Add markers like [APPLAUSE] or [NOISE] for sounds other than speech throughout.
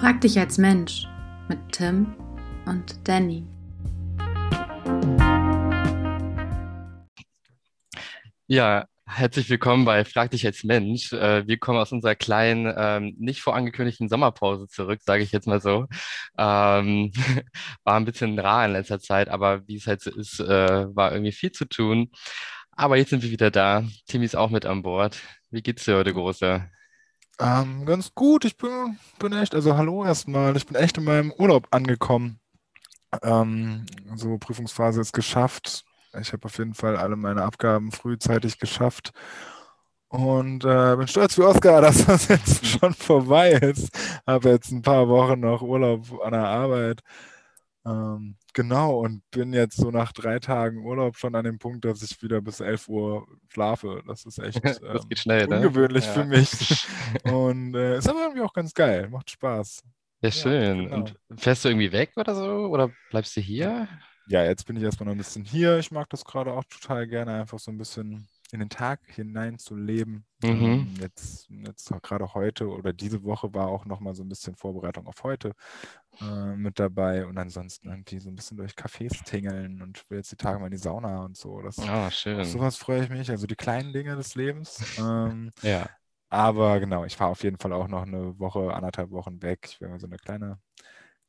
Frag dich als Mensch mit Tim und Danny. Ja, herzlich willkommen bei Frag dich als Mensch. Äh, wir kommen aus unserer kleinen, ähm, nicht vorangekündigten Sommerpause zurück, sage ich jetzt mal so. Ähm, [LAUGHS] war ein bisschen rar in letzter Zeit, aber wie es halt so ist, äh, war irgendwie viel zu tun. Aber jetzt sind wir wieder da. Timmy ist auch mit an Bord. Wie geht's dir heute, Große? Ähm, ganz gut, ich bin, bin echt, also hallo erstmal, ich bin echt in meinem Urlaub angekommen. Ähm, so, Prüfungsphase ist geschafft. Ich habe auf jeden Fall alle meine Abgaben frühzeitig geschafft und äh, bin stolz wie Oscar, [LAUGHS] dass das jetzt schon vorbei ist. Habe jetzt ein paar Wochen noch Urlaub an der Arbeit. Ähm, genau, und bin jetzt so nach drei Tagen Urlaub schon an dem Punkt, dass ich wieder bis 11 Uhr schlafe. Das ist echt [LAUGHS] Das ähm, geht schnell, ne? ungewöhnlich Ja. für mich. [LAUGHS] Und äh, ist aber irgendwie auch ganz geil, macht Spaß. Ja, Ja, schön. genau. Und fährst du irgendwie weg oder so? Oder bleibst du hier? Ja, jetzt bin ich erstmal noch ein bisschen hier. Ich mag das gerade auch total gerne, einfach so ein bisschen in den Tag hinein zu leben. Mhm. Ähm, jetzt, jetzt gerade heute oder diese Woche war auch nochmal so ein bisschen Vorbereitung auf heute äh, mit dabei und ansonsten irgendwie so ein bisschen durch Cafés tingeln und will jetzt die Tage mal in die Sauna und so. Das, Ah, auf schön. sowas freue ich mich, also die kleinen Dinge des Lebens. Ähm, [LAUGHS] Ja. aber genau, ich fahre auf jeden Fall auch noch eine Woche, anderthalb Wochen weg. Ich werde mal so eine kleine,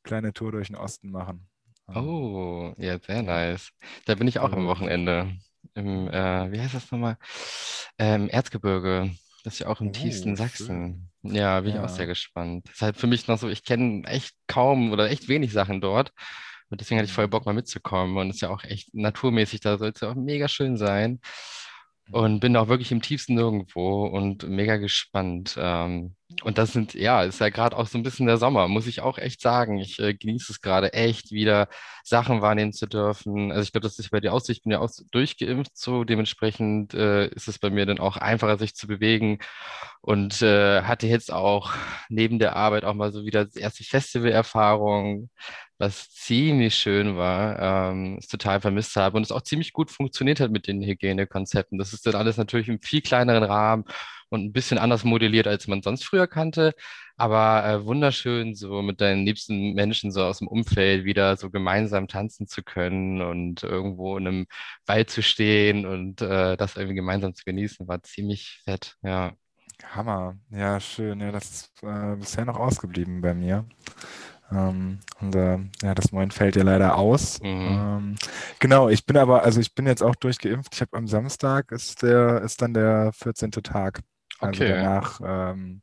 kleine Tour durch den Osten machen. Ähm, Oh, ja, sehr nice. Da bin ich auch am Wochenende. Im, äh, wie heißt das nochmal? Ähm, Erzgebirge. Das ist ja auch im tiefsten Oh, schön. Sachsen. Ja, bin ich auch sehr Ja. gespannt. Das ist halt für mich noch so, ich kenne echt kaum oder echt wenig Sachen dort. Und deswegen hatte ich voll Mhm. Bock, mal mitzukommen. Und es ist ja auch echt naturmäßig, da soll es ja auch mega schön sein. Und bin auch wirklich im tiefsten Nirgendwo und mega gespannt. Ähm, und das sind, ja, ist ja gerade auch so ein bisschen der Sommer, muss ich auch echt sagen. Ich äh, genieße es gerade echt wieder, Sachen wahrnehmen zu dürfen. Also ich glaube, das ist bei dir auch so. Ich bin ja auch durchgeimpft, so dementsprechend äh, ist es bei mir dann auch einfacher, sich zu bewegen. Und äh, hatte jetzt auch neben der Arbeit auch mal so wieder die erste Festivalerfahrung, was ziemlich schön war, ähm, es total vermisst habe und es auch ziemlich gut funktioniert hat mit den Hygienekonzepten. Das ist dann alles natürlich im viel kleineren Rahmen und ein bisschen anders modelliert, als man sonst früher kannte, aber äh, wunderschön, so mit deinen liebsten Menschen so aus dem Umfeld wieder so gemeinsam tanzen zu können und irgendwo in einem Wald zu stehen und äh, das irgendwie gemeinsam zu genießen, war ziemlich fett, ja. Hammer. Ja, schön. Ja, das ist äh, bisher noch ausgeblieben bei mir. Ähm, unser, ja, das Moin fällt ja leider aus. Mhm. Ähm, genau, ich bin aber, also ich bin jetzt auch durchgeimpft. Ich habe am Samstag ist der, ist dann der 14. Tag. Also Okay. danach, ähm,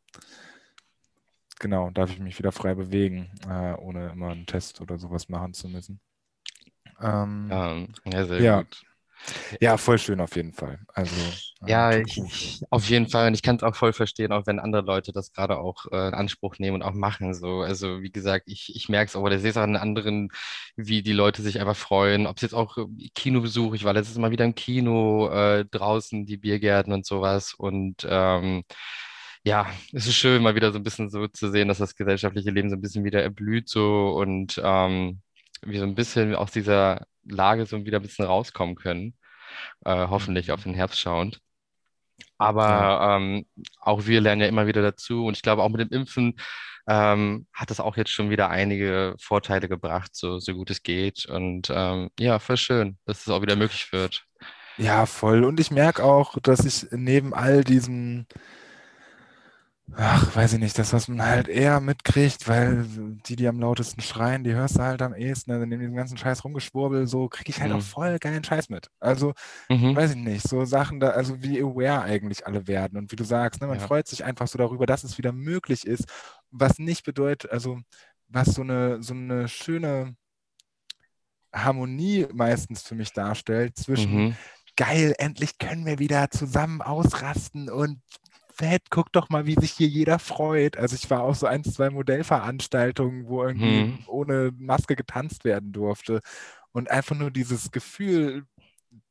genau, darf ich mich wieder frei bewegen, äh, ohne immer einen Test oder sowas machen zu müssen. Ähm, Ja, ja, sehr ja. gut. Ja, voll schön auf jeden Fall. Also, äh, Ja, ich, ich, auf jeden Fall. Und ich kann es auch voll verstehen, auch wenn andere Leute das gerade auch äh, in Anspruch nehmen und auch machen. So. Also, wie gesagt, ich, ich merke es auch, oder ich sehe es auch an anderen, wie die Leute sich einfach freuen. Ob es jetzt auch äh, Kinobesuch, ich war letztes Mal wieder im Kino, äh, draußen, die Biergärten und sowas. Und ähm, ja, es ist schön, mal wieder so ein bisschen so zu sehen, dass das gesellschaftliche Leben so ein bisschen wieder erblüht so und ähm, wir so ein bisschen aus dieser Lage so wieder ein bisschen rauskommen können. Äh, hoffentlich auf den Herbst schauend. Aber ähm, auch wir lernen ja immer wieder dazu und ich glaube auch mit dem Impfen ähm, hat das auch jetzt schon wieder einige Vorteile gebracht, so, so gut es geht. Und ähm, ja, voll schön, dass es auch wieder möglich wird. Ja, voll. Und ich merke auch, dass ich neben all diesen, ach, weiß ich nicht, das, was man halt eher mitkriegt, weil die, die am lautesten schreien, die hörst du halt am ehesten, also neben diesem ganzen Scheiß rumgeschwurbel, so kriege ich halt Mhm. auch voll geilen Scheiß mit. Also, Mhm. weiß ich nicht, so Sachen da, also wie aware eigentlich alle werden. Und wie du sagst, ne, man Ja. freut sich einfach so darüber, dass es wieder möglich ist, was nicht bedeutet, also was so eine, so eine schöne Harmonie meistens für mich darstellt zwischen Mhm. geil, endlich können wir wieder zusammen ausrasten und fett, guck doch mal, wie sich hier jeder freut. Also ich war auf so ein, zwei Modellveranstaltungen, wo irgendwie Mhm. ohne Maske getanzt werden durfte. Und einfach nur dieses Gefühl,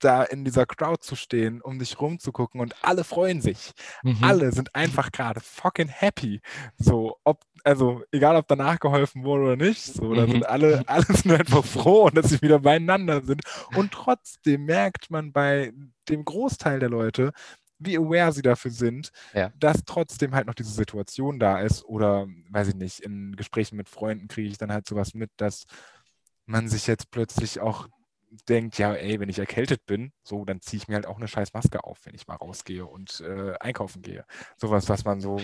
da in dieser Crowd zu stehen, um dich rumzugucken und alle freuen sich. Mhm. Alle sind einfach gerade fucking happy. So, ob, also egal ob danach geholfen wurde oder nicht, so, da Mhm. sind alle, [LAUGHS] alle sind einfach froh, dass sie wieder beieinander sind. Und trotzdem merkt man bei dem Großteil der Leute, wie aware sie dafür sind, Ja. dass trotzdem halt noch diese Situation da ist. Oder, weiß ich nicht, in Gesprächen mit Freunden kriege ich dann halt sowas mit, dass man sich jetzt plötzlich auch denkt, ja, ey, wenn ich erkältet bin, so, dann ziehe ich mir halt auch eine scheiß Maske auf, wenn ich mal rausgehe und äh, einkaufen gehe. Sowas, was man so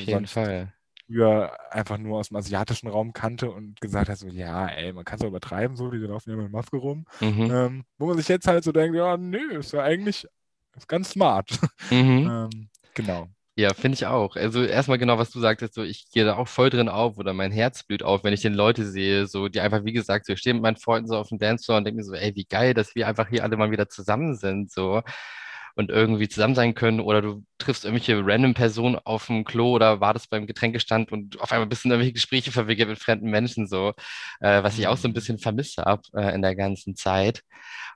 früher einfach nur aus dem asiatischen Raum kannte und gesagt hat, so, ja, ey, man kann es übertreiben, so, die laufen ja mit Maske rum. Mhm. Ähm, wo man sich jetzt halt so denkt, ja, nö, ist ja eigentlich ist ganz smart. Mhm. [LAUGHS] ähm, genau. Ja, finde ich auch. Also erstmal genau, was du sagtest, so ich gehe da auch voll drin auf oder mein Herz blüht auf, wenn ich den Leute sehe, so die einfach, wie gesagt, so ich stehe mit meinen Freunden so auf dem Dancefloor und denke mir so, ey, wie geil, dass wir einfach hier alle mal wieder zusammen sind, so und irgendwie zusammen sein können oder du triffst irgendwelche random Personen auf dem Klo oder wartest beim Getränkestand und auf einmal bist du in irgendwelche Gespräche verwickelt mit fremden Menschen, so, äh, was ich auch so ein bisschen vermisst habe äh, in der ganzen Zeit.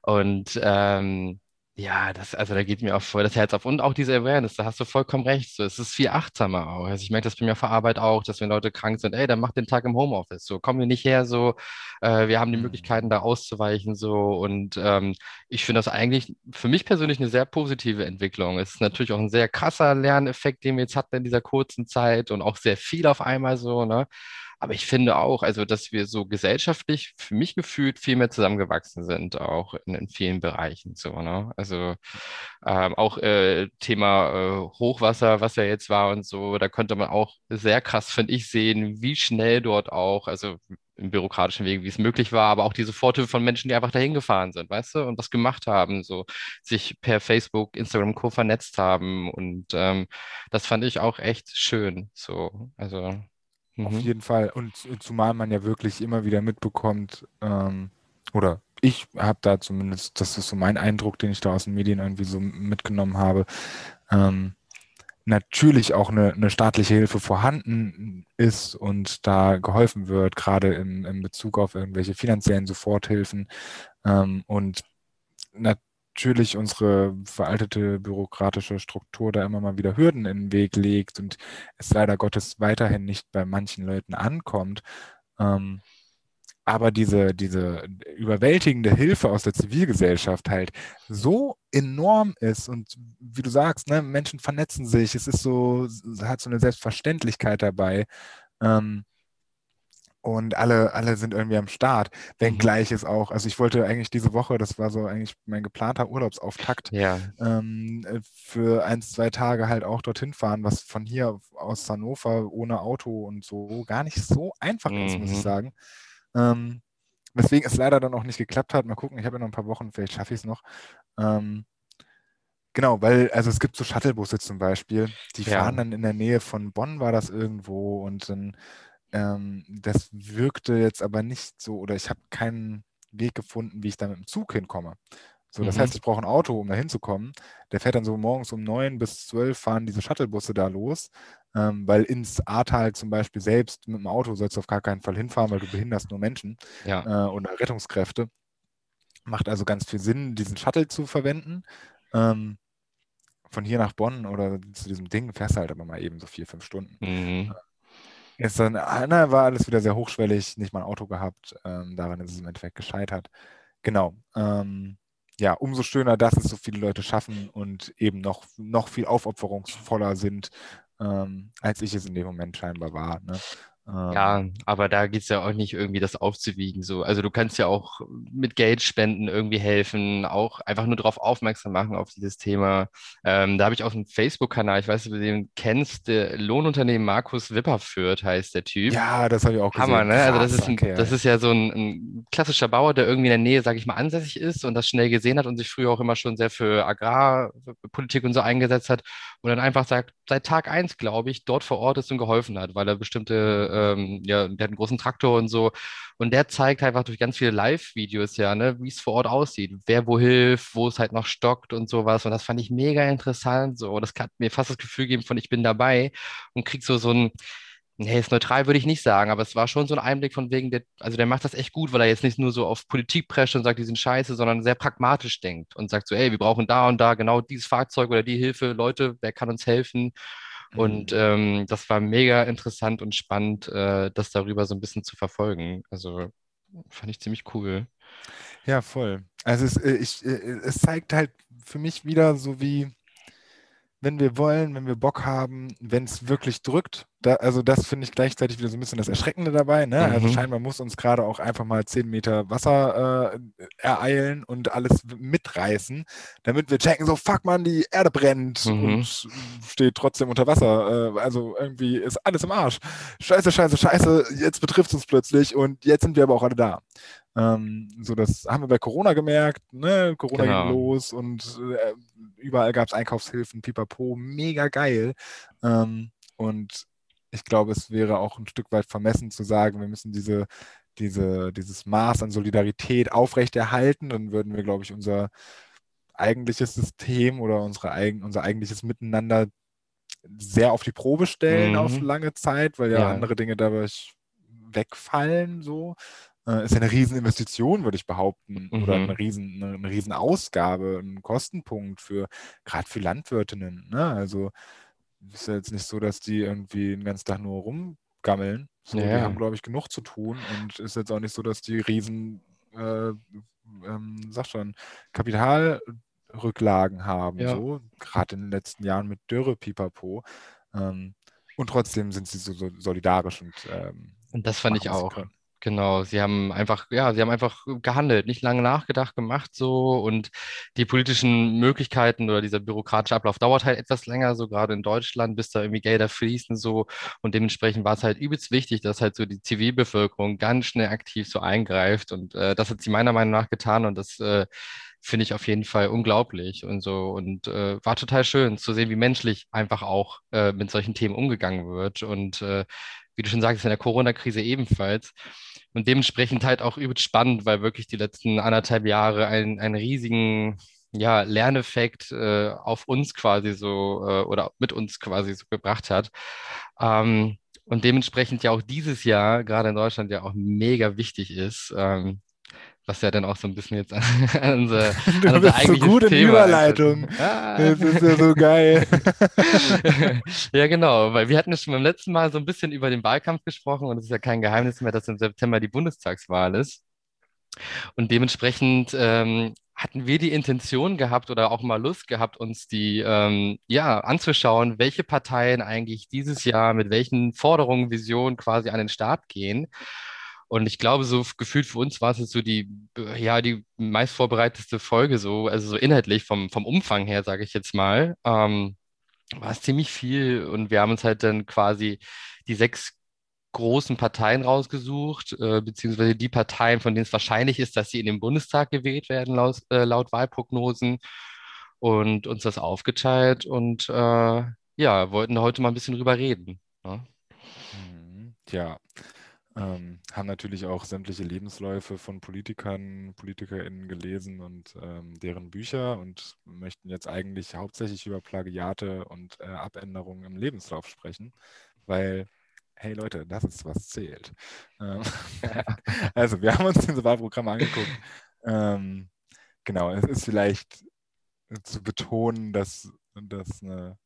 Und ähm, ja, das, also da geht mir auch voll das Herz auf. Und auch diese Awareness, da hast du vollkommen recht. So, es ist viel achtsamer auch. Also ich merke das bei mir auf der Arbeit auch, dass wenn Leute krank sind, ey, dann mach den Tag im Homeoffice. So, komm hier nicht her, so, äh, wir haben die Mhm. Möglichkeiten, da auszuweichen, so. Und ähm, ich finde das eigentlich für mich persönlich eine sehr positive Entwicklung. Es ist natürlich auch ein sehr krasser Lerneffekt, den wir jetzt hatten in dieser kurzen Zeit und auch sehr viel auf einmal so, ne? Aber ich finde auch, also, dass wir so gesellschaftlich für mich gefühlt viel mehr zusammengewachsen sind, auch in, in vielen Bereichen so, ne? Also ähm, auch äh, Thema äh, Hochwasser, was ja jetzt war und so, da konnte man auch sehr krass, finde ich, sehen, wie schnell dort auch, also im bürokratischen Weg, wie es möglich war, aber auch die Soforthilfe von Menschen, die einfach dahin gefahren sind, weißt du, und was gemacht haben, so sich per Facebook, Instagram Co. vernetzt haben und ähm, das fand ich auch echt schön, so, also Auf mhm. jeden Fall. Und zumal man ja wirklich immer wieder mitbekommt, ähm, oder ich habe da zumindest, das ist so mein Eindruck, den ich da aus den Medien irgendwie so mitgenommen habe, ähm, natürlich auch eine, eine staatliche Hilfe vorhanden ist und da geholfen wird, gerade im, im Bezug auf irgendwelche finanziellen Soforthilfen. Ähm, und natürlich unsere veraltete bürokratische Struktur da immer mal wieder Hürden in den Weg legt und es leider Gottes weiterhin nicht bei manchen Leuten ankommt. Ähm, aber diese, diese überwältigende Hilfe aus der Zivilgesellschaft halt so enorm ist und wie du sagst, ne, Menschen vernetzen sich, es ist so, hat so eine Selbstverständlichkeit dabei. Ähm, und alle, alle sind irgendwie am Start. Wenngleich es auch, also ich wollte eigentlich diese Woche, das war so eigentlich mein geplanter Urlaubsauftakt, Ja, ähm, äh, für ein, zwei Tage halt auch dorthin fahren, was von hier aus Hannover ohne Auto und so gar nicht so einfach ist, muss ich Mhm. sagen. Ähm, weswegen es leider dann auch nicht geklappt hat. Mal gucken, ich habe ja noch ein paar Wochen, vielleicht schaffe ich es noch. Ähm, genau, weil, also es gibt so Shuttlebusse zum Beispiel, die Ja. fahren dann in der Nähe von Bonn, war das irgendwo und dann, ähm, das wirkte jetzt aber nicht so, oder ich habe keinen Weg gefunden, wie ich da mit dem Zug hinkomme. So, das Mhm. heißt, ich brauche ein Auto, um da hinzukommen. Der fährt dann so morgens um neun bis zwölf fahren diese Shuttlebusse da los, ähm, weil ins Ahrtal zum Beispiel selbst mit dem Auto sollst du auf gar keinen Fall hinfahren, weil du behinderst nur Menschen ja, äh, oder Rettungskräfte. Macht also ganz viel Sinn, diesen Shuttle zu verwenden. Ähm, von hier nach Bonn oder zu diesem Ding fährst du halt aber mal eben so vier, fünf Stunden. mhm. Dann, ah, na, war alles wieder sehr hochschwellig, nicht mal ein Auto gehabt. Ähm, daran ist es im Endeffekt gescheitert. Genau. Ähm, ja, umso schöner, dass es so viele Leute schaffen und eben noch, noch viel aufopferungsvoller sind, ähm, als ich es in dem Moment scheinbar war. Ne? Ähm, Ja, aber da geht's ja auch nicht irgendwie das aufzuwiegen. So. Also du kannst ja auch mit Geldspenden irgendwie helfen, auch einfach nur darauf aufmerksam machen auf dieses Thema. Ähm, da habe ich auch einen Facebook-Kanal, ich weiß nicht, ob du den kennst, der Lohnunternehmen Markus Wipperfürth heißt der Typ. ja, das habe ich auch gesehen. Hammer, ne? Also das ist ein, Kerl. das ist ja so ein, ein klassischer Bauer, der irgendwie in der Nähe, sage ich mal, ansässig ist und das schnell gesehen hat und sich früher auch immer schon sehr für Agrarpolitik und so eingesetzt hat und dann einfach sagt, seit Tag eins, glaube ich, dort vor Ort ist und geholfen hat, weil er bestimmte, ähm, ja, der hat einen großen Traktor und so. Und der zeigt einfach durch ganz viele Live-Videos ja, ne, wie es vor Ort aussieht, wer wo hilft, wo es halt noch stockt und sowas. Und das fand ich mega interessant so, das hat mir fast das Gefühl gegeben von ich bin dabei und krieg so so ein Nee, ist neutral würde ich nicht sagen, aber es war schon so ein Einblick von wegen, der, also der macht das echt gut, weil er jetzt nicht nur so auf Politik prescht und sagt, die sind scheiße, sondern sehr pragmatisch denkt und sagt so, ey, wir brauchen da und da genau dieses Fahrzeug oder die Hilfe, Leute, wer kann uns helfen? Und Mhm. ähm, das war mega interessant und spannend, äh, das darüber so ein bisschen zu verfolgen. Also fand ich ziemlich cool. Ja, voll. Also es, äh, ich, äh, es zeigt halt für mich wieder so wie, wenn wir wollen, wenn wir Bock haben, wenn es wirklich drückt. Da, also das finde ich gleichzeitig wieder so ein bisschen das Erschreckende dabei. Ne? Also mhm. Also scheinbar muss uns gerade auch einfach mal 10 Meter Wasser äh, ereilen und alles mitreißen, damit wir checken, so fuck man, die Erde brennt mhm. und steht trotzdem unter Wasser. Äh, also irgendwie ist alles im Arsch. Scheiße, scheiße, scheiße, jetzt betrifft es uns plötzlich und jetzt sind wir aber auch alle da. Ähm, so, das haben wir bei Corona gemerkt. Ne? Corona genau. ging los und äh, überall gab es Einkaufshilfen, pipapo, mega geil. Ähm, und ich glaube, es wäre auch ein Stück weit vermessen zu sagen, wir müssen diese, diese, dieses Maß an Solidarität aufrechterhalten. Dann würden wir, glaube ich, unser eigentliches System oder unsere eigen, unser eigentliches Miteinander sehr auf die Probe stellen mhm. auf lange Zeit, weil ja, ja, andere Dinge dadurch wegfallen so. Äh, ist ja eine Rieseninvestition, würde ich behaupten, mhm. oder eine riesen, eine, eine Riesenausgabe, ein Kostenpunkt für gerade für Landwirtinnen. Ne? Also ist ja jetzt nicht so, dass die irgendwie den ganzen Tag nur rumgammeln. So, ja. Die haben, glaube ich, genug zu tun und ist jetzt auch nicht so, dass die riesen, äh, ähm, sag schon, Kapitalrücklagen haben, ja. so, gerade in den letzten Jahren mit Dürre, Pipapo. Ähm, und trotzdem sind sie so, so solidarisch und ähm, und das fand ich auch. Können. Genau, sie haben einfach, ja, sie haben einfach gehandelt, nicht lange nachgedacht, gemacht so und die politischen Möglichkeiten oder dieser bürokratische Ablauf dauert halt etwas länger, so gerade in Deutschland, bis da irgendwie Gelder fließen so und dementsprechend war es halt übelst wichtig, dass halt so die Zivilbevölkerung ganz schnell aktiv so eingreift und äh, das hat sie meiner Meinung nach getan und das äh, finde ich auf jeden Fall unglaublich und so und äh, war total schön zu sehen, wie menschlich einfach auch äh, mit solchen Themen umgegangen wird und äh, wie du schon sagst, in der Corona-Krise ebenfalls. Und dementsprechend halt auch übelst spannend, weil wirklich die letzten anderthalb Jahre einen, riesigen ja, Lerneffekt äh, auf uns quasi so äh, oder mit uns quasi so gebracht hat. Ähm, und dementsprechend ja auch dieses Jahr, gerade in Deutschland, ja auch mega wichtig ist. Ähm, was ja dann auch so ein bisschen jetzt an, [LAUGHS] an unser, [LAUGHS] du an bist so gut in Thema Überleitung. Ah. Das ist ja so geil. [LAUGHS] ja, genau, weil wir hatten ja schon beim letzten Mal so ein bisschen über den Wahlkampf gesprochen und es ist ja kein Geheimnis mehr, dass im September die Bundestagswahl ist. Und dementsprechend ähm, hatten wir die Intention gehabt oder auch mal Lust gehabt, uns die ähm, ja anzuschauen, welche Parteien eigentlich dieses Jahr mit welchen Forderungen, Visionen quasi an den Start gehen. Und ich glaube, so gefühlt für uns war es jetzt so die, ja, die meist Folge, so, also so inhaltlich vom, vom Umfang her, sage ich jetzt mal. Ähm, war es ziemlich viel und wir haben uns halt dann quasi die sechs großen Parteien rausgesucht, äh, beziehungsweise die Parteien, von denen es wahrscheinlich ist, dass sie in den Bundestag gewählt werden, laut, äh, laut Wahlprognosen und uns das aufgeteilt und äh, ja, wollten heute mal ein bisschen drüber reden. Ne? Ja, ähm, haben natürlich auch sämtliche Lebensläufe von Politikern, PolitikerInnen gelesen und ähm, deren Bücher und möchten jetzt eigentlich hauptsächlich über Plagiate und äh, Abänderungen im Lebenslauf sprechen, weil, hey Leute, das ist, was zählt. Ähm, [LAUGHS] also, wir haben uns diese Wahlprogramme angeguckt. Ähm, genau, es ist vielleicht zu betonen, dass das eine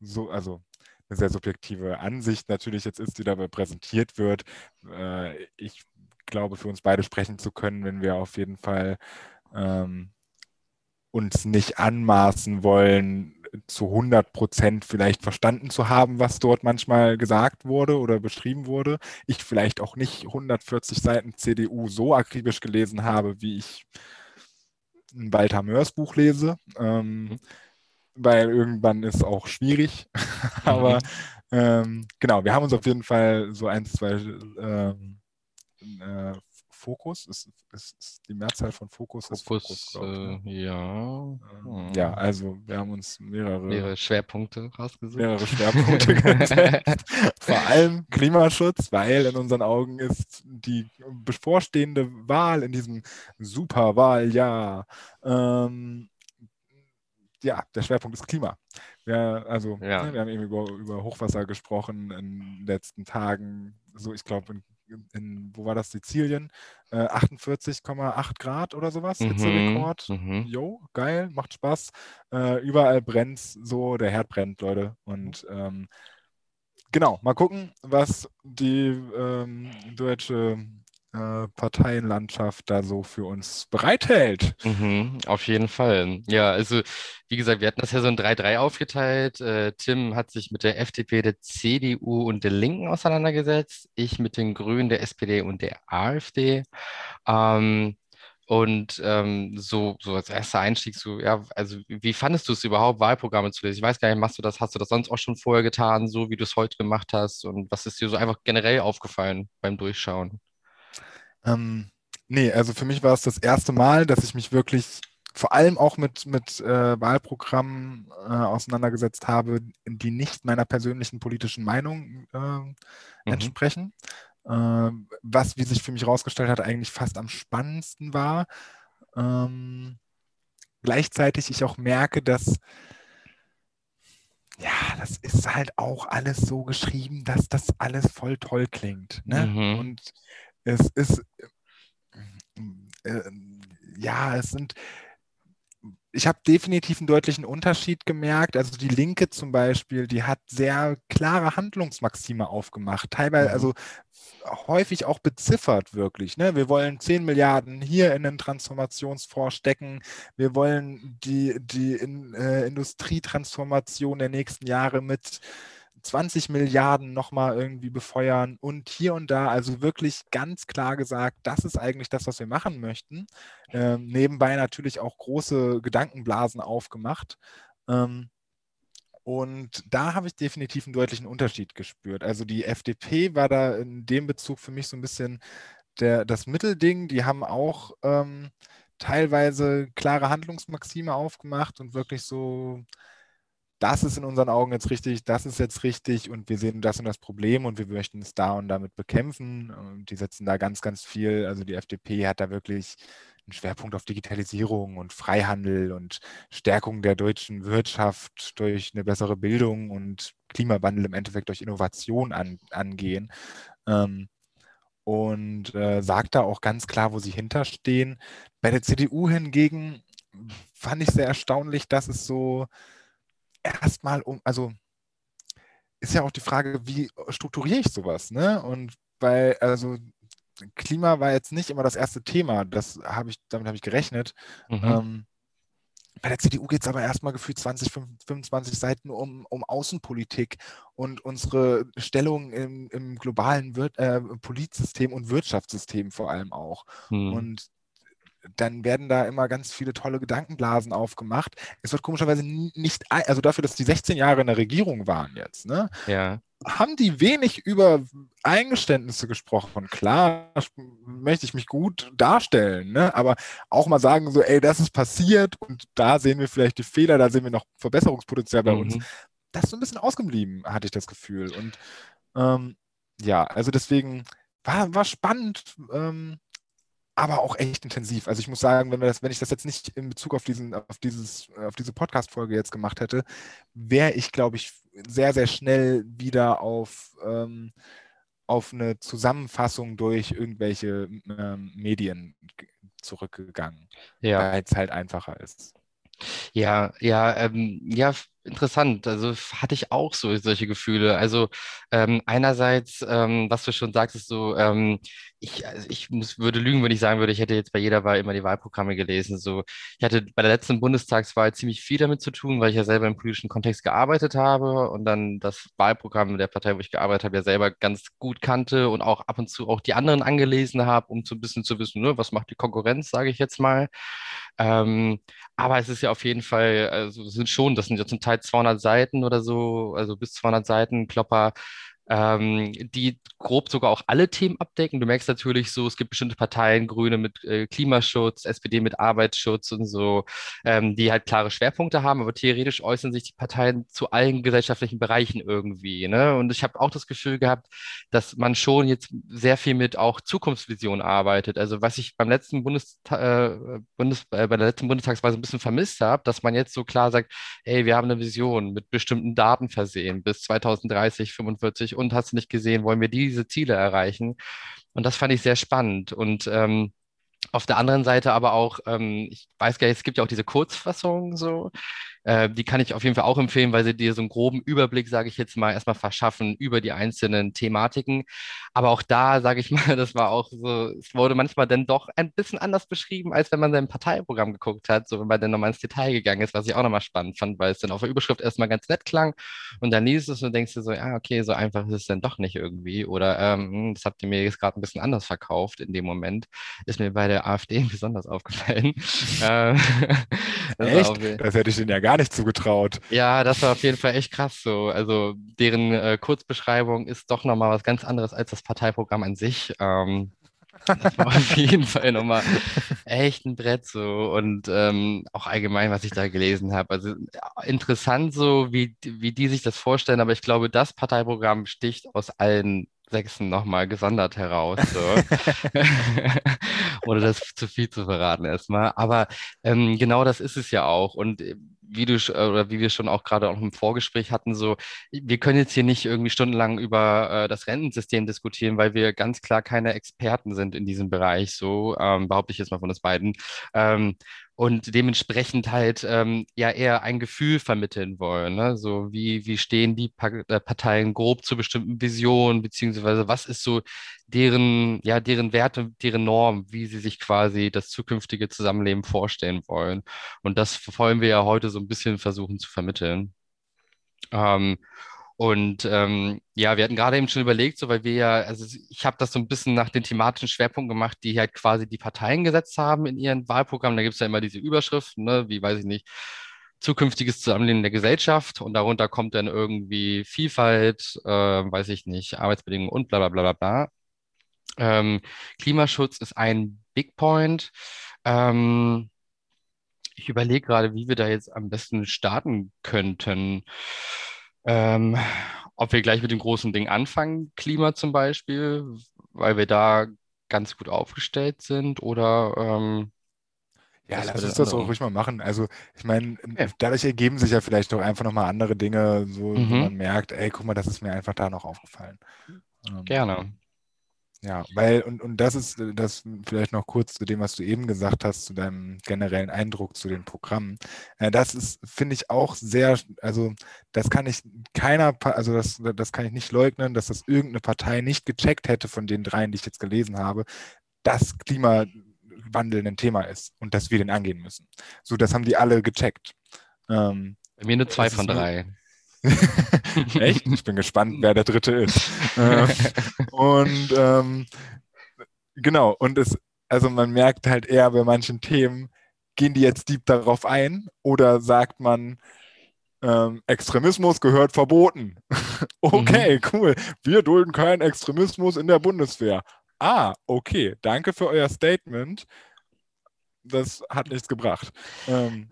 so, also eine sehr subjektive Ansicht natürlich jetzt ist, die dabei präsentiert wird. Äh, ich glaube, für uns beide sprechen zu können, wenn wir auf jeden Fall ähm, uns nicht anmaßen wollen, zu 100 Prozent vielleicht verstanden zu haben, was dort manchmal gesagt wurde oder beschrieben wurde. Ich vielleicht auch nicht 140 Seiten CDU so akribisch gelesen habe, wie ich ein Walter Mörs Buch lese. Ähm, mhm weil irgendwann ist auch schwierig. [LAUGHS] Aber mhm. ähm, genau, wir haben uns auf jeden Fall so ein, zwei ähm, äh, Fokus, ist, ist, ist, die Mehrzahl von Fokus, Fokus, Fokus ich, ne? äh, ja. Ähm, ja, also wir haben uns mehrere, mehrere Schwerpunkte rausgesucht. Mehrere Schwerpunkte [LAUGHS] gesetzt. Vor allem Klimaschutz, weil in unseren Augen ist die bevorstehende Wahl in diesem Superwahljahr ähm, ja, der Schwerpunkt ist Klima. Wir, also, ja. ne, wir haben eben über, über Hochwasser gesprochen in den letzten Tagen. So, ich glaube, in, in, wo war das, Sizilien? Äh, 48,8 Grad oder sowas, mhm. Hitzerekord. Mhm. Jo, geil, macht Spaß. Äh, überall brennt so, der Herd brennt, Leute. Und ähm, genau, mal gucken, was die ähm, deutsche äh, Parteienlandschaft da so für uns bereithält. Mhm, auf jeden Fall. Ja, also wie gesagt, wir hatten das ja so in 3-3 aufgeteilt. Äh, Tim hat sich mit der FDP, der CDU und der Linken auseinandergesetzt. Ich mit den Grünen, der SPD und der AfD. Ähm, und ähm, so, so als erster Einstieg, so, ja, also wie fandest du es überhaupt, Wahlprogramme zu lesen? Ich weiß gar nicht, machst du das, hast du das sonst auch schon vorher getan, so wie du es heute gemacht hast? Und was ist dir so einfach generell aufgefallen beim Durchschauen? Ähm, nee, also für mich war es das erste Mal, dass ich mich wirklich vor allem auch mit, mit äh, Wahlprogrammen äh, auseinandergesetzt habe, die nicht meiner persönlichen politischen Meinung äh, mhm. entsprechen. Ähm, was, wie sich für mich herausgestellt hat, eigentlich fast am spannendsten war. Ähm, gleichzeitig ich auch merke, dass ja, das ist halt auch alles so geschrieben, dass das alles voll toll klingt. Ne? Mhm. Und es ist, äh, äh, ja, es sind ich habe definitiv einen deutlichen Unterschied gemerkt. Also die Linke zum Beispiel, die hat sehr klare Handlungsmaxime aufgemacht, teilweise, mhm. also häufig auch beziffert wirklich. Ne? Wir wollen 10 Milliarden hier in den Transformationsfonds stecken. Wir wollen die, die in, äh, Industrietransformation der nächsten Jahre mit 20 Milliarden nochmal irgendwie befeuern und hier und da, also wirklich ganz klar gesagt, das ist eigentlich das, was wir machen möchten. Ähm, nebenbei natürlich auch große Gedankenblasen aufgemacht. Ähm, und da habe ich definitiv einen deutlichen Unterschied gespürt. Also die FDP war da in dem Bezug für mich so ein bisschen der, das Mittelding. Die haben auch ähm, teilweise klare Handlungsmaxime aufgemacht und wirklich so das ist in unseren Augen jetzt richtig, das ist jetzt richtig und wir sehen das und das Problem und wir möchten es da und damit bekämpfen. Und die setzen da ganz, ganz viel. Also die FDP hat da wirklich einen Schwerpunkt auf Digitalisierung und Freihandel und Stärkung der deutschen Wirtschaft durch eine bessere Bildung und Klimawandel im Endeffekt durch Innovation an, angehen. Ähm, und äh, sagt da auch ganz klar, wo sie hinterstehen. Bei der CDU hingegen fand ich sehr erstaunlich, dass es so erstmal um, also ist ja auch die Frage, wie strukturiere ich sowas, ne? Und weil, also Klima war jetzt nicht immer das erste Thema, das habe ich, damit habe ich gerechnet. Mhm. Ähm, bei der CDU geht es aber erstmal gefühlt 20, 25 Seiten um, um Außenpolitik und unsere Stellung im, im globalen Wir äh, Politsystem und Wirtschaftssystem vor allem auch. Mhm. Und dann werden da immer ganz viele tolle Gedankenblasen aufgemacht. Es wird komischerweise nicht, also dafür, dass die 16 Jahre in der Regierung waren jetzt, ne? Ja. Haben die wenig über Eingeständnisse gesprochen? Klar, möchte ich mich gut darstellen, ne? aber auch mal sagen, so, ey, das ist passiert und da sehen wir vielleicht die Fehler, da sehen wir noch Verbesserungspotenzial bei mhm. uns. Das ist so ein bisschen ausgeblieben, hatte ich das Gefühl. Und ähm, ja, also deswegen war, war spannend. Ähm, aber auch echt intensiv. Also ich muss sagen, wenn, wir das, wenn ich das jetzt nicht in Bezug auf, diesen, auf, dieses, auf diese Podcast-Folge jetzt gemacht hätte, wäre ich, glaube ich, sehr, sehr schnell wieder auf, ähm, auf eine Zusammenfassung durch irgendwelche ähm, Medien zurückgegangen, ja. weil es halt einfacher ist. Ja, ja, ähm, ja, interessant. Also hatte ich auch so solche Gefühle. Also ähm, einerseits, ähm, was du schon sagst, ist so, ähm, ich, also ich muss, würde lügen, wenn ich sagen würde, ich hätte jetzt bei jeder Wahl immer die Wahlprogramme gelesen. So, ich hatte bei der letzten Bundestagswahl ziemlich viel damit zu tun, weil ich ja selber im politischen Kontext gearbeitet habe und dann das Wahlprogramm der Partei, wo ich gearbeitet habe, ja selber ganz gut kannte und auch ab und zu auch die anderen angelesen habe, um so ein bisschen zu wissen, ne, was macht die Konkurrenz, sage ich jetzt mal. Ähm, aber es ist ja auf jeden Fall, also sind schon, das sind ja zum Teil 200 Seiten oder so, also bis 200 Seiten Klopper ähm, die grob sogar auch alle Themen abdecken. Du merkst natürlich so, es gibt bestimmte Parteien, Grüne mit äh, Klimaschutz, SPD mit Arbeitsschutz und so, ähm, die halt klare Schwerpunkte haben, aber theoretisch äußern sich die Parteien zu allen gesellschaftlichen Bereichen irgendwie. Ne? Und ich habe auch das Gefühl gehabt, dass man schon jetzt sehr viel mit auch Zukunftsvision arbeitet. Also was ich beim letzten Bundestag, äh, Bundes, äh, bei der letzten Bundestagswahl so ein bisschen vermisst habe, dass man jetzt so klar sagt, hey, wir haben eine Vision mit bestimmten Daten versehen bis 2030, 45 und hast du nicht gesehen, wollen wir diese Ziele erreichen. Und das fand ich sehr spannend. Und ähm, auf der anderen Seite aber auch, ähm, ich weiß gar nicht, es gibt ja auch diese Kurzfassung so. Äh, die kann ich auf jeden Fall auch empfehlen, weil sie dir so einen groben Überblick, sage ich jetzt mal, erstmal verschaffen über die einzelnen Thematiken. Aber auch da, sage ich [LAUGHS] mal, das war auch so, es wurde manchmal dann doch ein bisschen anders beschrieben, als wenn man sein Parteiprogramm geguckt hat, so wenn man dann nochmal ins Detail gegangen ist, was ich auch nochmal spannend fand, weil es dann auf der Überschrift erstmal ganz nett klang und dann liest es und denkst du so, ja, okay, so einfach ist es dann doch nicht irgendwie. Oder ähm, hm, das habt ihr mir jetzt gerade ein bisschen anders verkauft in dem Moment. Ist mir bei der AfD [LAUGHS] besonders aufgefallen. [LAUGHS] Ähm, Echt? Das hätte ich denen ja gar nicht zugetraut. Ja, das war auf jeden Fall echt krass so. Also deren äh, Kurzbeschreibung ist doch nochmal was ganz anderes als das Parteiprogramm an sich. Ähm, das war auf jeden [LAUGHS] Fall nochmal echt ein Brett so und ähm, auch allgemein, was ich da gelesen habe. Also interessant so, wie, wie die sich das vorstellen, aber ich glaube, das Parteiprogramm sticht aus allen Sechsen nochmal gesondert heraus. So. [LAUGHS] [LAUGHS] Ohne das zu viel zu verraten erstmal. Aber ähm, genau das ist es ja auch. Und äh, wie du oder wie wir schon auch gerade auch im Vorgespräch hatten, so, wir können jetzt hier nicht irgendwie stundenlang über äh, das Rentensystem diskutieren, weil wir ganz klar keine Experten sind in diesem Bereich, so ähm, behaupte ich jetzt mal von uns beiden. Ähm, und dementsprechend halt ähm, ja eher ein Gefühl vermitteln wollen. Ne? So wie, wie stehen die äh, Parteien grob zu bestimmten Visionen, beziehungsweise was ist so deren, ja, deren Werte, deren Norm, wie sie sich quasi das zukünftige Zusammenleben vorstellen wollen. Und das wollen wir ja heute so ein bisschen versuchen zu vermitteln. Ähm, und ähm, ja, wir hatten gerade eben schon überlegt, so weil wir ja, also ich habe das so ein bisschen nach den thematischen Schwerpunkten gemacht, die halt quasi die Parteien gesetzt haben in ihren Wahlprogrammen. Da gibt es ja immer diese Überschriften, ne, wie weiß ich nicht, zukünftiges Zusammenleben der Gesellschaft und darunter kommt dann irgendwie Vielfalt, äh, weiß ich nicht, Arbeitsbedingungen und bla bla bla bla bla. Ähm, Klimaschutz ist ein Big Point. Ähm, ich überlege gerade, wie wir da jetzt am besten starten könnten. Ähm, ob wir gleich mit dem großen Ding anfangen, Klima zum Beispiel, weil wir da ganz gut aufgestellt sind oder ähm, ja, lass uns das auch ruhig mal machen. Also, ich meine, okay. dadurch ergeben sich ja vielleicht doch einfach nochmal andere Dinge, so, mhm. wo man merkt, ey, guck mal, das ist mir einfach da noch aufgefallen. Ähm, Gerne. Ja, weil, und, und das ist äh, das vielleicht noch kurz zu dem, was du eben gesagt hast, zu deinem generellen Eindruck zu den Programmen. Äh, das ist, finde ich, auch sehr, also das kann ich keiner, also das, das kann ich nicht leugnen, dass das irgendeine Partei nicht gecheckt hätte von den dreien, die ich jetzt gelesen habe, dass Klimawandel ein Thema ist und dass wir den angehen müssen. So, das haben die alle gecheckt. Ähm, Bei mir nur zwei von drei. [LAUGHS] Echt? Ich bin gespannt, wer der dritte ist. Ähm, [LAUGHS] und ähm, genau, und es, also man merkt halt eher bei manchen Themen, gehen die jetzt deep darauf ein oder sagt man, ähm, Extremismus gehört verboten. [LAUGHS] okay, mhm. cool. Wir dulden keinen Extremismus in der Bundeswehr. Ah, okay. Danke für euer Statement. Das hat nichts gebracht. Ähm,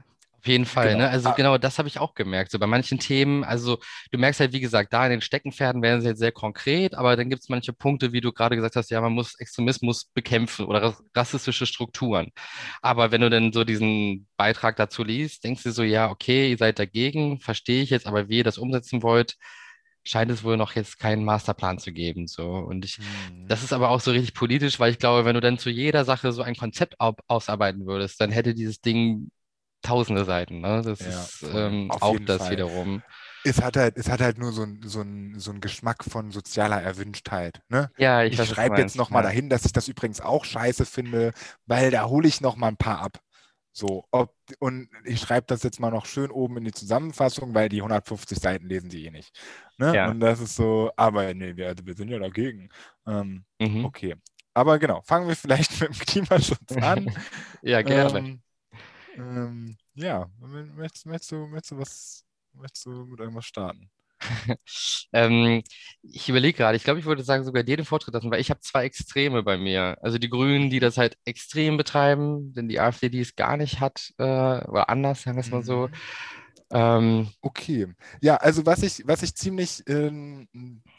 auf jeden Fall, genau. ne? Also ah. genau, das habe ich auch gemerkt. So bei manchen Themen, also du merkst halt, wie gesagt, da in den Steckenpferden werden sie jetzt sehr konkret, aber dann gibt es manche Punkte, wie du gerade gesagt hast, ja, man muss Extremismus bekämpfen oder rassistische Strukturen. Aber wenn du dann so diesen Beitrag dazu liest, denkst du so, ja, okay, ihr seid dagegen, verstehe ich jetzt, aber wie ihr das umsetzen wollt, scheint es wohl noch jetzt keinen Masterplan zu geben. So. Und ich, mhm. das ist aber auch so richtig politisch, weil ich glaube, wenn du dann zu jeder Sache so ein Konzept ausarbeiten würdest, dann hätte dieses Ding tausende Seiten. Ne? Das ja, ist ähm, auch das Fall. wiederum. Es hat halt, es hat halt nur so, ein, so, ein, so einen Geschmack von sozialer Erwünschtheit. Ne? Ja, ich, ich schreibe jetzt nochmal ja. dahin, dass ich das übrigens auch scheiße finde, weil da hole ich nochmal ein paar ab. So, ob, und ich schreibe das jetzt mal noch schön oben in die Zusammenfassung, weil die 150 Seiten lesen sie eh nicht. Ne? Ja. Und das ist so, aber nee, wir, wir sind ja dagegen. Ähm, mhm. Okay. Aber genau, fangen wir [LAUGHS] vielleicht mit dem Klimaschutz an. [LAUGHS] ja, gerne. Ähm, ähm, ja, möchtest, möchtest, du, möchtest, du was, möchtest du mit irgendwas starten? [LAUGHS] ähm, ich überlege gerade, ich glaube, ich würde sagen, sogar dir den Vortritt lassen, weil ich habe zwei Extreme bei mir. Also die Grünen, die das halt extrem betreiben, denn die AfD, die es gar nicht hat, äh, oder anders, sagen wir es mal so. Mhm. Ähm, okay. Ja, also was ich, was ich ziemlich, ähm,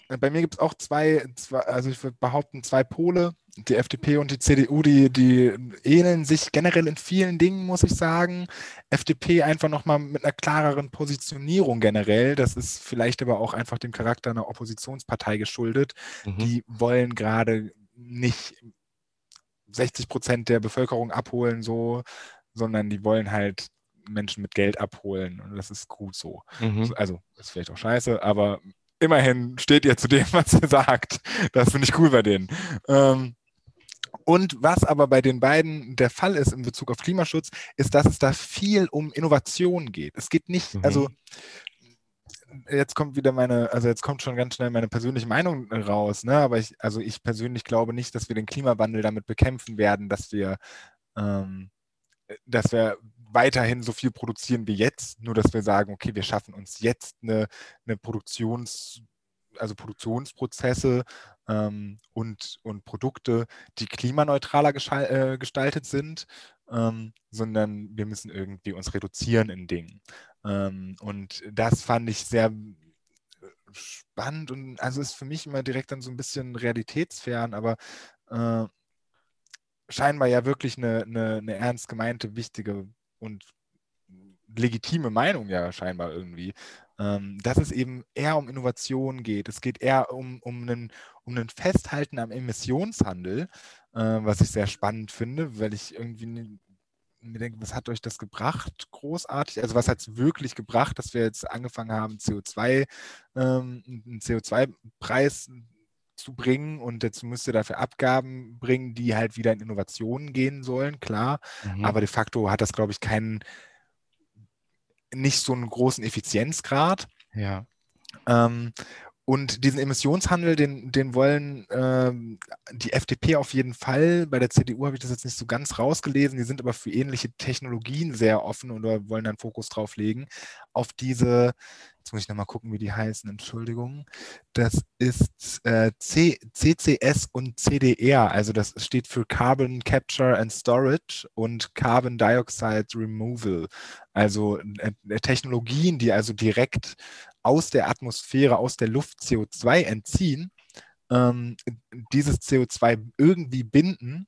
bei mir gibt es auch zwei, zwei, also ich würde behaupten, zwei Pole. Die FDP und die CDU, die, die ähneln sich generell in vielen Dingen, muss ich sagen. FDP einfach nochmal mit einer klareren Positionierung generell. Das ist vielleicht aber auch einfach dem Charakter einer Oppositionspartei geschuldet. Mhm. Die wollen gerade nicht 60 Prozent der Bevölkerung abholen, so, sondern die wollen halt Menschen mit Geld abholen und das ist gut so. Mhm. Also ist vielleicht auch scheiße, aber immerhin steht ihr zu dem, [LAUGHS] was ihr sagt. Das finde ich cool bei denen. Ähm, und was aber bei den beiden der Fall ist in Bezug auf Klimaschutz, ist, dass es da viel um Innovation geht. Es geht nicht, Mhm. also jetzt kommt wieder meine, also jetzt kommt schon ganz schnell meine persönliche Meinung raus, ne? Aber ich, also ich persönlich glaube nicht, dass wir den Klimawandel damit bekämpfen werden, dass wir, ähm, dass wir weiterhin so viel produzieren wie jetzt, nur dass wir sagen, okay, wir schaffen uns jetzt eine, eine Produktions, also Produktionsprozesse ähm, und, und Produkte, die klimaneutraler äh, gestaltet sind, ähm, sondern wir müssen irgendwie uns reduzieren in Dingen. Ähm, und das fand ich sehr spannend und also ist für mich immer direkt dann so ein bisschen realitätsfern, aber äh, scheinbar ja wirklich eine, eine, eine ernst gemeinte, wichtige und legitime Meinung ja scheinbar irgendwie, ähm, dass es eben eher um Innovation geht. Es geht eher um, um, einen, um einen Festhalten am Emissionshandel, äh, was ich sehr spannend finde, weil ich irgendwie mir denke, was hat euch das gebracht, großartig? Also was hat es wirklich gebracht, dass wir jetzt angefangen haben, CO2, ähm, einen CO2-Preis zu bringen und jetzt müsst ihr dafür Abgaben bringen, die halt wieder in Innovationen gehen sollen, klar. Mhm. Aber de facto hat das, glaube ich, keinen, nicht so einen großen Effizienzgrad. ja. Ähm, und diesen Emissionshandel, den, den wollen ähm, die FDP auf jeden Fall. Bei der CDU habe ich das jetzt nicht so ganz rausgelesen. Die sind aber für ähnliche Technologien sehr offen oder wollen dann Fokus drauf legen. Auf diese, jetzt muss ich nochmal gucken, wie die heißen, Entschuldigung. Das ist äh, C, CCS und CDR. Also das steht für Carbon Capture and Storage und Carbon Dioxide Removal. Also äh, Technologien, die also direkt aus der Atmosphäre, aus der Luft CO2 entziehen, ähm, dieses CO2 irgendwie binden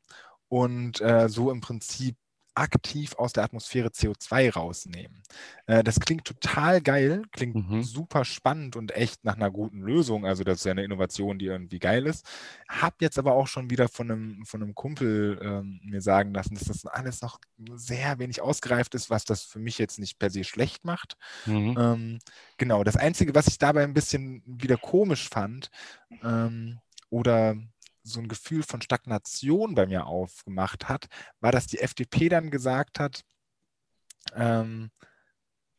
und äh, so im Prinzip aktiv aus der Atmosphäre CO2 rausnehmen. Äh, das klingt total geil, klingt Mhm. super spannend und echt nach einer guten Lösung. Also das ist ja eine Innovation, die irgendwie geil ist. Hab jetzt aber auch schon wieder von einem, von einem Kumpel ähm, mir sagen lassen, dass das alles noch sehr wenig ausgereift ist, was das für mich jetzt nicht per se schlecht macht. Mhm. Ähm, genau, das Einzige, was ich dabei ein bisschen wieder komisch fand ähm, oder so ein Gefühl von Stagnation bei mir aufgemacht hat, war, dass die FDP dann gesagt hat, ähm,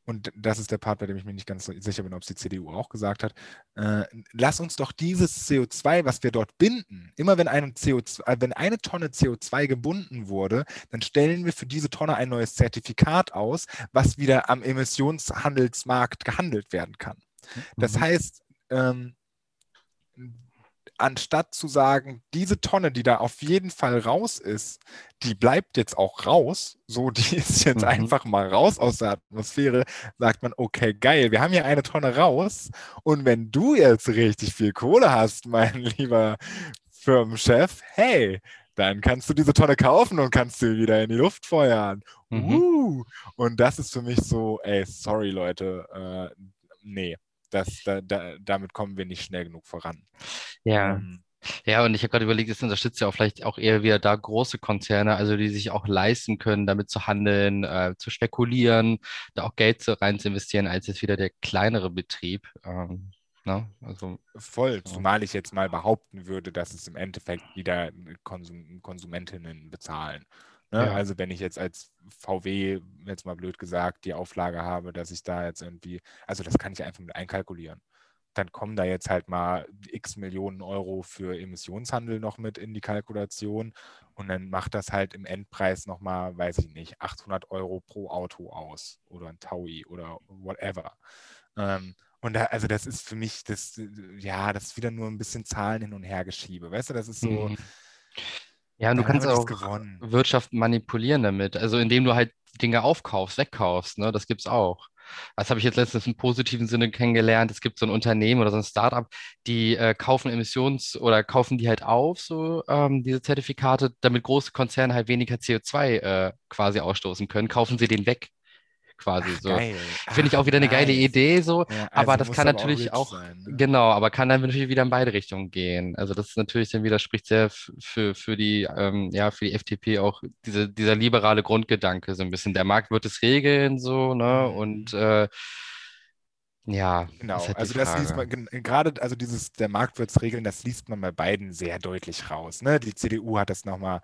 und das ist der Part, bei dem ich mir nicht ganz so sicher bin, ob es die CDU auch gesagt hat, äh, lass uns doch dieses CO2, was wir dort binden, immer wenn eine, CO2, äh, wenn eine Tonne CO2 gebunden wurde, dann stellen wir für diese Tonne ein neues Zertifikat aus, was wieder am Emissionshandelsmarkt gehandelt werden kann. Das Mhm. heißt, ähm, anstatt zu sagen, diese Tonne, die da auf jeden Fall raus ist, die bleibt jetzt auch raus, so die [LAUGHS] ist jetzt Mhm. einfach mal raus aus der Atmosphäre, sagt man, okay, geil, wir haben hier eine Tonne raus und wenn du jetzt richtig viel Kohle hast, mein [LAUGHS] lieber Firmenchef, hey, dann kannst du diese Tonne kaufen und kannst sie wieder in die Luft feuern. Mhm. Uh, und das ist für mich so, ey, sorry Leute, äh, nee, das, da, da, damit kommen wir nicht schnell genug voran. Ja. Ähm, Ja, und ich habe gerade überlegt, es unterstützt ja auch vielleicht auch eher wieder da große Konzerne, also die sich auch leisten können, damit zu handeln, äh, zu spekulieren, da auch Geld so rein zu investieren, als jetzt wieder der kleinere Betrieb. Ähm, ne? Also, Voll, Ja. zumal ich jetzt mal behaupten würde, dass es im Endeffekt wieder Konsum Konsumentinnen bezahlen. Ne? Ja. Also wenn ich jetzt als VW, jetzt mal blöd gesagt, die Auflage habe, dass ich da jetzt irgendwie, also das kann ich einfach mit einkalkulieren. Dann kommen da jetzt halt mal x Millionen Euro für Emissionshandel noch mit in die Kalkulation und dann macht das halt im Endpreis nochmal, weiß ich nicht, 800 Euro pro Auto aus oder ein Taui oder whatever. Ähm, und da, also das ist für mich, das, ja, das ist wieder nur ein bisschen Zahlen hin und her geschiebe. Weißt du, das ist so, mhm. Ja, und du kannst auch. Wirtschaft manipulieren damit, also indem du halt Dinge aufkaufst, wegkaufst, ne? Das gibt's auch. Das habe ich jetzt letztens im positiven Sinne kennengelernt. Es gibt so ein Unternehmen oder so ein Startup, die äh, kaufen Emissions- oder kaufen die halt auf, so ähm, diese Zertifikate, damit große Konzerne halt weniger CO2 äh, quasi ausstoßen können, kaufen sie den weg quasi so. Geil. Finde ich auch Ach, wieder eine geile nice. Idee so, Ja, aber also das muss kann aber auch natürlich rich auch, sein, ne? genau, aber kann dann natürlich wieder in beide Richtungen gehen. Also das ist natürlich dann widerspricht sehr f- für, für die, ähm, ja, für die FDP auch diese, dieser liberale Grundgedanke so ein bisschen. Der Markt wird es regeln so, ne? Mhm. Und äh, ja, Genau, halt also das liest man, gerade, also dieses, der Markt wird es regeln, das liest man bei beiden sehr deutlich raus. Ne? Die CDU hat das nochmal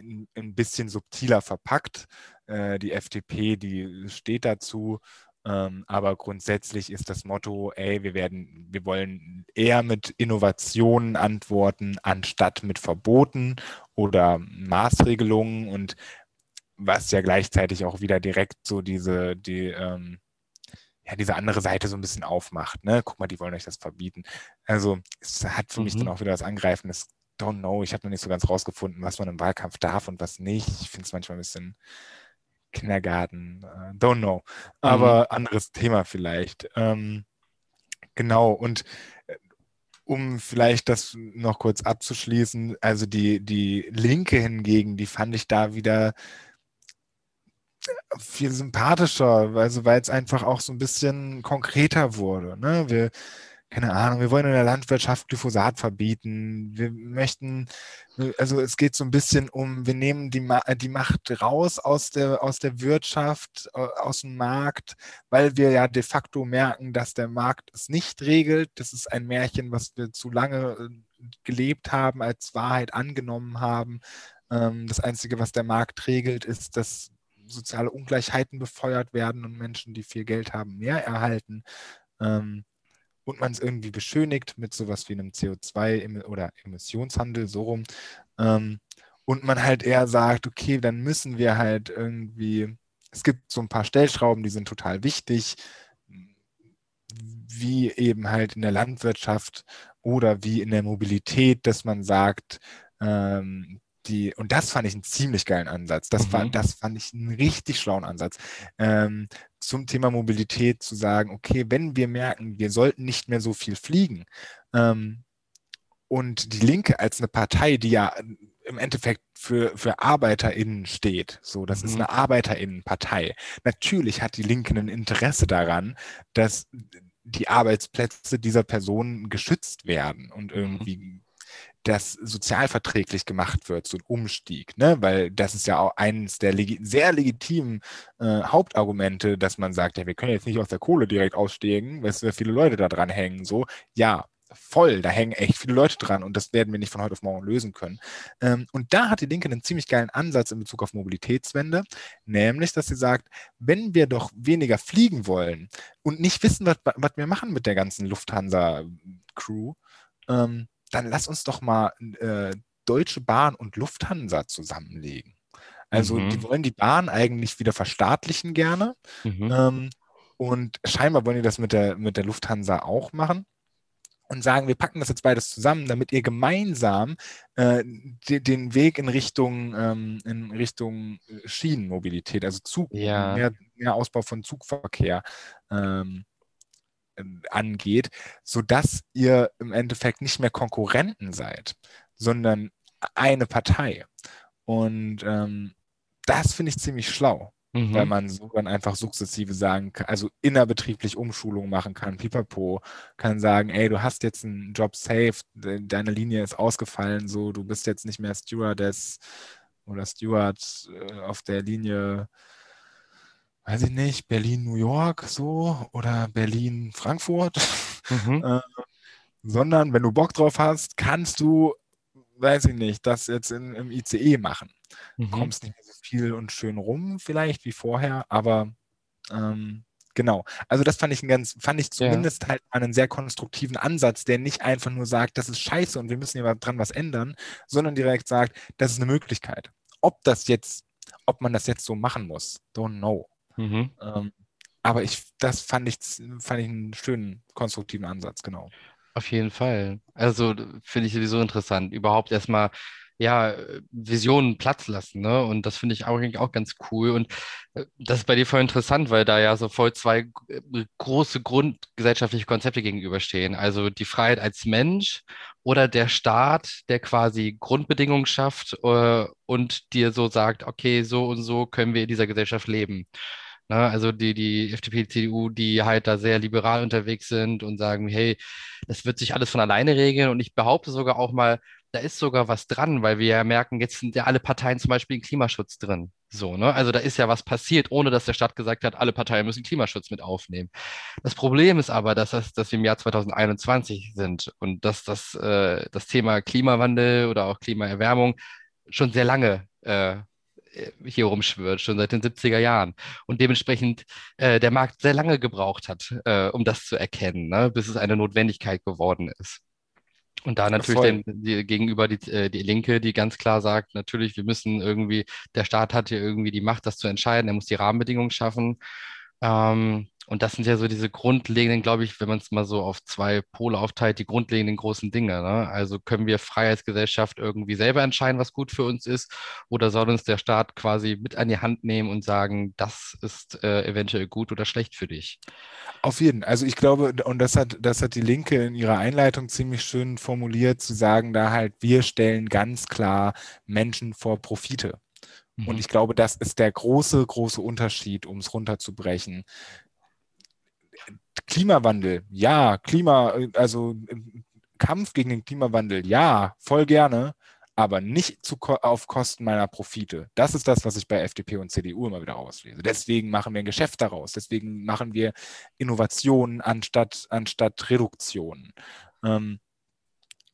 ein, ein bisschen subtiler verpackt. Äh, die FDP, die steht dazu. Ähm, aber grundsätzlich ist das Motto, ey, wir werden, wir wollen eher mit Innovationen antworten, anstatt mit Verboten oder Maßregelungen und was ja gleichzeitig auch wieder direkt so diese, die, ähm, ja, diese andere Seite so ein bisschen aufmacht. Ne? Guck mal, die wollen euch das verbieten. Also es hat für mich Mhm. dann auch wieder was Angreifendes. Don't know. Ich habe noch nicht so ganz rausgefunden, was man im Wahlkampf darf und was nicht. Ich finde es manchmal ein bisschen Kindergarten. Äh, don't know. Aber anderes Thema vielleicht. Ähm, genau. Und äh, um vielleicht das noch kurz abzuschließen, also die, die Linke hingegen, die fand ich da wieder viel sympathischer, also weil es einfach auch so ein bisschen konkreter wurde. Ne? Wir, keine Ahnung, wir wollen in der Landwirtschaft Glyphosat verbieten. Wir möchten, also es geht so ein bisschen um, wir nehmen die, die Macht raus aus der, aus der Wirtschaft, aus dem Markt, weil wir ja de facto merken, dass der Markt es nicht regelt. Das ist ein Märchen, was wir zu lange äh, gelebt haben, als Wahrheit angenommen haben. Ähm, das Einzige, was der Markt regelt, ist, dass soziale Ungleichheiten befeuert werden und Menschen, die viel Geld haben, mehr erhalten. Ähm, und man es irgendwie beschönigt mit sowas wie einem CO2- oder Emissionshandel, so rum. Ähm, und man halt eher sagt, okay, dann müssen wir halt irgendwie, es gibt so ein paar Stellschrauben, die sind total wichtig, wie eben halt in der Landwirtschaft oder wie in der Mobilität, dass man sagt, ähm, die, und das fand ich einen ziemlich geilen Ansatz. Das, Mhm. war, das fand ich einen richtig schlauen Ansatz. Ähm, zum Thema Mobilität zu sagen, okay, wenn wir merken, wir sollten nicht mehr so viel fliegen, ähm, und die Linke als eine Partei, die ja im Endeffekt für, für ArbeiterInnen steht, so, das ist Mhm. eine ArbeiterInnenpartei. Natürlich hat die Linke ein Interesse daran, dass die Arbeitsplätze dieser Personen geschützt werden und irgendwie das sozialverträglich gemacht wird, so ein Umstieg, ne? Weil das ist ja auch eines der legi sehr legitimen äh, Hauptargumente, dass man sagt, ja, wir können jetzt nicht aus der Kohle direkt aussteigen, weil sehr viele Leute da dran hängen. So, ja, voll, da hängen echt viele Leute dran und das werden wir nicht von heute auf morgen lösen können. Ähm, und da hat die Linke einen ziemlich geilen Ansatz in Bezug auf Mobilitätswende, nämlich, dass sie sagt, wenn wir doch weniger fliegen wollen und nicht wissen, was, was wir machen mit der ganzen Lufthansa-Crew, ähm, dann lass uns doch mal äh, Deutsche Bahn und Lufthansa zusammenlegen. Also Mhm. die wollen die Bahn eigentlich wieder verstaatlichen gerne. Mhm. Ähm, und scheinbar wollen die das mit der, mit der Lufthansa auch machen und sagen, wir packen das jetzt beides zusammen, damit ihr gemeinsam äh, de, den Weg in Richtung, ähm, in Richtung äh, Schienenmobilität, also Zug, Ja. mehr, mehr Ausbau von Zugverkehr ähm, äh, angeht, sodass ihr im Endeffekt nicht mehr Konkurrenten seid, sondern eine Partei. Und ähm, das finde ich ziemlich schlau Mhm. weil man so dann einfach sukzessive sagen kann, also innerbetrieblich Umschulung machen kann, pipapo, kann sagen, ey, du hast jetzt einen Job safe, de deine Linie ist ausgefallen, so, du bist jetzt nicht mehr Stewardess oder Steward äh, auf der Linie, weiß ich nicht, Berlin-New York, so, oder Berlin-Frankfurt, Mhm. [LAUGHS] äh, sondern wenn du Bock drauf hast, kannst du, weiß ich nicht, das jetzt in, im ICE machen Mhm. kommst nicht mehr so viel und schön rum, vielleicht wie vorher, aber ähm, genau. Also das fand ich einen ganz, fand ich Ja. zumindest halt einen sehr konstruktiven Ansatz, der nicht einfach nur sagt, das ist scheiße und wir müssen hier dran was ändern, sondern direkt sagt, das ist eine Möglichkeit. Ob das jetzt, ob man das jetzt so machen muss, don't know. Mhm. Ähm, aber ich, das fand ich, fand ich einen schönen, konstruktiven Ansatz, genau. Auf jeden Fall. Also finde ich sowieso interessant. Überhaupt erstmal, ja, äh, Visionen Platz lassen, ne? Und das finde ich auch, eigentlich auch ganz cool. Und äh, das ist bei dir voll interessant, weil da ja so voll zwei äh, große grundgesellschaftliche Konzepte gegenüberstehen. Also die Freiheit als Mensch oder der Staat, der quasi Grundbedingungen schafft, äh, und dir so sagt, okay, so und so können wir in dieser Gesellschaft leben. Ne? Also die, die FDP, CDU, die halt da sehr liberal unterwegs sind und sagen, hey, das wird sich alles von alleine regeln. Und ich behaupte sogar auch mal, da ist sogar was dran, weil wir ja merken, jetzt sind ja alle Parteien zum Beispiel in Klimaschutz drin. So, ne? Also da ist ja was passiert, ohne dass der Staat gesagt hat, alle Parteien müssen Klimaschutz mit aufnehmen. Das Problem ist aber, dass, das, dass wir im Jahr 2021 sind und dass das, äh, das Thema Klimawandel oder auch Klimaerwärmung schon sehr lange äh, hier rumschwirrt, schon seit den 70er Jahren. Und dementsprechend äh, der Markt sehr lange gebraucht hat, äh, um das zu erkennen, ne? bis es eine Notwendigkeit geworden ist. Und da natürlich Voll. die, gegenüber die, äh, die Linke, die ganz klar sagt, natürlich, wir müssen irgendwie, der Staat hat hier irgendwie die Macht, das zu entscheiden, er muss die Rahmenbedingungen schaffen. Ähm, und das sind ja so diese grundlegenden, glaube ich, wenn man es mal so auf zwei Pole aufteilt, die grundlegenden großen Dinge. Ne? Also können wir Freiheitsgesellschaft irgendwie selber entscheiden, was gut für uns ist, oder soll uns der Staat quasi mit an die Hand nehmen und sagen, das ist äh, eventuell gut oder schlecht für dich? Auf jeden. Also ich glaube, und das hat, das hat die Linke in ihrer Einleitung ziemlich schön formuliert, zu sagen, da halt, wir stellen ganz klar Menschen vor Profite. Und Mhm. ich glaube, das ist der große, große Unterschied, um es runterzubrechen. Klimawandel, ja, Klima, also äh, Kampf gegen den Klimawandel, ja, voll gerne, aber nicht zu, auf Kosten meiner Profite. Das ist das, was ich bei FDP und CDU immer wieder rauslese. Deswegen machen wir ein Geschäft daraus. Deswegen machen wir Innovationen anstatt, anstatt Reduktionen. Ähm,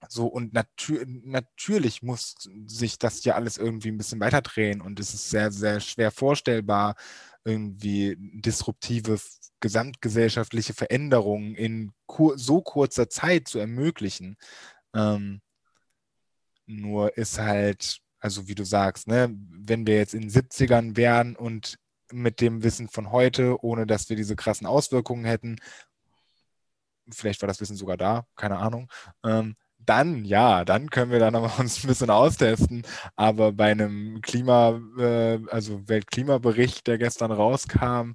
so, und natür natürlich muss sich das ja alles irgendwie ein bisschen weiterdrehen und es ist sehr, sehr schwer vorstellbar, irgendwie disruptive gesamtgesellschaftliche Veränderungen in kur so kurzer Zeit zu ermöglichen. Ähm, nur ist halt, also wie du sagst, ne, wenn wir jetzt in den 70ern wären und mit dem Wissen von heute, ohne dass wir diese krassen Auswirkungen hätten, vielleicht war das Wissen sogar da, keine Ahnung, ähm, dann ja, dann können wir dann aber [LAUGHS] uns ein bisschen austesten. Aber bei einem Klima, äh, also Weltklimabericht, der gestern rauskam,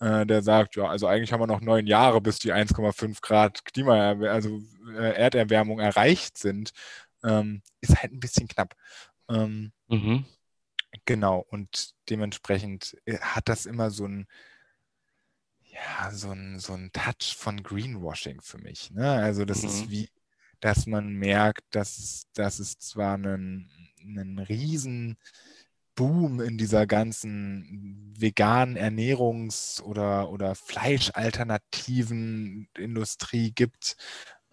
äh, der sagt, ja, also eigentlich haben wir noch neun Jahre, bis die 1,5 Grad Klima, also äh, Erderwärmung erreicht sind, ähm, ist halt ein bisschen knapp. Ähm, Mhm. Genau, und dementsprechend äh, hat das immer so ein, ja, so ein, so ein Touch von Greenwashing für mich. Ne? Also das ist Mhm. wie, dass man merkt, dass, es- dass es zwar einen, einen riesen Boom in dieser ganzen veganen Ernährungs- oder, oder Fleischalternativen Industrie gibt,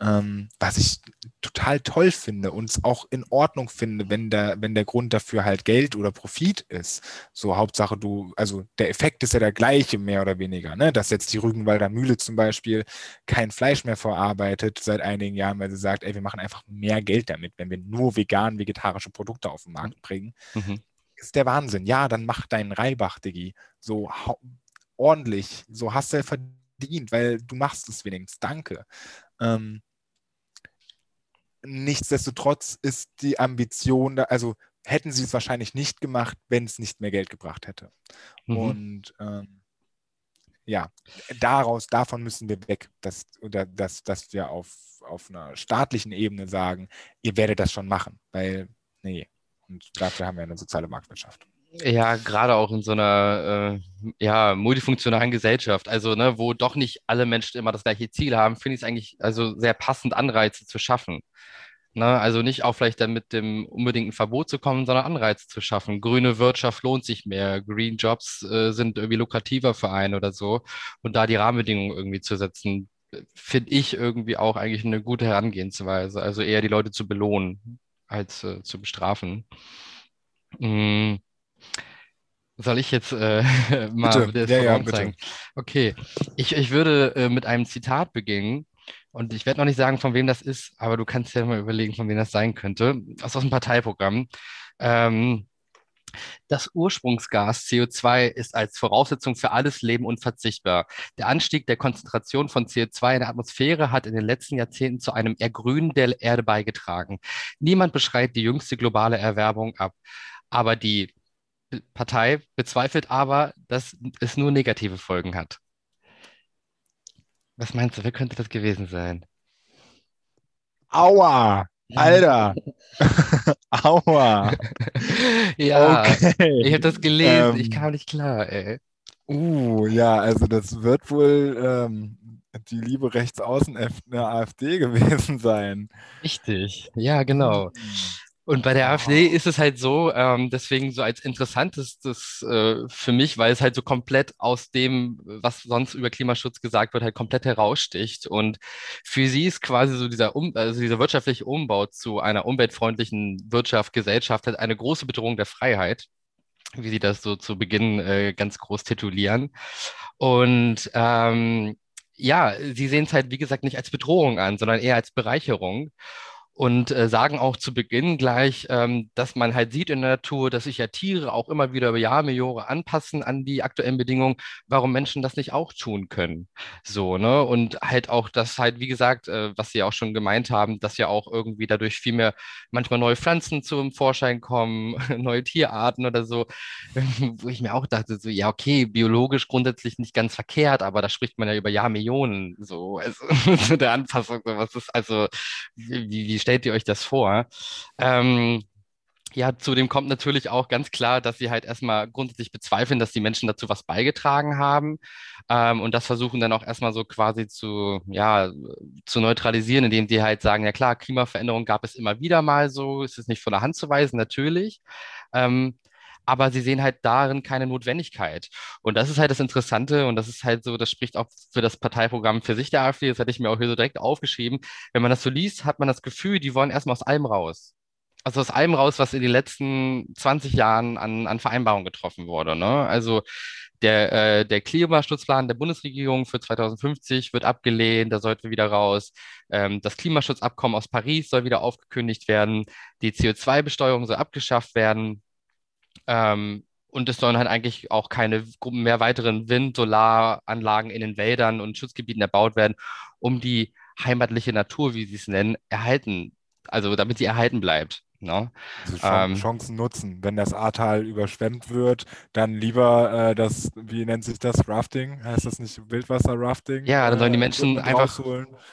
ähm, was ich total toll finde und es auch in Ordnung finde, wenn der, wenn der Grund dafür halt Geld oder Profit ist. So Hauptsache du, also der Effekt ist ja der gleiche, mehr oder weniger, ne? Dass jetzt die Rügenwalder Mühle zum Beispiel kein Fleisch mehr verarbeitet seit einigen Jahren, weil sie sagt, ey, wir machen einfach mehr Geld damit, wenn wir nur vegan vegetarische Produkte auf den Markt bringen Mhm. Ist der Wahnsinn. Ja, dann mach deinen Reibach, Diggi. So ordentlich. So hast du ja verdient, weil du machst es wenigstens. Danke. Ähm, nichtsdestotrotz ist die Ambition da, also hätten sie es wahrscheinlich nicht gemacht, wenn es nicht mehr Geld gebracht hätte. Mhm. Und ähm, ja, daraus, davon müssen wir weg, dass, oder dass, dass wir auf, auf einer staatlichen Ebene sagen, ihr werdet das schon machen, weil, nee. Und dafür haben wir eine soziale Marktwirtschaft. Ja, gerade auch in so einer äh, ja, multifunktionalen Gesellschaft, also ne, wo doch nicht alle Menschen immer das gleiche Ziel haben, finde ich es eigentlich also sehr passend, Anreize zu schaffen. Ne, also nicht auch vielleicht dann mit dem unbedingten Verbot zu kommen, sondern Anreize zu schaffen. Grüne Wirtschaft lohnt sich mehr, Green Jobs äh, sind irgendwie lukrativer für einen oder so. Und da die Rahmenbedingungen irgendwie zu setzen, finde ich irgendwie auch eigentlich eine gute Herangehensweise. Also eher die Leute zu belohnen als äh, zu bestrafen. Mm. Soll ich jetzt äh, [LAUGHS] mal Bitte. das Ja, ja, bitte. zeigen? Okay, ich, ich würde äh, mit einem Zitat beginnen und ich werde noch nicht sagen, von wem das ist, aber du kannst ja mal überlegen, von wem das sein könnte. Das ist aus dem Parteiprogramm. Ähm, das Ursprungsgas CO2 ist als Voraussetzung für alles Leben unverzichtbar. Der Anstieg der Konzentration von CO2 in der Atmosphäre hat in den letzten Jahrzehnten zu einem Ergrünen der Erde beigetragen. Niemand beschreibt die jüngste globale Erwärmung ab. Aber die Partei bezweifelt aber, dass es nur negative Folgen hat. Was meinst du, wer könnte das gewesen sein? Aua! Alter! [LAUGHS] Aua! Ja, Okay. ich habe das gelesen, ich Ähm, kam nicht klar, ey. Uh, ja, also das wird wohl ähm, die liebe Rechtsaußen der AfD [LAUGHS] gewesen sein. Richtig, ja, genau. Und bei der AfD ist es halt so, ähm, deswegen so als interessantestes äh, für mich, weil es halt so komplett aus dem, was sonst über Klimaschutz gesagt wird, halt komplett heraussticht. Und für sie ist quasi so dieser, um, also dieser wirtschaftliche Umbau zu einer umweltfreundlichen Wirtschaft, Gesellschaft halt eine große Bedrohung der Freiheit wie sie das so zu Beginn äh, ganz groß titulieren. Und ähm, ja, sie sehen es halt, wie gesagt, nicht als Bedrohung an, sondern eher als Bereicherung und äh, sagen auch zu Beginn gleich, ähm, dass man halt sieht in der Natur, dass sich ja Tiere auch immer wieder über Jahr, Millionen anpassen an die aktuellen Bedingungen, warum Menschen das nicht auch tun können. So, ne? Und halt auch, dass halt, wie gesagt, äh, was Sie auch schon gemeint haben, dass ja auch irgendwie dadurch viel mehr manchmal neue Pflanzen zum Vorschein kommen, [LAUGHS] neue Tierarten oder so, [LAUGHS] wo ich mir auch dachte, so, ja, okay, biologisch grundsätzlich nicht ganz verkehrt, aber da spricht man ja über Jahr, Millionen, so, also [LAUGHS] der Anpassung, was ist also, wie, wie stellt ihr euch das vor? Ähm, ja, zudem kommt natürlich auch ganz klar, dass sie halt erstmal grundsätzlich bezweifeln, dass die Menschen dazu was beigetragen haben ähm, und das versuchen dann auch erstmal so quasi zu, ja, zu neutralisieren, indem sie halt sagen, ja klar, Klimaveränderung gab es immer wieder mal so, ist es nicht von der Hand zu weisen, natürlich. Ähm, aber sie sehen halt darin keine Notwendigkeit. Und das ist halt das Interessante und das ist halt so, das spricht auch für das Parteiprogramm für sich der AfD, das hatte ich mir auch hier so direkt aufgeschrieben. Wenn man das so liest, hat man das Gefühl, die wollen erstmal aus allem raus. Also aus allem raus, was in den letzten 20 Jahren an, an Vereinbarungen getroffen wurde. Ne? Also der, äh, der Klimaschutzplan der Bundesregierung für 2050 wird abgelehnt, da sollten wir wieder raus. Ähm, das Klimaschutzabkommen aus Paris soll wieder aufgekündigt werden. Die CO2-Besteuerung soll abgeschafft werden. Ähm, und es sollen halt eigentlich auch keine mehr weiteren Wind-, Solaranlagen in den Wäldern und Schutzgebieten erbaut werden, um die heimatliche Natur, wie sie es nennen, erhalten, also damit sie erhalten bleibt. Ne? Also Chan ähm, Chancen nutzen. Wenn das Ahrtal überschwemmt wird, dann lieber äh, das, wie nennt sich das, Rafting? Heißt das nicht Wildwasser-Rafting? Ja, dann sollen die äh, Menschen einfach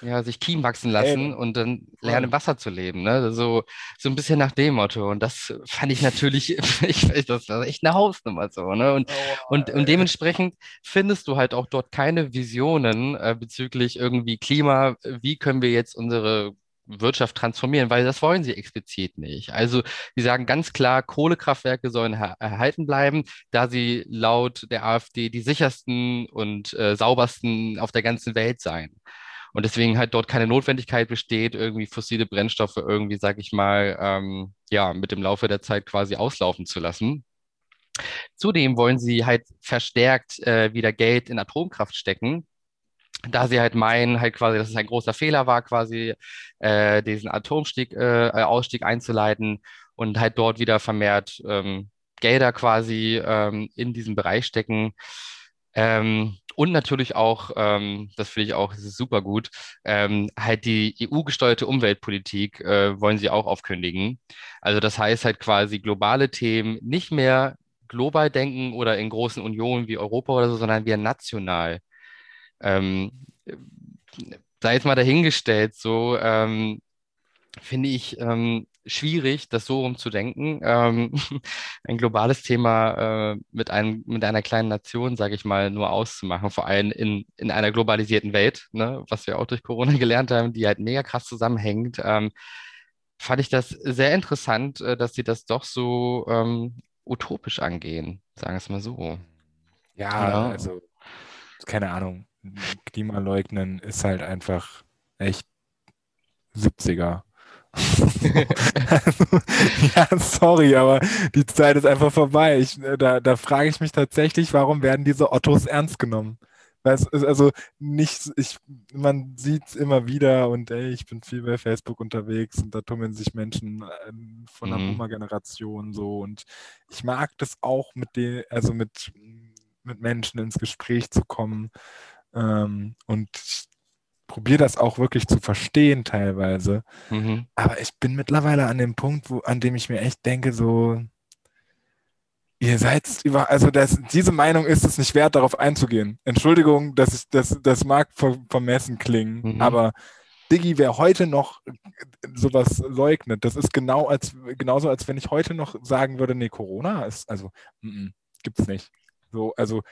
ja, sich Kiem wachsen lassen Ey, und dann lernen, im Wasser zu leben. Ne? So, so ein bisschen nach dem Motto. Und das fand ich natürlich, [LAUGHS] ich, das war echt eine Hausnummer so. Ne? Und, oh, und, und dementsprechend findest du halt auch dort keine Visionen äh, bezüglich irgendwie Klima. Wie können wir jetzt unsere Wirtschaft transformieren, weil das wollen sie explizit nicht. Also sie sagen ganz klar, Kohlekraftwerke sollen erhalten bleiben, da sie laut der AfD die sichersten und äh, saubersten auf der ganzen Welt seien. Und deswegen halt dort keine Notwendigkeit besteht, irgendwie fossile Brennstoffe irgendwie, sag ich mal, ähm, ja, mit dem Laufe der Zeit quasi auslaufen zu lassen. Zudem wollen sie halt verstärkt äh, wieder Geld in Atomkraft stecken, da sie halt meinen, halt quasi, dass es ein großer Fehler war, quasi äh, diesen Atomstieg, äh, Ausstieg einzuleiten und halt dort wieder vermehrt ähm, Gelder quasi ähm, in diesen Bereich stecken. Ähm, und natürlich auch, ähm, das finde ich auch super gut, ähm, halt die EU-gesteuerte Umweltpolitik äh, wollen sie auch aufkündigen. Also das heißt halt quasi globale Themen nicht mehr global denken oder in großen Unionen wie Europa oder so, sondern wir national ähm, sei jetzt mal dahingestellt, so ähm, finde ich ähm, schwierig, das so rumzudenken. Ähm, [LAUGHS] ein globales Thema äh, mit, einem, mit einer kleinen Nation, sage ich mal, nur auszumachen, vor allem in, in einer globalisierten Welt, ne, was wir auch durch Corona [LAUGHS] gelernt haben, die halt mega krass zusammenhängt, ähm, fand ich das sehr interessant, äh, dass sie das doch so ähm, utopisch angehen, sagen wir es mal so. Ja, ja, also keine Ahnung. Klimaleugnen ist halt einfach echt 70er. also, [LAUGHS] [LAUGHS] ja, sorry, aber die Zeit ist einfach vorbei. Ich, äh, da, da frage ich mich tatsächlich, warum werden diese Ottos ernst genommen? Weil es ist also nicht, ich, man sieht es immer wieder und ey, ich bin viel bei Facebook unterwegs und da tummeln sich Menschen äh, von der mhm. Boomer-Generation so und ich mag das auch mit den, also mit, mit Menschen ins Gespräch zu kommen ähm, und ich probiere das auch wirklich zu verstehen teilweise. Mhm. Aber ich bin mittlerweile an dem Punkt, wo, an dem ich mir echt denke, so, ihr seid über, also das, diese Meinung ist es nicht wert, darauf einzugehen. Entschuldigung, dass ich, das, das mag vermessen klingen, mhm. aber Diggi, wer heute noch sowas leugnet, das ist genau als, genauso, als wenn ich heute noch sagen würde, nee, Corona ist, also, m -m, gibt's nicht. So, also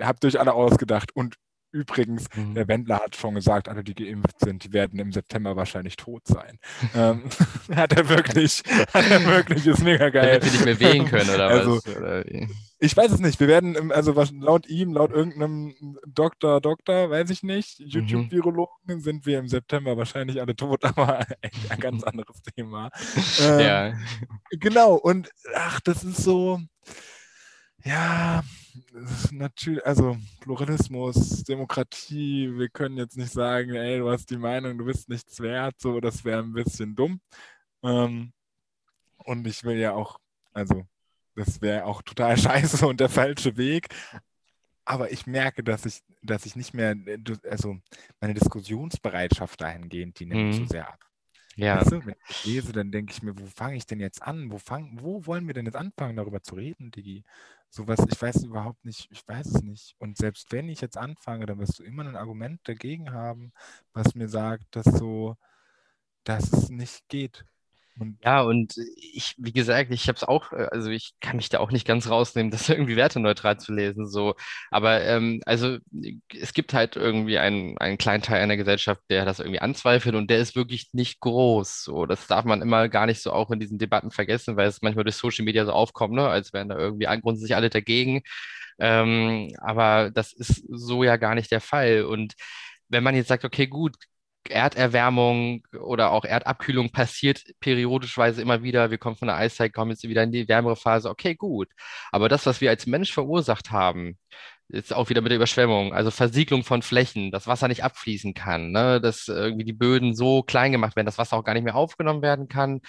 habt ihr euch alle ausgedacht. Und Übrigens, Mhm. der Wendler hat schon gesagt, alle, die geimpft sind, die werden im September wahrscheinlich tot sein. ähm, [LAUGHS] hat er wirklich, hat er wirklich, ist mega geil. Damit wir nicht mehr wählen können, oder Also, was? Oder? Ich weiß es nicht. Wir werden, also laut ihm, laut irgendeinem Doktor, Doktor, weiß ich nicht, Mhm. YouTube-Virologen, sind wir im September wahrscheinlich alle tot, [LAUGHS] aber echt ein ganz anderes Thema. [LAUGHS] Ähm, Ja. Genau, und ach, das ist so, ja, natürlich, also Pluralismus, Demokratie, wir können jetzt nicht sagen, ey, du hast die Meinung, du bist nichts wert, so, das wäre ein bisschen dumm. Ähm, und ich will ja auch, also, das wäre auch total [LAUGHS] scheiße und der falsche Weg. Aber ich merke, dass ich, dass ich nicht mehr, also meine Diskussionsbereitschaft dahingehend, die nimmt Mhm. zu sehr ab. Ja. Weißt du, wenn ich lese, dann denke ich mir, wo fange ich denn jetzt an? Wo, fang, wo wollen wir denn jetzt anfangen, darüber zu reden, Digi? Sowas, ich weiß überhaupt nicht, ich weiß es nicht. Und selbst wenn ich jetzt anfange, dann wirst du immer ein Argument dagegen haben, was mir sagt, dass so, dass es nicht geht. Und Ja, und ich, wie gesagt, ich habe es auch, äh, also ich kann mich da auch nicht ganz rausnehmen, [LAUGHS] das irgendwie werteneutral zu lesen, so. Aber ähm, also es gibt halt irgendwie einen, einen kleinen Teil einer Gesellschaft, der das irgendwie anzweifelt und der ist wirklich nicht groß. So, das darf man immer gar nicht so auch in diesen Debatten vergessen, weil es manchmal durch Social Media so aufkommt, ne, als wären da irgendwie grundsätzlich alle dagegen. Ähm, aber das ist so ja gar nicht der Fall. Und wenn man jetzt sagt, okay, gut, Erderwärmung oder auch Erdabkühlung passiert periodischweise immer wieder. Wir kommen von der Eiszeit, kommen jetzt wieder in die wärmere Phase. Okay, gut. Aber das, was wir als Mensch verursacht haben, ist auch wieder mit der Überschwemmung, also Versiegelung von Flächen, dass Wasser nicht abfließen kann, ne? dass irgendwie die Böden so klein gemacht werden, dass Wasser auch gar nicht mehr aufgenommen werden kann.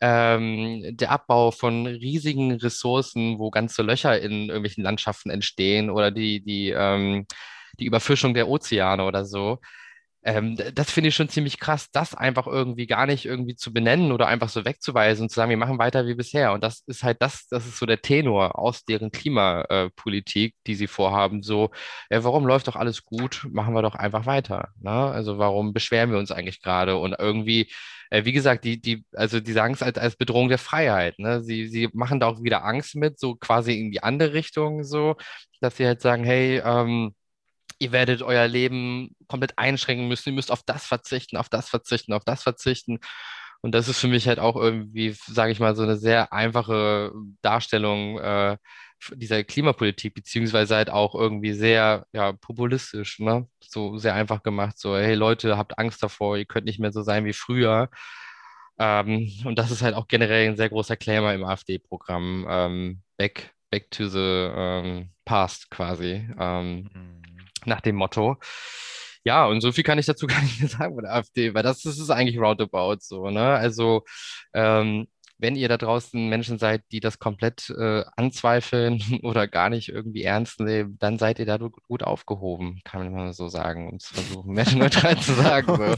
Ähm, der Abbau von riesigen Ressourcen, wo ganze Löcher in irgendwelchen Landschaften entstehen oder die, die, ähm, die Überfischung der Ozeane oder so. Ähm, das finde ich schon ziemlich krass, das einfach irgendwie gar nicht irgendwie zu benennen oder einfach so wegzuweisen und zu sagen, wir machen weiter wie bisher. Und das ist halt das, das ist so der Tenor aus deren Klimapolitik, die sie vorhaben. So, äh, warum läuft doch alles gut? Machen wir doch einfach weiter. Ne? Also warum beschweren wir uns eigentlich gerade? Und irgendwie, äh, wie gesagt, die, die, also die sagen es als, als Bedrohung der Freiheit. Ne? Sie, sie machen da auch wieder Angst mit, so quasi in die andere Richtung, so, dass sie halt sagen, hey, ähm, ihr werdet euer Leben komplett einschränken müssen, ihr müsst auf das verzichten, auf das verzichten, auf das verzichten. Und das ist für mich halt auch irgendwie, sage ich mal, so eine sehr einfache Darstellung äh, dieser Klimapolitik, beziehungsweise halt auch irgendwie sehr ja, populistisch, ne? So sehr einfach gemacht, so, hey Leute, habt Angst davor, ihr könnt nicht mehr so sein wie früher. Ähm, und das ist halt auch generell ein sehr großer Claimer im AfD-Programm. Ähm, back, back to the ähm, past quasi. Ähm, nach dem Motto. Ja, und so viel kann ich dazu [LAUGHS] gar nicht mehr sagen von der AfD, weil das, das ist eigentlich roundabout so, ne? Also, ähm, wenn ihr da draußen Menschen seid, die das komplett äh, anzweifeln [LAUGHS] oder gar nicht irgendwie ernst nehmen, dann seid ihr da gut, aufgehoben, kann man so sagen, um es versuchen, menschenneutral [LAUGHS] zu sagen. So.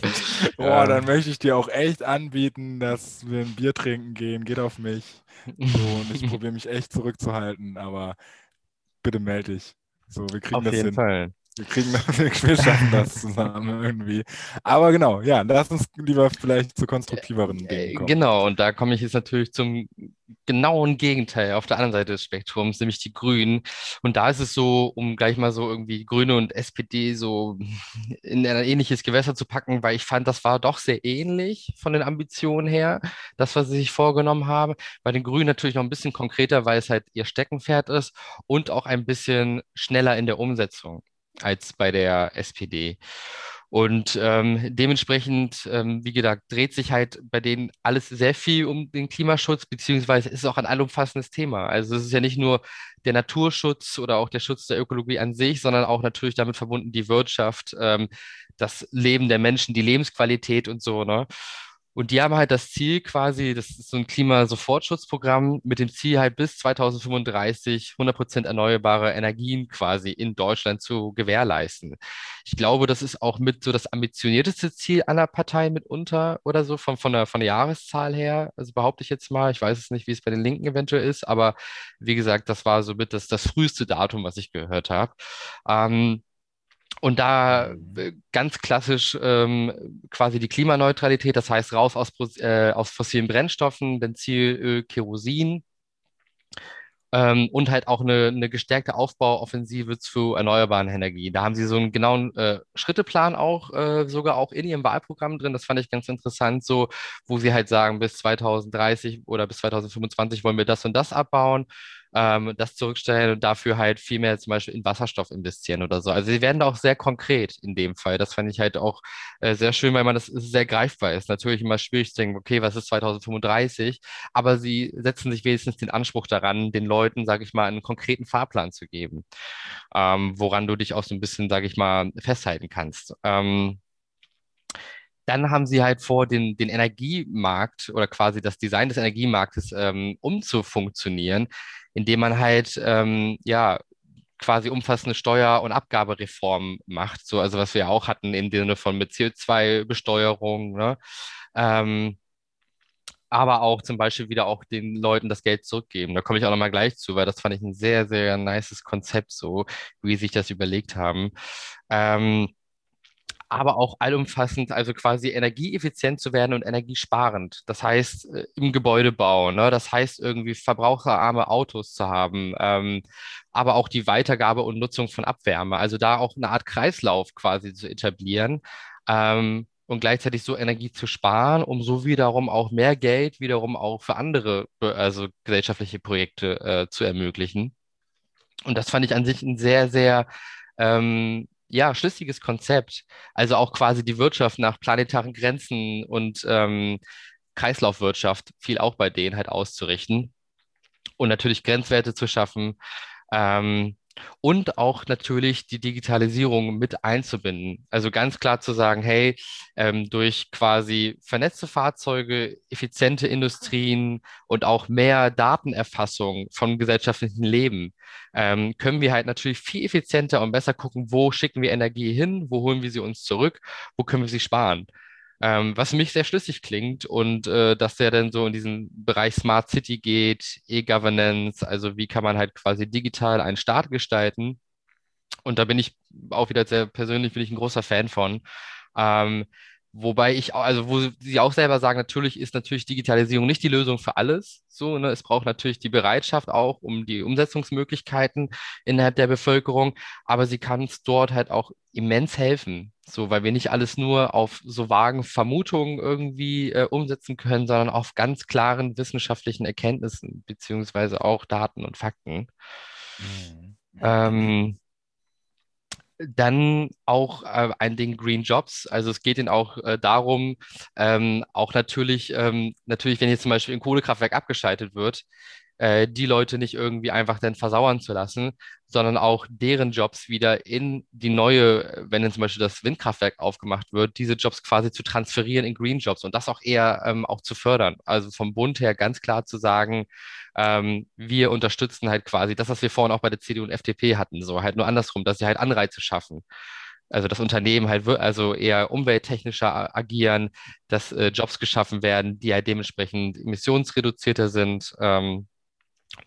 Boah, Ähm, dann möchte ich dir auch echt anbieten, dass wir ein Bier trinken gehen. Geht auf mich. So, und ich probiere mich echt zurückzuhalten, aber bitte melde dich. So, wir kriegen Auf das jeden hin. Fall. Wir kriegen das, wir schaffen das zusammen irgendwie. Aber genau, ja, lass uns lieber vielleicht zu konstruktiveren Äh, Dingen kommen. Genau, und da komme ich jetzt natürlich zum genauen Gegenteil auf der anderen Seite des Spektrums, nämlich die Grünen. Und da ist es so, um gleich mal so irgendwie Grüne und SPD so in ein ähnliches Gewässer zu packen, weil ich fand, das war doch sehr ähnlich von den Ambitionen her, das, was sie sich vorgenommen haben. Bei den Grünen natürlich noch ein bisschen konkreter, weil es halt ihr Steckenpferd ist und auch ein bisschen schneller in der Umsetzung als bei der SPD. Und ähm, dementsprechend, ähm, wie gesagt, dreht sich halt bei denen alles sehr viel um den Klimaschutz, beziehungsweise ist es auch ein allumfassendes Thema. Also es ist ja nicht nur der Naturschutz oder auch der Schutz der Ökologie an sich, sondern auch natürlich damit verbunden die Wirtschaft, ähm, das Leben der Menschen, die Lebensqualität und so, ne? Und die haben halt das Ziel quasi, das ist so ein Klimasofortschutzprogramm mit dem Ziel halt bis 2035 100% erneuerbare Energien quasi in Deutschland zu gewährleisten. Ich glaube, das ist auch mit so das ambitionierteste Ziel aller Parteien mitunter oder so von, von, der, von der Jahreszahl her. Also behaupte ich jetzt mal. Ich weiß es nicht, wie es bei den Linken eventuell ist, aber wie gesagt, das war so mit das, das früheste Datum, was ich gehört habe. Ähm, und da äh, ganz klassisch ähm, quasi die Klimaneutralität, das heißt raus aus, äh, aus fossilen Brennstoffen, Benzin, Öl, Kerosin. ähm, und halt auch eine, eine gestärkte Aufbauoffensive zu erneuerbaren Energien. Da haben sie so einen genauen äh, Schritteplan auch äh, sogar auch in ihrem Wahlprogramm drin. Das fand ich ganz interessant, so wo sie halt sagen, bis 2030 oder bis 2025 wollen wir das und das abbauen ähm, das zurückstellen und dafür halt viel mehr zum Beispiel in Wasserstoff investieren oder so. Also sie werden da auch sehr konkret in dem Fall. Das fand ich halt auch äh, sehr schön, weil man das sehr greifbar ist. Natürlich immer schwierig zu denken, okay, was ist 2035? Aber sie setzen sich wenigstens den Anspruch daran, den Leuten, sage ich mal, einen konkreten Fahrplan zu geben, ähm, woran du dich auch so ein bisschen, sage ich mal, festhalten kannst. Ähm, dann haben sie halt vor, den, den Energiemarkt oder quasi das Design des Energiemarktes ähm, umzufunktionieren, indem man halt ähm, ja quasi umfassende Steuer- und Abgabereform macht, so also was wir auch hatten im Sinne von mit CO2-Besteuerung, ne? Ähm, aber auch zum Beispiel wieder auch den Leuten das Geld zurückgeben. Da komme ich auch nochmal gleich zu, weil das fand ich ein sehr, sehr nices Konzept, so wie sie sich das überlegt haben. Ähm, aber auch allumfassend, also quasi energieeffizient zu werden und energiesparend. Das heißt, äh, im Gebäudebau, ne? das heißt, irgendwie verbraucherarme Autos zu haben, ähm, aber auch die Weitergabe und Nutzung von Abwärme. Also da auch eine Art Kreislauf quasi zu etablieren. Ähm, und gleichzeitig so Energie zu sparen, um so wiederum auch mehr Geld wiederum auch für andere, also gesellschaftliche Projekte äh, zu ermöglichen. Und das fand ich an sich ein sehr, sehr ähm, ja, schlüssiges Konzept. Also auch quasi die Wirtschaft nach planetaren Grenzen und ähm, Kreislaufwirtschaft viel auch bei denen halt auszurichten und natürlich Grenzwerte zu schaffen. Ähm, und auch natürlich die Digitalisierung mit einzubinden. Also ganz klar zu sagen, hey, ähm, durch quasi vernetzte Fahrzeuge, effiziente Industrien und auch mehr Datenerfassung vom gesellschaftlichen Leben ähm, können wir halt natürlich viel effizienter und besser gucken, wo schicken wir Energie hin, wo holen wir sie uns zurück, wo können wir sie sparen. Ähm, was für mich sehr schlüssig klingt und äh, dass der dann so in diesen Bereich Smart City geht, E-Governance, also wie kann man halt quasi digital einen Staat gestalten. Und da bin ich auch wieder sehr persönlich, bin ich ein großer Fan von. Ähm, Wobei ich, also wo sie auch selber sagen, natürlich ist natürlich Digitalisierung nicht die Lösung für alles. So, ne? Es braucht natürlich die Bereitschaft auch um die Umsetzungsmöglichkeiten innerhalb der Bevölkerung, aber sie kann es dort halt auch immens helfen. So, weil wir nicht alles nur auf so vagen Vermutungen irgendwie äh, umsetzen können, sondern auf ganz klaren wissenschaftlichen Erkenntnissen, beziehungsweise auch Daten und Fakten. Mhm. Ähm, dann auch äh, ein Ding Green Jobs. Also es geht ihnen auch äh, darum, ähm, auch natürlich, ähm, natürlich, wenn jetzt zum Beispiel ein Kohlekraftwerk abgeschaltet wird, äh, die Leute nicht irgendwie einfach dann versauern zu lassen, sondern auch deren Jobs wieder in die neue, wenn dann zum Beispiel das Windkraftwerk aufgemacht wird, diese Jobs quasi zu transferieren in Green Jobs und das auch eher ähm, auch zu fördern. Also vom Bund her ganz klar zu sagen, ähm, wir unterstützen halt quasi das, was wir vorhin auch bei der CDU und FDP hatten, so halt nur andersrum, dass sie halt Anreize schaffen also das Unternehmen halt also eher umwelttechnischer agieren, dass äh, Jobs geschaffen werden, die halt dementsprechend emissionsreduzierter sind. Ähm,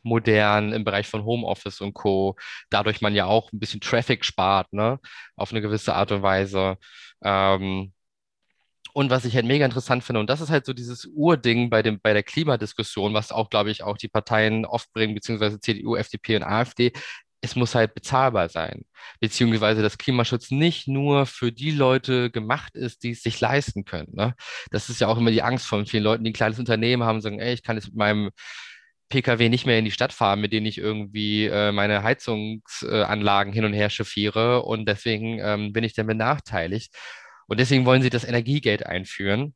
modern im Bereich von Homeoffice und Co. Dadurch man ja auch ein bisschen Traffic spart, ne? Auf eine gewisse Art und Weise. Ähm, und was ich halt mega interessant finde, und das ist halt so dieses Urding bei dem, bei der Klimadiskussion, was auch, glaube ich, auch die Parteien oft bringen, beziehungsweise CDU, FDP und AfD, es muss halt bezahlbar sein, beziehungsweise dass Klimaschutz nicht nur für die Leute gemacht ist, die es sich leisten können. Ne? Das ist ja auch immer die Angst von vielen Leuten, die ein kleines Unternehmen haben, sagen, ey, ich kann jetzt mit meinem Pkw nicht mehr in die Stadt fahren, mit denen ich irgendwie äh, meine Heizungsanlagen hin und her chauffiere und deswegen ähm, bin ich dann benachteiligt. Und deswegen wollen sie das Energiegeld einführen.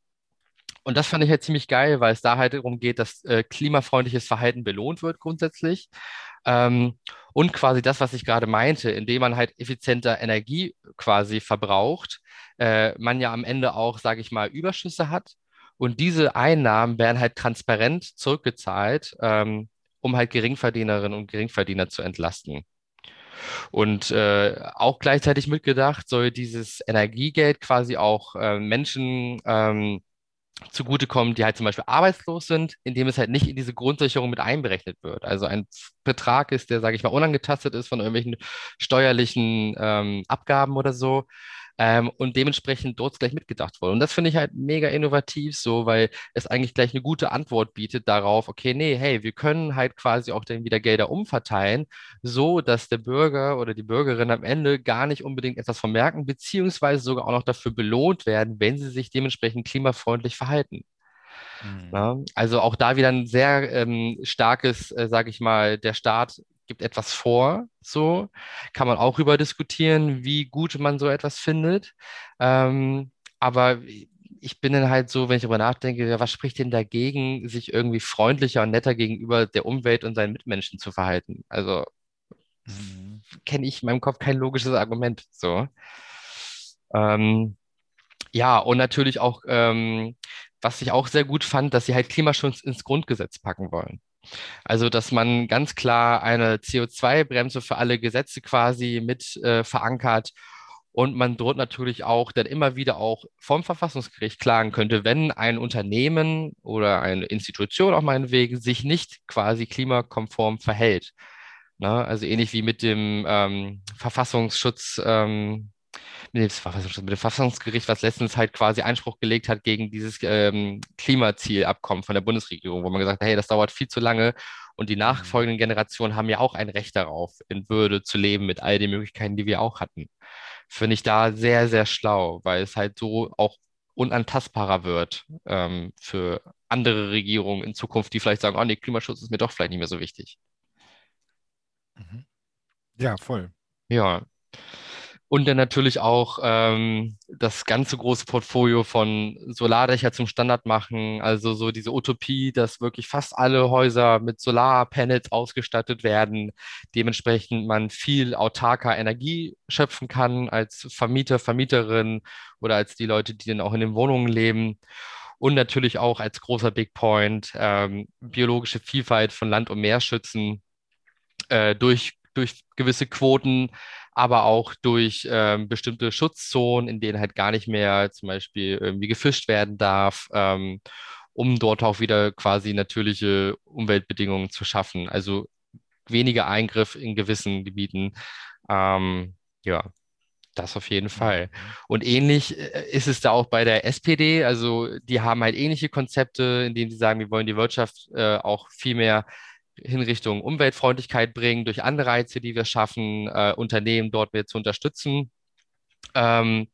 Und das fand ich halt ziemlich geil, weil es da halt darum geht, dass äh, klimafreundliches Verhalten belohnt wird grundsätzlich. Ähm, und quasi das, was ich gerade meinte, indem man halt effizienter Energie quasi verbraucht, äh, man ja am Ende auch, sage ich mal, Überschüsse hat und diese Einnahmen werden halt transparent zurückgezahlt, ähm, um halt Geringverdienerinnen und Geringverdiener zu entlasten. Und äh, auch gleichzeitig mitgedacht soll dieses Energiegeld quasi auch äh, Menschen ähm, zugutekommen, die halt zum Beispiel arbeitslos sind, indem es halt nicht in diese Grundsicherung mit einberechnet wird. Also ein Betrag ist, der, sage ich mal, unangetastet ist von irgendwelchen steuerlichen ähm, Abgaben oder so, ähm, und dementsprechend dort gleich mitgedacht wurde. Und das finde ich halt mega innovativ so, weil es eigentlich gleich eine gute Antwort bietet darauf, okay, nee, hey, wir können halt quasi auch dann wieder Gelder umverteilen, so dass der Bürger oder die Bürgerin am Ende gar nicht unbedingt etwas vermerken, beziehungsweise sogar auch noch dafür belohnt werden, wenn sie sich dementsprechend klimafreundlich verhalten. Mhm. Ja, also auch da wieder ein sehr ähm, starkes, äh, sage ich mal, der Staat gibt etwas vor, so kann man auch über diskutieren, wie gut man so etwas findet. Ähm, aber ich bin dann halt so, wenn ich darüber nachdenke, was spricht denn dagegen, sich irgendwie freundlicher und netter gegenüber der Umwelt und seinen Mitmenschen zu verhalten? Also mhm. kenne ich in meinem Kopf kein logisches Argument. So. Ähm, ja, und natürlich auch, ähm, was ich auch sehr gut fand, dass sie halt Klimaschutz ins Grundgesetz packen wollen. Also, dass man ganz klar eine CO2-Bremse für alle Gesetze quasi mit äh, verankert und man dort natürlich auch dann immer wieder auch vom Verfassungsgericht klagen könnte, wenn ein Unternehmen oder eine Institution auch meinetwegen sich nicht quasi klimakonform verhält. Na, also ähnlich wie mit dem ähm, Verfassungsschutz, ähm, mit dem Verfassungsgericht, was letztens halt quasi Einspruch gelegt hat gegen dieses ähm, Klimazielabkommen von der Bundesregierung, wo man gesagt hat, hey, das dauert viel zu lange und die mhm. nachfolgenden Generationen haben ja auch ein Recht darauf, in Würde zu leben mit all den Möglichkeiten, die wir auch hatten. Finde ich da sehr, sehr schlau, weil es halt so auch unantastbarer wird ähm, für andere Regierungen in Zukunft, die vielleicht sagen, oh nee, Klimaschutz ist mir doch vielleicht nicht mehr so wichtig. Mhm. Ja, voll. Ja. Und dann natürlich auch ähm, das ganze große Portfolio von Solardächer zum Standard machen. Also so diese Utopie, dass wirklich fast alle Häuser mit Solarpanels ausgestattet werden. Dementsprechend man viel autarker Energie schöpfen kann als Vermieter, Vermieterin oder als die Leute, die dann auch in den Wohnungen leben. Und natürlich auch als großer Big Point ähm, biologische Vielfalt von Land und Meer schützen äh, durch, durch gewisse Quoten aber auch durch ähm, bestimmte Schutzzonen, in denen halt gar nicht mehr zum Beispiel irgendwie gefischt werden darf, ähm, um dort auch wieder quasi natürliche Umweltbedingungen zu schaffen. Also weniger Eingriff in gewissen Gebieten. Ähm, ja, das auf jeden Fall. Und ähnlich äh, ist es da auch bei der SPD. Also die haben halt ähnliche Konzepte, in denen sie sagen, wir wollen die Wirtschaft äh, auch viel mehr in Richtung Umweltfreundlichkeit bringen, durch Anreize, die wir schaffen, äh, Unternehmen dort mehr zu unterstützen. Ähm,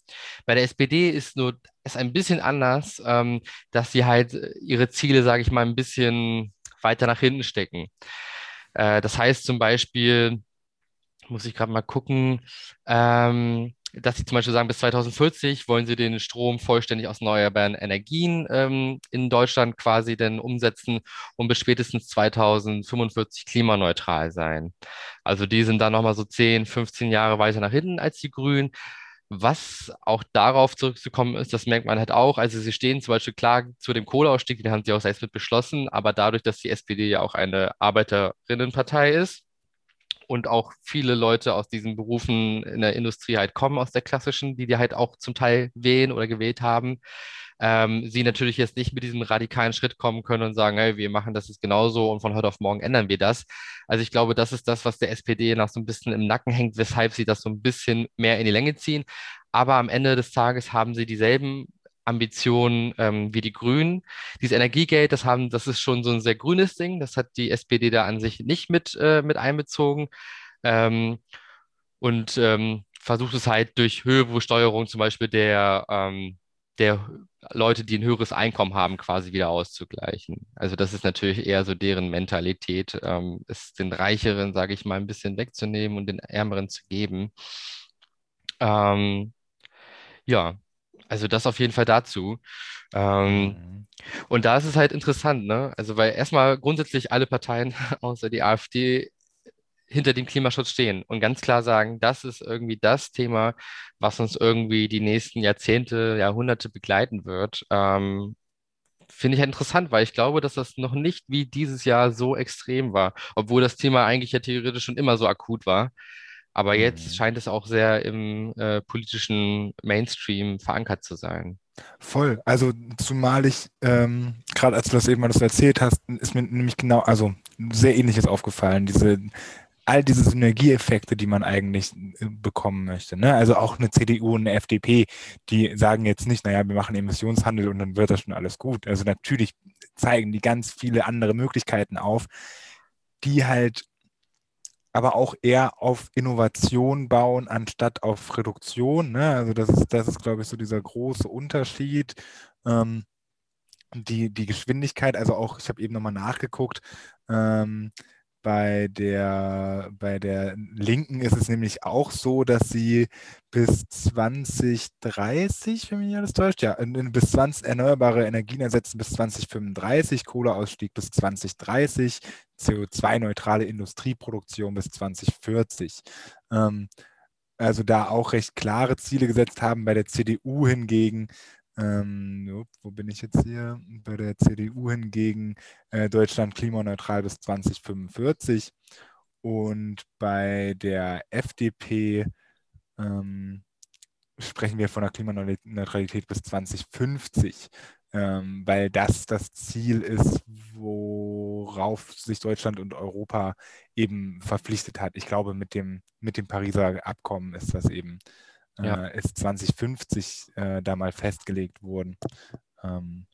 bei der SPD ist nur ist ein bisschen anders, ähm, dass sie halt ihre Ziele, sage ich mal, ein bisschen weiter nach hinten stecken. Äh, das heißt zum Beispiel, muss ich gerade mal gucken, ähm, dass sie zum Beispiel sagen, bis 2040 wollen sie den Strom vollständig aus erneuerbaren Energien ähm, in Deutschland quasi denn umsetzen und bis spätestens 2045 klimaneutral sein. Also die sind dann nochmal so 10, 15 Jahre weiter nach hinten als die Grünen. Was auch darauf zurückzukommen ist, das merkt man halt auch. Also sie stehen zum Beispiel klar zu dem Kohleausstieg, den haben sie auch selbst mit beschlossen, aber dadurch, dass die SPD ja auch eine Arbeiterinnenpartei ist, und auch viele Leute aus diesen Berufen in der Industrie halt kommen, aus der klassischen, die die halt auch zum Teil wählen oder gewählt haben, ähm, sie natürlich jetzt nicht mit diesem radikalen Schritt kommen können und sagen, hey, wir machen das jetzt genauso und von heute auf morgen ändern wir das. Also ich glaube, das ist das, was der SPD noch so ein bisschen im Nacken hängt, weshalb sie das so ein bisschen mehr in die Länge ziehen. Aber am Ende des Tages haben sie dieselben Ambitionen ähm, wie die Grünen. Dieses Energiegeld, das haben, das ist schon so ein sehr grünes Ding. Das hat die SPD da an sich nicht mit, äh, mit einbezogen. Ähm, und ähm, versucht es halt durch Höhebesteuerung zum Beispiel der, ähm, der Leute, die ein höheres Einkommen haben, quasi wieder auszugleichen. Also das ist natürlich eher so deren Mentalität, ähm, es den Reicheren, sage ich mal, ein bisschen wegzunehmen und den Ärmeren zu geben. Ähm, ja, also das auf jeden Fall dazu. Ähm, mhm. Und da ist es halt interessant, ne? Also weil erstmal grundsätzlich alle Parteien [LAUGHS] außer die AfD hinter dem Klimaschutz stehen und ganz klar sagen, das ist irgendwie das Thema, was uns irgendwie die nächsten Jahrzehnte, Jahrhunderte begleiten wird. Ähm, Finde ich halt interessant, weil ich glaube, dass das noch nicht wie dieses Jahr so extrem war, obwohl das Thema eigentlich ja theoretisch schon immer so akut war. Aber jetzt mhm. scheint es auch sehr im äh, politischen Mainstream verankert zu sein. Voll. Also zumal ich, ähm, gerade als du das eben mal das erzählt hast, ist mir nämlich genau, also sehr ähnliches aufgefallen. Diese all diese Synergieeffekte, die man eigentlich äh, bekommen möchte. Ne? Also auch eine CDU und eine FDP, die sagen jetzt nicht, naja, wir machen Emissionshandel und dann wird das schon alles gut. Also natürlich zeigen die ganz viele andere Möglichkeiten auf, die halt aber auch eher auf Innovation bauen, anstatt auf Reduktion. Ne? Also das ist, das ist, glaube ich, so dieser große Unterschied. Ähm, die, die Geschwindigkeit, also auch, ich habe eben nochmal nachgeguckt, ähm, bei der, bei der Linken ist es nämlich auch so, dass sie bis 2030, wenn mich alles täuscht, ja, bis 20 erneuerbare Energien ersetzen bis 2035, Kohleausstieg bis 2030, CO2-neutrale Industrieproduktion bis 2040. Ähm, also da auch recht klare Ziele gesetzt haben. Bei der CDU hingegen ähm, wo bin ich jetzt hier? Bei der CDU hingegen äh, Deutschland klimaneutral bis 2045 und bei der FDP ähm, sprechen wir von der Klimaneutralität bis 2050, ähm, weil das das Ziel ist, worauf sich Deutschland und Europa eben verpflichtet hat. Ich glaube, mit dem, mit dem Pariser Abkommen ist das eben ja. äh, ist 2050 äh, da mal festgelegt worden. Ähm,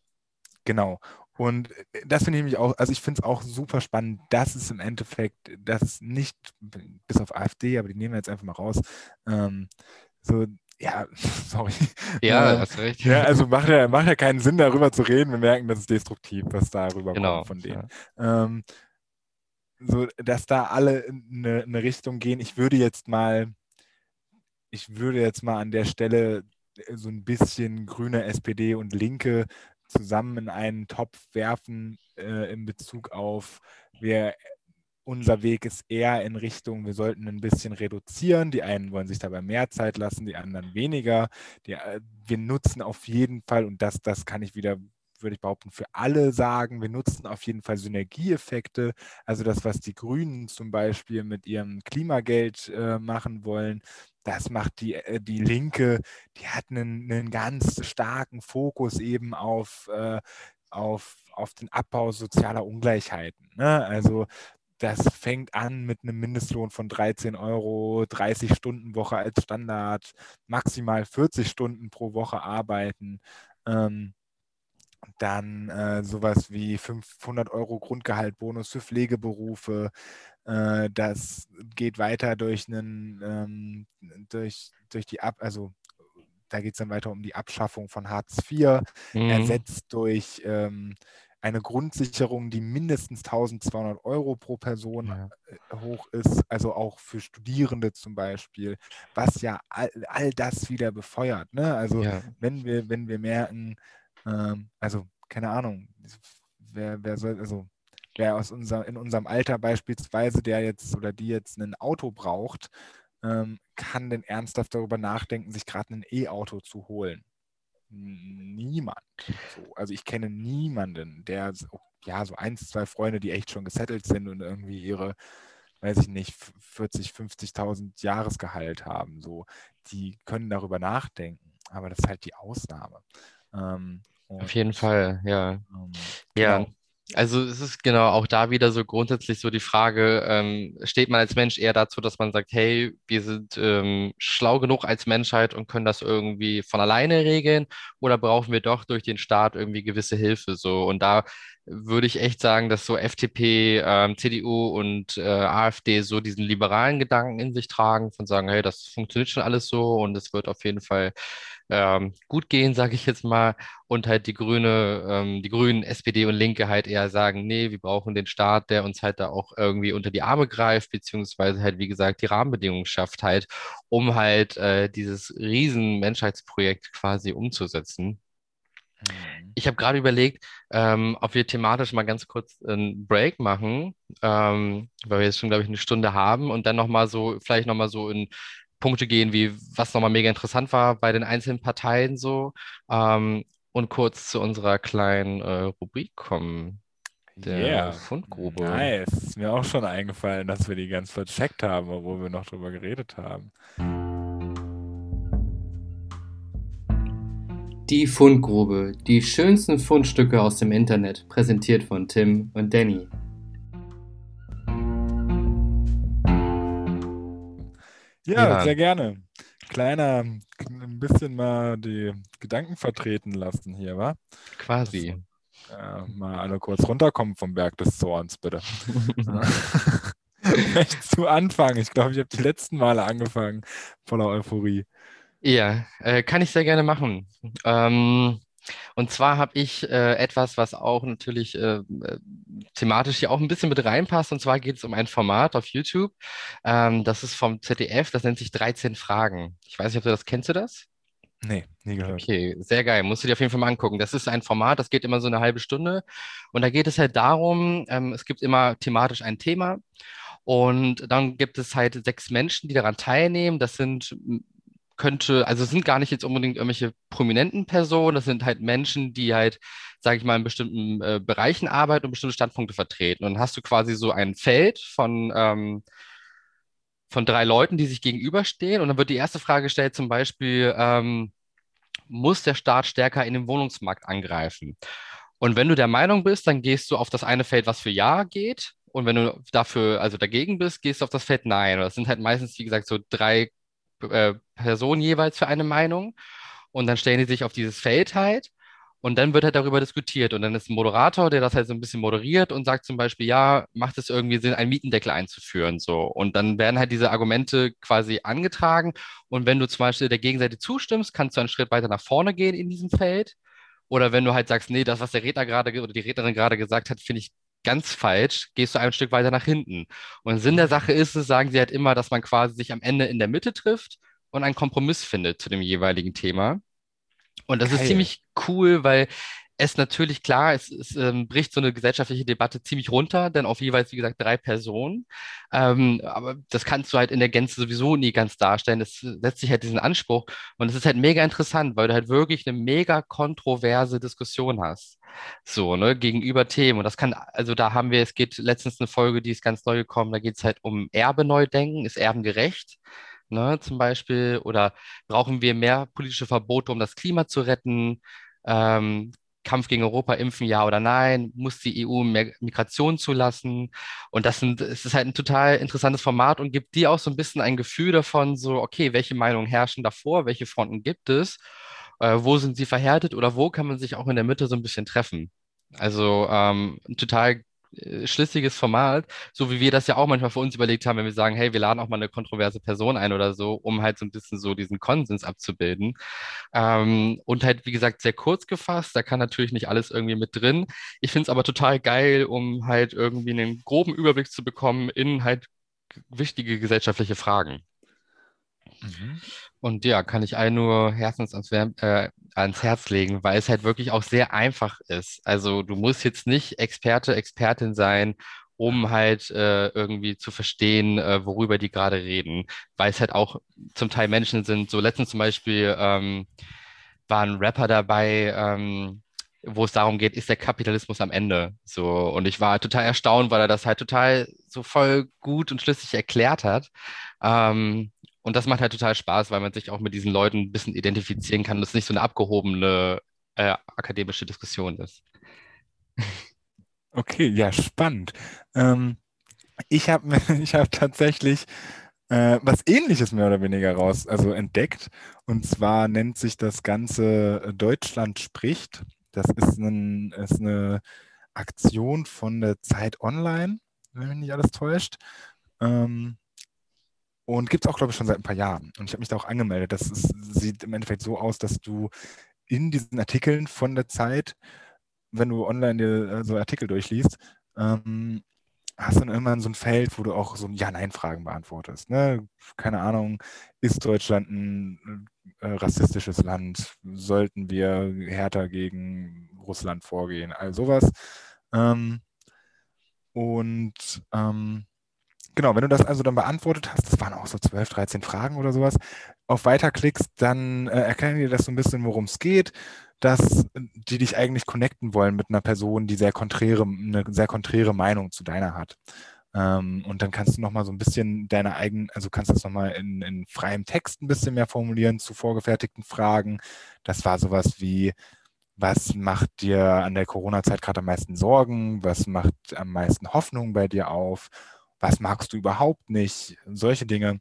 genau. Und äh, das finde ich nämlich auch, also ich finde es auch super spannend, dass es im Endeffekt, dass es nicht, bis auf AfD, aber die nehmen wir jetzt einfach mal raus, ähm, so, ja, [LAUGHS] sorry. Ja, äh, hast recht. Ja, also macht ja, macht ja keinen Sinn, darüber zu reden. Wir merken, das ist destruktiv, was darüber genau, kommt von denen. Ja. Ähm, so, dass da alle in eine, eine Richtung gehen. Ich würde jetzt mal ich würde jetzt mal an der Stelle äh, so ein bisschen grüne SPD und Linke zusammen in einen Topf werfen äh, in Bezug auf, wir, unser Weg ist eher in Richtung, wir sollten ein bisschen reduzieren. Die einen wollen sich dabei mehr Zeit lassen, die anderen weniger. Die, äh, wir nutzen auf jeden Fall, und das, das kann ich wieder würde ich behaupten, für alle sagen. Wir nutzen auf jeden Fall Synergieeffekte. Also das, was die Grünen zum Beispiel mit ihrem Klimageld äh, machen wollen, das macht die, äh, die Linke, die hat einen, einen ganz starken Fokus eben auf, äh, auf, auf den Abbau sozialer Ungleichheiten. Ne? Also das fängt an mit einem Mindestlohn von 13 Euro, 30 Stunden Woche als Standard, maximal 40 Stunden pro Woche arbeiten. Ähm, dann äh, sowas wie 500 Euro Grundgehalt, Bonus für Pflegeberufe, äh, das geht weiter durch einen, ähm, durch, durch die Ab, also da geht es dann weiter um die Abschaffung von Hartz IV, mhm. ersetzt durch ähm, eine Grundsicherung, die mindestens 1200 Euro pro Person ja. Äh, hoch ist, also auch für Studierende zum Beispiel, was ja all, all das wieder befeuert. Ne? Also ja. wenn wir, wenn wir merken, ähm, also keine Ahnung, wer, wer soll, also wer aus unser, in unserem Alter beispielsweise, der jetzt oder die jetzt ein Auto braucht, ähm, kann denn ernsthaft darüber nachdenken, sich gerade ein E-Auto zu holen? Niemand. So, also ich kenne niemanden, der, ja, so ein, zwei Freunde, die echt schon gesettelt sind und irgendwie ihre, weiß ich nicht, 40, 50.000 Jahresgehalt haben. So, die können darüber nachdenken, aber das ist halt die Ausnahme. Ähm, Auf jeden Fall, ja. Ähm, ja, genau. Also es ist genau auch da wieder so grundsätzlich so die Frage, ähm, steht man als Mensch eher dazu, dass man sagt, hey, wir sind ähm, schlau genug als Menschheit und können das irgendwie von alleine regeln oder brauchen wir doch durch den Staat irgendwie gewisse Hilfe so? Und da würde ich echt sagen, dass so FDP, ähm, CDU und äh, AfD so diesen liberalen Gedanken in sich tragen, von sagen, hey, das funktioniert schon alles so und es wird auf jeden Fall ähm, gut gehen, sage ich jetzt mal, und halt die Grüne, ähm, die Grünen, SPD und Linke halt eher sagen, nee, wir brauchen den Staat, der uns halt da auch irgendwie unter die Arme greift, beziehungsweise halt, wie gesagt, die Rahmenbedingungen schafft halt, um halt äh, dieses riesen Menschheitsprojekt quasi umzusetzen. Mhm. Ich habe gerade überlegt, ähm, ob wir thematisch mal ganz kurz einen Break machen, ähm, weil wir jetzt schon, glaube ich, eine Stunde haben und dann nochmal so, vielleicht nochmal so in Punkte gehen, wie was nochmal mega interessant war bei den einzelnen Parteien so ähm, und kurz zu unserer kleinen äh, Rubrik kommen. Der yeah. Fundgrube. Nice. Ist mir auch schon eingefallen, dass wir die ganz vercheckt haben, obwohl wir noch drüber geredet haben. Die Fundgrube, die schönsten Fundstücke aus dem Internet, präsentiert von Tim und Danny. Ja, Ja. sehr gerne. Kleiner, ein bisschen mal die Gedanken vertreten lassen hier, wa? Quasi. Ja, mal alle kurz runterkommen vom Berg des Zorns, bitte. [LAUGHS] Echt zu Anfang. Ich glaube, ich habe die letzten Male angefangen, voller Euphorie. Ja, äh, kann ich sehr gerne machen. Ähm, und zwar habe ich äh, etwas, was auch natürlich äh, äh, thematisch hier auch ein bisschen mit reinpasst. Und zwar geht es um ein Format auf YouTube. Ähm, das ist vom ZDF, das nennt sich 13 Fragen. Ich weiß nicht, ob du das kennst, du das? Nee, nie gehört. Okay, sehr geil. Musst du dir auf jeden Fall mal angucken. Das ist ein Format, das geht immer so eine halbe Stunde. Und da geht es halt darum, ähm, es gibt immer thematisch ein Thema. Und dann gibt es halt sechs Menschen, die daran teilnehmen. Das sind, könnte, also es sind gar nicht jetzt unbedingt irgendwelche prominenten Personen. Das sind halt Menschen, die halt, sage ich mal, in bestimmten äh, Bereichen arbeiten und bestimmte Standpunkte vertreten. Und dann hast du quasi so ein Feld von, ähm, von drei Leuten, die sich gegenüberstehen. Und dann wird die erste Frage gestellt, zum Beispiel, ähm, muss der Staat stärker in den Wohnungsmarkt angreifen? Und wenn du der Meinung bist, dann gehst du auf das eine Feld, was für Ja geht. Und wenn du dafür, also dagegen bist, gehst du auf das Feld Nein. Und das sind halt meistens, wie gesagt, so drei äh, Personen jeweils für eine Meinung. Und dann stellen die sich auf dieses Feld halt. Und dann wird halt darüber diskutiert. Und dann ist ein Moderator, der das halt so ein bisschen moderiert und sagt zum Beispiel, ja, macht es irgendwie Sinn, einen Mietendeckel einzuführen? So. Und dann werden halt diese Argumente quasi angetragen. Und wenn du zum Beispiel der Gegenseite zustimmst, kannst du einen Schritt weiter nach vorne gehen in diesem Feld. Oder wenn du halt sagst, nee, das, was der Redner gerade ge- oder die Rednerin gerade gesagt hat, finde ich ganz falsch, gehst du ein Stück weiter nach hinten. Und Sinn der Sache ist es, sagen sie halt immer, dass man quasi sich am Ende in der Mitte trifft und einen Kompromiss findet zu dem jeweiligen Thema. Und das ist Geil. ziemlich cool, weil es natürlich klar, es, es ähm, bricht so eine gesellschaftliche Debatte ziemlich runter, denn auf jeweils, wie gesagt, drei Personen. Ähm, aber das kannst du halt in der Gänze sowieso nie ganz darstellen. Es setzt sich halt diesen Anspruch und es ist halt mega interessant, weil du halt wirklich eine mega kontroverse Diskussion hast. So, ne, gegenüber Themen. Und das kann, also da haben wir, es geht letztens eine Folge, die ist ganz neu gekommen, da geht es halt um Erbe neu denken. Ist Erben gerecht? Ne, zum Beispiel. Oder brauchen wir mehr politische Verbote, um das Klima zu retten? Ähm, Kampf gegen Europa, impfen, ja oder nein? Muss die EU mehr Migration zulassen? Und das sind, es ist halt ein total interessantes Format und gibt dir auch so ein bisschen ein Gefühl davon, so, okay, welche Meinungen herrschen davor, welche Fronten gibt es, äh, wo sind sie verhärtet oder wo kann man sich auch in der Mitte so ein bisschen treffen? Also ähm, ein total schlüssiges Format, so wie wir das ja auch manchmal für uns überlegt haben, wenn wir sagen, hey, wir laden auch mal eine kontroverse Person ein oder so, um halt so ein bisschen so diesen Konsens abzubilden. Ähm, und halt, wie gesagt, sehr kurz gefasst, da kann natürlich nicht alles irgendwie mit drin. Ich finde es aber total geil, um halt irgendwie einen groben Überblick zu bekommen in halt wichtige gesellschaftliche Fragen. Mhm. Und ja, kann ich allen nur herzens ans, äh, ans Herz legen, weil es halt wirklich auch sehr einfach ist. Also du musst jetzt nicht Experte, Expertin sein, um halt äh, irgendwie zu verstehen, äh, worüber die gerade reden, weil es halt auch zum Teil Menschen sind. So letztens zum Beispiel ähm, war ein Rapper dabei, ähm, wo es darum geht, ist der Kapitalismus am Ende? So, und ich war total erstaunt, weil er das halt total so voll gut und schlüssig erklärt hat. Ähm, und das macht halt total Spaß, weil man sich auch mit diesen Leuten ein bisschen identifizieren kann und es nicht so eine abgehobene äh, akademische Diskussion ist. Okay, ja, spannend. Ähm, ich habe [LAUGHS] ich hab tatsächlich äh, was Ähnliches mehr oder weniger raus, also entdeckt. Und zwar nennt sich das Ganze äh, Deutschland spricht. Das ist, ein, ist eine Aktion von der Zeit Online, wenn mich nicht alles täuscht. Ähm, und gibt es auch, glaube ich, schon seit ein paar Jahren. Und ich habe mich da auch angemeldet. Das ist, sieht im Endeffekt so aus, dass du in diesen Artikeln von der Zeit, wenn du online dir äh, so Artikel durchliest, ähm, hast dann irgendwann so ein Feld, wo du auch so Ja-Nein-Fragen beantwortest. Ne? Keine Ahnung, ist Deutschland ein äh, rassistisches Land? Sollten wir härter gegen Russland vorgehen? All sowas. Ähm, und ähm, genau, wenn du das also dann beantwortet hast, das waren auch so 12, 13 Fragen oder sowas, auf Weiter klickst, dann äh, erklären dir das so ein bisschen, worum es geht, dass die dich eigentlich connecten wollen mit einer Person, die sehr konträre, eine sehr konträre Meinung zu deiner hat. Ähm, und dann kannst du nochmal so ein bisschen deine eigenen, also kannst du das nochmal in, in freiem Text ein bisschen mehr formulieren zu vorgefertigten Fragen. Das war sowas wie, was macht dir an der Corona-Zeit gerade am meisten Sorgen? Was macht am meisten Hoffnung bei dir auf? Was magst du überhaupt nicht? Solche Dinge.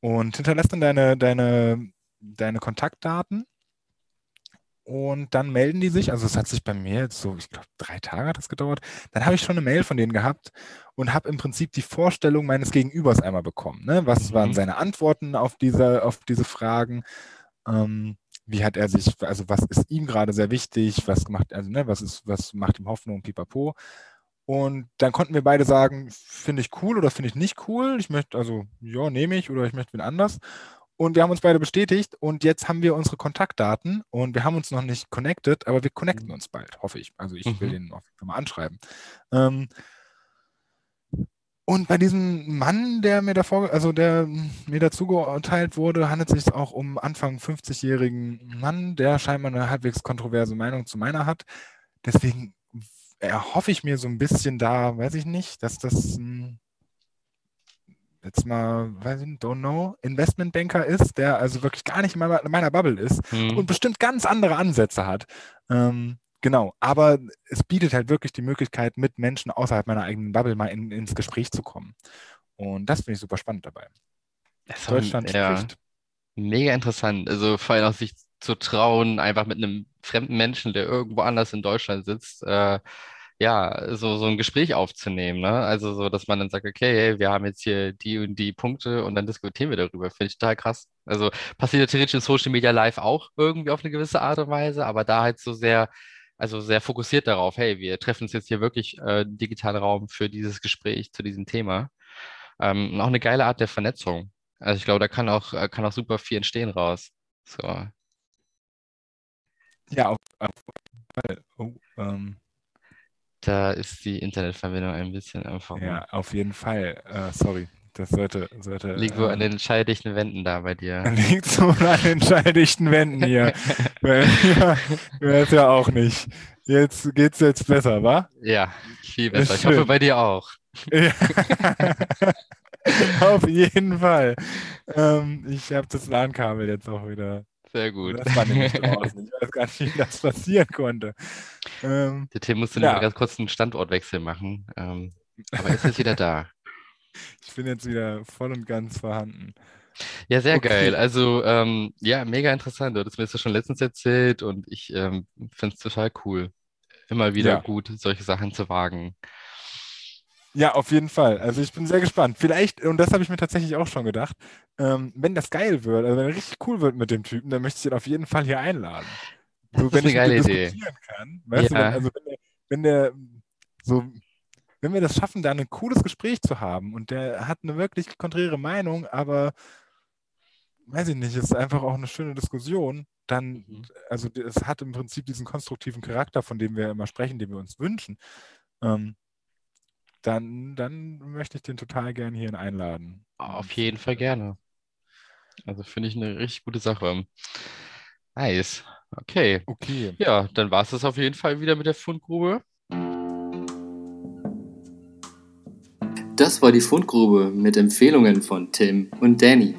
und hinterlässt dann deine, deine, deine Kontaktdaten. Und dann melden die sich, also es hat sich bei mir jetzt so, ich glaube, drei Tage hat das gedauert. Dann habe ich schon eine Mail von denen gehabt und habe im Prinzip die Vorstellung meines Gegenübers einmal bekommen. Ne? Was Mhm. waren seine Antworten auf diese, auf diese Fragen? Ähm, wie hat er sich, also was ist ihm gerade sehr wichtig, was macht, also ne, was ist, was macht ihm Hoffnung, pipapo. Und dann konnten wir beide sagen, finde ich cool oder finde ich nicht cool. Ich möchte, also ja, nehme ich oder ich möchte wen anders. Und wir haben uns beide bestätigt und jetzt haben wir unsere Kontaktdaten und wir haben uns noch nicht connected, aber wir connecten uns bald, hoffe ich. Also ich will Mhm. den auf jeden Fall mal anschreiben. Ähm, und bei diesem Mann, der mir davor, also der mir dazu geurteilt wurde, handelt es sich auch um Anfang 50-jährigen Mann, der scheinbar eine halbwegs kontroverse Meinung zu meiner hat. Deswegen erhoffe ich mir so ein bisschen da, weiß ich nicht, dass das ein, jetzt mal, weiß ich nicht, don't know, Investmentbanker ist, der also wirklich gar nicht in meiner, in meiner Bubble ist Hm. und bestimmt ganz andere Ansätze hat. Ähm, genau, aber es bietet halt wirklich die Möglichkeit, mit Menschen außerhalb meiner eigenen Bubble mal in, ins Gespräch zu kommen. Und das finde ich super spannend dabei. Das Deutschland ja. spricht. Mega interessant. Also vor allem auch sich zu trauen, einfach mit einem fremden Menschen, der irgendwo anders in Deutschland sitzt, äh, ja, so, so ein Gespräch aufzunehmen, ne? Also so, dass man dann sagt, okay, hey, wir haben jetzt hier die und die Punkte und dann diskutieren wir darüber. Finde ich total krass. Also passiert ja theoretisch in Social Media Live auch irgendwie auf eine gewisse Art und Weise, aber da halt so sehr, also sehr fokussiert darauf, hey, wir treffen uns jetzt hier wirklich äh, im digitalen Raum für dieses Gespräch zu diesem Thema. Ähm, und auch eine geile Art der Vernetzung. Also ich glaube, da kann auch, äh, kann auch super viel entstehen raus. So. Ja, auf, auf jeden Fall. Oh, ähm, Da ist die Internetverbindung ein bisschen einfach. ja, auf jeden Fall. Äh, sorry, das sollte, sollte Liegt wohl äh, an den schalldichten Wänden da bei dir. [LAUGHS] liegt so an den schalldichten Wänden hier. [LAUGHS] Weil, [LAUGHS] ja, ja auch nicht. Jetzt geht's jetzt besser, wa? Ja, viel besser. Ich hoffe bei dir auch. Ja. Auf jeden Fall. Ähm, ich habe das LAN-Kabel jetzt auch wieder. Sehr gut. Das war nämlich draußen. Ich weiß gar nicht, wie das passieren konnte. Ähm, Der Tim musste Ja. ganz kurz einen Standortwechsel machen. Ähm, aber ist jetzt wieder da. [LAUGHS] ich bin jetzt wieder voll und ganz vorhanden. Ja, sehr Okay. geil. Also, ähm, ja, mega interessant. Du hattest mir das ja schon letztens erzählt und ich ähm, finde es total cool. Immer wieder Ja. gut, solche Sachen zu wagen. Ja, auf jeden Fall. Also ich bin sehr gespannt. Vielleicht, und das habe ich mir tatsächlich auch schon gedacht, ähm, wenn das geil wird, also wenn er richtig cool wird mit dem Typen, dann möchte ich ihn auf jeden Fall hier einladen. Das So, ist wenn eine ich geile Idee. kann. Weißt du, Ja. wenn, also wenn der, wenn der so, wenn wir das schaffen, da ein cooles Gespräch zu haben und der hat eine wirklich konträre Meinung, aber weiß ich nicht, ist einfach auch eine schöne Diskussion, dann, Mhm. also es hat im Prinzip diesen konstruktiven Charakter, von dem wir immer sprechen, den wir uns wünschen. Ähm, dann, dann möchte ich den total gern hierhin einladen. Auf jeden Fall gerne. Also finde ich eine richtig gute Sache. Nice. Okay. Okay. Ja, dann war es das auf jeden Fall wieder mit der Fundgrube. Das war die Fundgrube mit Empfehlungen von Tim und Danny.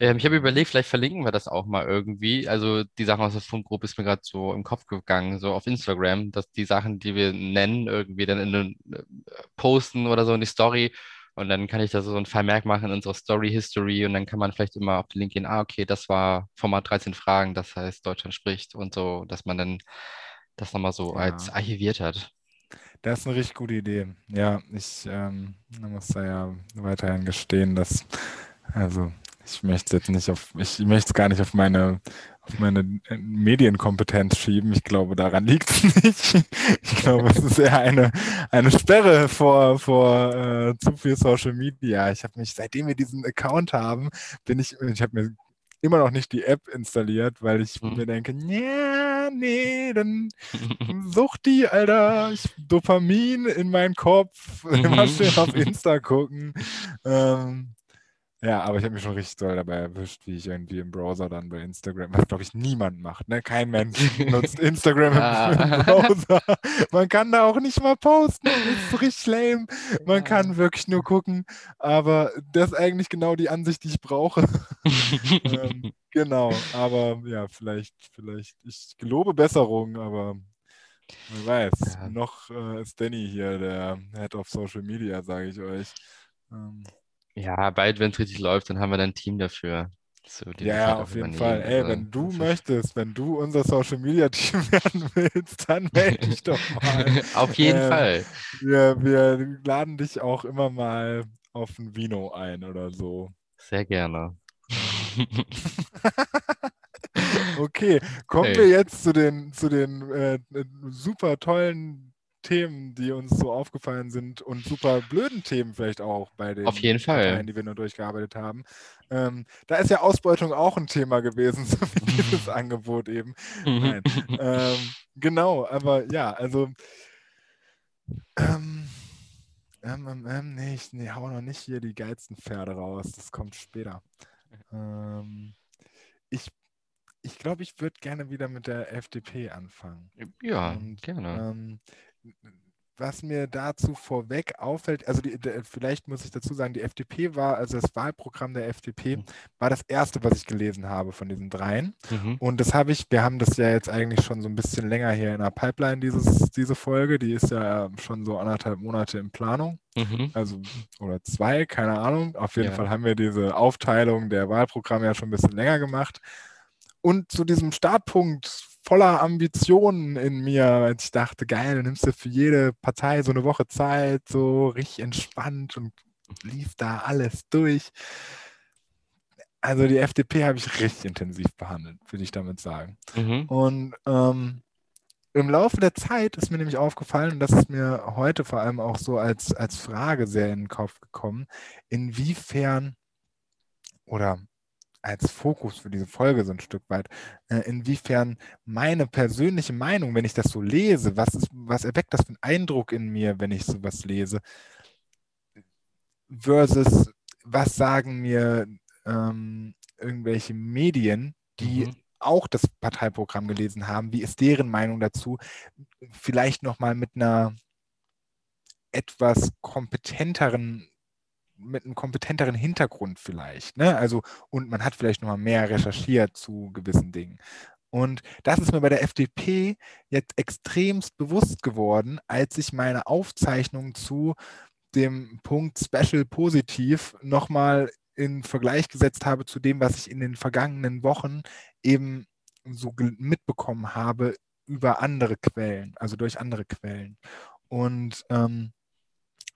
Ähm, ich habe überlegt, vielleicht verlinken wir das auch mal irgendwie. Also die Sachen aus der Fundgruppe ist mir gerade so im Kopf gegangen, so auf Instagram, dass die Sachen, die wir nennen, irgendwie dann in den äh, posten oder so in die Story. Und dann kann ich da so ein Vermerk machen in unserer Story History und dann kann man vielleicht immer auf den Link gehen, ah, okay, das war Format 13 Fragen, das heißt Deutschland spricht und so, dass man dann das nochmal so Ja. als archiviert hat. Das ist eine richtig gute Idee. Ja, ich ähm, muss da ja weiterhin gestehen, dass, also ich möchte jetzt nicht auf, ich möchte es gar nicht auf meine, auf meine äh, Medienkompetenz schieben. Ich glaube, daran liegt es [LAUGHS] nicht. Ich glaube, es ist eher eine, eine Sperre vor, vor äh, zu viel Social Media. Ich habe mich, seitdem wir diesen Account haben, bin ich, ich habe mir immer noch nicht die App installiert, weil ich Mhm. mir denke, ja, nee, dann Sucht die, Alter. Ich, Dopamin in meinen Kopf. [LAUGHS] Immer Mhm. schön auf Insta gucken. Ähm, ja, aber ich habe mich schon richtig doll dabei erwischt, wie ich irgendwie im Browser dann bei Instagram, was glaube ich niemand macht, ne? Kein Mensch [LAUGHS] nutzt Instagram im, Ah. im Browser. Man kann da auch nicht mal posten. Das ist richtig lame. Man kann wirklich nur gucken. Aber das ist eigentlich genau die Ansicht, die ich brauche. [LAUGHS] ähm, genau, aber ja, vielleicht, vielleicht, ich gelobe Besserung, aber wer weiß, Ja. noch äh, ist Danny hier, der Head of Social Media, sage ich euch. Ähm, Ja, bald, wenn es richtig läuft, dann haben wir dann ein Team dafür. So, ja, auf jeden. Fall. Ey, Also, wenn du möchtest, wenn du unser Social Media Team [LAUGHS] werden willst, dann melde dich doch mal. [LAUGHS] Auf jeden Ähm, Fall. Wir, wir laden dich auch immer mal auf ein Vino ein oder so. Sehr gerne. [LAUGHS] Okay, kommen Hey. wir jetzt zu den, zu den äh, super tollen Themen, die uns so aufgefallen sind und super blöden Themen vielleicht auch bei den Auf jeden Fall. Parteien, die wir nur durchgearbeitet haben. Ähm, da ist ja Ausbeutung auch ein Thema gewesen, [LAUGHS] so wie dieses Angebot eben. Nein. ähm, genau, aber ja, also ähm, ähm, ähm, ähm, nee, ich nee, hau noch nicht hier die geilsten Pferde raus. Das kommt später. Ähm, ich ich glaube, ich würde gerne wieder mit der FDP anfangen. Ja, Und, gerne. Ähm, was mir dazu vorweg auffällt, also die, der, vielleicht muss ich dazu sagen, die FDP war, also das Wahlprogramm der FDP war das erste, was ich gelesen habe von diesen dreien. Mhm. Und das habe ich, wir haben das ja jetzt eigentlich schon so ein bisschen länger hier in der Pipeline, dieses, diese Folge. Die ist ja schon so anderthalb Monate in Planung. Mhm. Also, oder zwei, keine Ahnung. Auf jeden Ja. Fall haben wir diese Aufteilung der Wahlprogramme ja schon ein bisschen länger gemacht. Und zu diesem Startpunkt voller Ambitionen in mir, als ich dachte, geil, dann nimmst du für jede Partei so eine Woche Zeit, so richtig entspannt und lief da alles durch. Also die FDP habe ich richtig intensiv behandelt, würde ich damit sagen. Mhm. Und ähm, im Laufe der Zeit ist mir nämlich aufgefallen, und das ist mir heute vor allem auch so als, als Frage sehr in den Kopf gekommen, inwiefern oder als Fokus für diese Folge so ein Stück weit, äh, inwiefern meine persönliche Meinung, wenn ich das so lese, was, ist, was erweckt das für einen Eindruck in mir, wenn ich sowas lese, versus was sagen mir ähm, irgendwelche Medien, die Mhm. auch das Parteiprogramm gelesen haben, wie ist deren Meinung dazu? Vielleicht nochmal mit einer etwas kompetenteren, mit einem kompetenteren Hintergrund vielleicht. Ne? Also, und man hat vielleicht nochmal mehr recherchiert zu gewissen Dingen. Und das ist mir bei der FDP jetzt extremst bewusst geworden, als ich meine Aufzeichnung zu dem Punkt Special Positiv nochmal in Vergleich gesetzt habe zu dem, was ich in den vergangenen Wochen eben so mitbekommen habe über andere Quellen, also durch andere Quellen. Und ähm,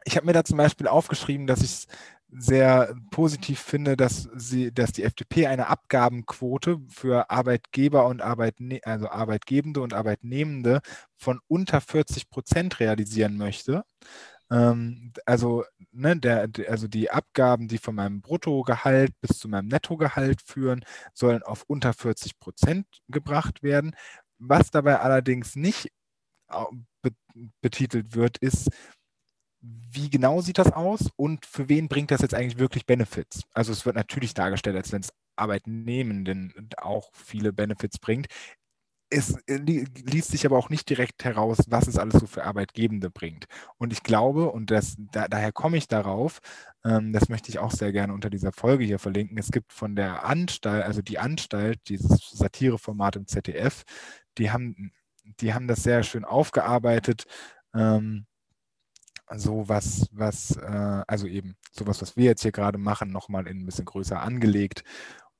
ich habe mir da zum Beispiel aufgeschrieben, dass ich es sehr positiv finde, dass sie, dass die FDP eine Abgabenquote für Arbeitgeber und Arbeitne also Arbeitgebende und Arbeitnehmende von unter 40 Prozent realisieren möchte. Ähm, also, ne, der, also die Abgaben, die von meinem Bruttogehalt bis zu meinem Nettogehalt führen, sollen auf unter 40 Prozent gebracht werden. Was dabei allerdings nicht betitelt wird, ist, wie genau sieht das aus und für wen bringt das jetzt eigentlich wirklich Benefits? Also es wird natürlich dargestellt, als wenn es Arbeitnehmenden auch viele Benefits bringt. Es äh, li liest sich aber auch nicht direkt heraus, was es alles so für Arbeitgebende bringt. Und ich glaube, und das, da, daher komme ich darauf, ähm, das möchte ich auch sehr gerne unter dieser Folge hier verlinken. Es gibt von der Anstalt, also die Anstalt, dieses Satireformat im ZDF, die haben, die haben das sehr schön aufgearbeitet. Ähm, so was, was, äh, also eben sowas, was wir jetzt hier gerade machen, nochmal in ein bisschen größer angelegt.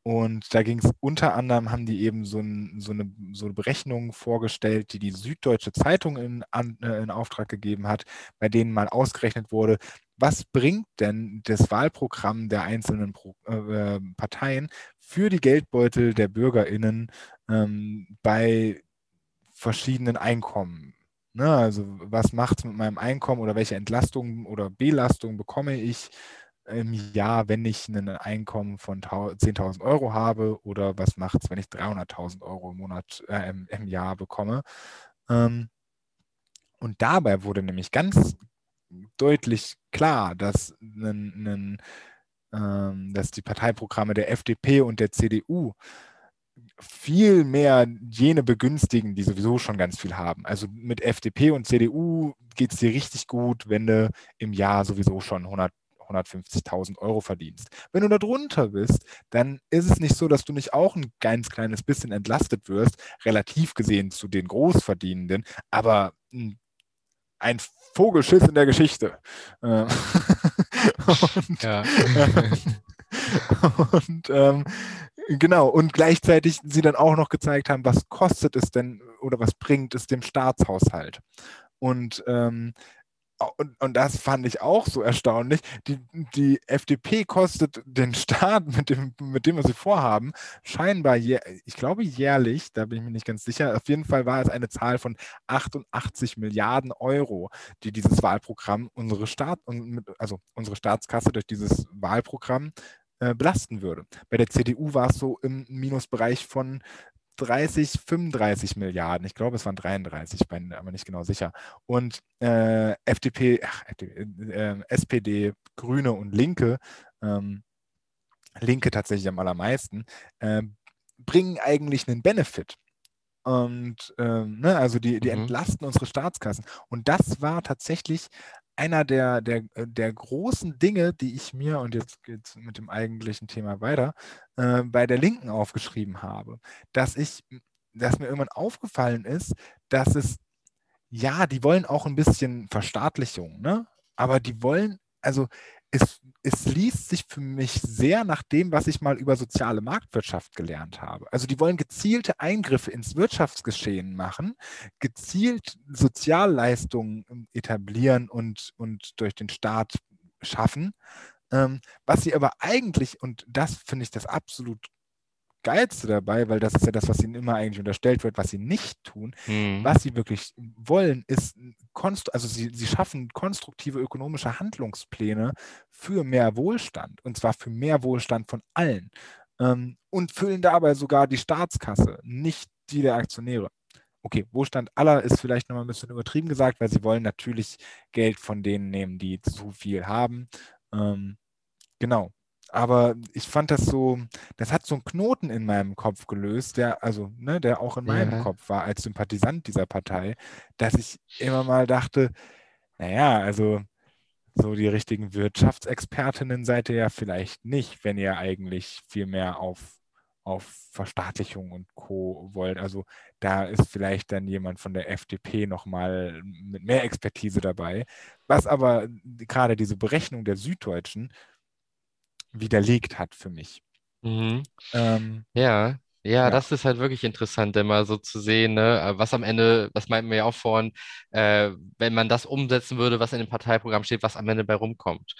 Und da ging es unter anderem, haben die eben so, ein, so, eine, so eine Berechnung vorgestellt, die die Süddeutsche Zeitung in, an, äh, in Auftrag gegeben hat, bei denen mal ausgerechnet wurde, was bringt denn das Wahlprogramm der einzelnen Pro, äh, Parteien für die Geldbeutel der BürgerInnen ähm, bei verschiedenen Einkommen? Ne, also was macht es mit meinem Einkommen oder welche Entlastung oder Belastung bekomme ich im Jahr, wenn ich ein Einkommen von 10.000 Euro habe oder was macht es, wenn ich 300.000 Euro im Monat, äh, im, im, Jahr bekomme. Ähm, und dabei wurde nämlich ganz deutlich klar, dass, ein, ein, ähm, dass die Parteiprogramme der FDP und der CDU viel mehr jene begünstigen, die sowieso schon ganz viel haben. Also mit FDP und CDU geht es dir richtig gut, wenn du im Jahr sowieso schon 100 150.000 Euro verdienst. Wenn du da drunter bist, dann ist es nicht so, dass du nicht auch ein ganz kleines bisschen entlastet wirst, relativ gesehen zu den Großverdienenden, aber ein Vogelschiss in der Geschichte. [LAUGHS] Und, Ja. [LAUGHS] [LAUGHS] [LAUGHS] und ähm, genau, und gleichzeitig sie dann auch noch gezeigt haben, was kostet es denn oder was bringt es dem Staatshaushalt. Und, ähm, und, und das fand ich auch so erstaunlich. Die, die FDP kostet den Staat mit dem, mit dem, was sie vorhaben, scheinbar, jä- ich glaube jährlich, da bin ich mir nicht ganz sicher, auf jeden Fall war es eine Zahl von 88 Milliarden Euro, die dieses Wahlprogramm unsere Staat, also unsere Staatskasse durch dieses Wahlprogramm äh, belasten würde. Bei der CDU war es so im Minusbereich von 30, 35 Milliarden. Ich glaube, es waren 33, ich bin aber nicht genau sicher. Und äh, FDP, ach, FDP äh, SPD, Grüne und Linke, ähm, Linke tatsächlich am allermeisten, äh, bringen eigentlich einen Benefit. Und ähm, ne, also die, die Mhm. entlasten unsere Staatskassen. Und das war tatsächlich einer der, der, äh, der großen Dinge, die ich mir, und jetzt geht es mit dem eigentlichen Thema weiter, äh, bei der Linken aufgeschrieben habe, dass ich, dass mir irgendwann aufgefallen ist, dass es, ja, die wollen auch ein bisschen Verstaatlichung, ne? Aber die wollen, also es, es liest sich für mich sehr nach dem, was ich mal über soziale Marktwirtschaft gelernt habe. Also die wollen gezielte Eingriffe ins Wirtschaftsgeschehen machen, gezielt Sozialleistungen ähm, etablieren und, und durch den Staat schaffen. Ähm, was sie aber eigentlich, und das finde ich das absolut Geilste dabei, weil das ist ja das, was ihnen immer eigentlich unterstellt wird, was sie nicht tun, Hm. was sie wirklich wollen, ist, also sie, sie schaffen konstruktive ökonomische Handlungspläne für mehr Wohlstand und zwar für mehr Wohlstand von allen ähm, und füllen dabei sogar die Staatskasse, nicht die der Aktionäre. Okay, Wohlstand aller ist vielleicht nochmal ein bisschen übertrieben gesagt, weil sie wollen natürlich Geld von denen nehmen, die zu viel haben. Ähm, genau. Aber ich fand das so, das hat so einen Knoten in meinem Kopf gelöst, der, also, ne, der auch in meinem Ja. Kopf war als Sympathisant dieser Partei, dass ich immer mal dachte, naja, also so die richtigen Wirtschaftsexpertinnen seid ihr ja vielleicht nicht, wenn ihr eigentlich viel mehr auf, auf Verstaatlichung und Co. wollt. Also da ist vielleicht dann jemand von der FDP nochmal mit mehr Expertise dabei. Was aber gerade diese Berechnung der Süddeutschen widerlegt hat für mich. Mhm. Ähm, Ja, ja, Ja. das ist halt wirklich interessant, immer so zu sehen, ne, äh, was am Ende, das meinten wir ja auch vorhin, äh, wenn man das umsetzen würde, was in dem Parteiprogramm steht, was am Ende bei rumkommt.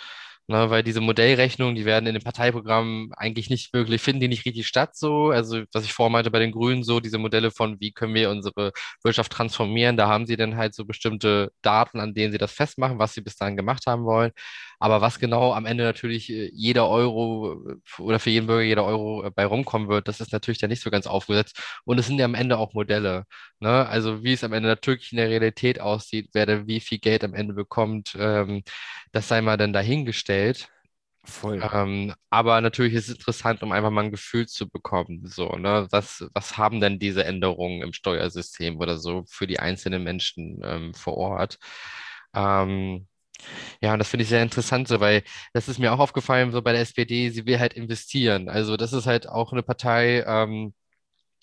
Ne, weil diese Modellrechnungen, die werden in den Parteiprogrammen eigentlich nicht wirklich, finden die nicht richtig statt so. Also, was ich vorhin meinte bei den Grünen, so diese Modelle von, wie können wir unsere Wirtschaft transformieren, da haben sie dann halt so bestimmte Daten, an denen sie das festmachen, was sie bis dahin gemacht haben wollen. Aber was genau am Ende natürlich äh, jeder Euro äh, oder für jeden Bürger jeder Euro äh, bei rumkommen wird, das ist natürlich dann nicht so ganz aufgesetzt. Und es sind ja am Ende auch Modelle. Ne? Also wie es am Ende natürlich in der Realität aussieht, wer da wie viel Geld am Ende bekommt, ähm, das sei mal dann dahingestellt. voll. Ähm, aber natürlich ist es interessant, um einfach mal ein Gefühl zu bekommen. So, ne? Was, was haben denn diese Änderungen im Steuersystem oder so für die einzelnen Menschen ähm, vor Ort? Ähm, ja, und das finde ich sehr interessant, so, weil das ist mir auch aufgefallen, so bei der SPD, sie will halt investieren. Also das ist halt auch eine Partei, ähm,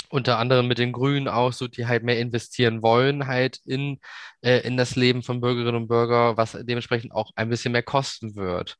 unter anderem mit den Grünen auch so, die halt mehr investieren wollen, halt in, äh, in das Leben von Bürgerinnen und Bürgern, was dementsprechend auch ein bisschen mehr kosten wird.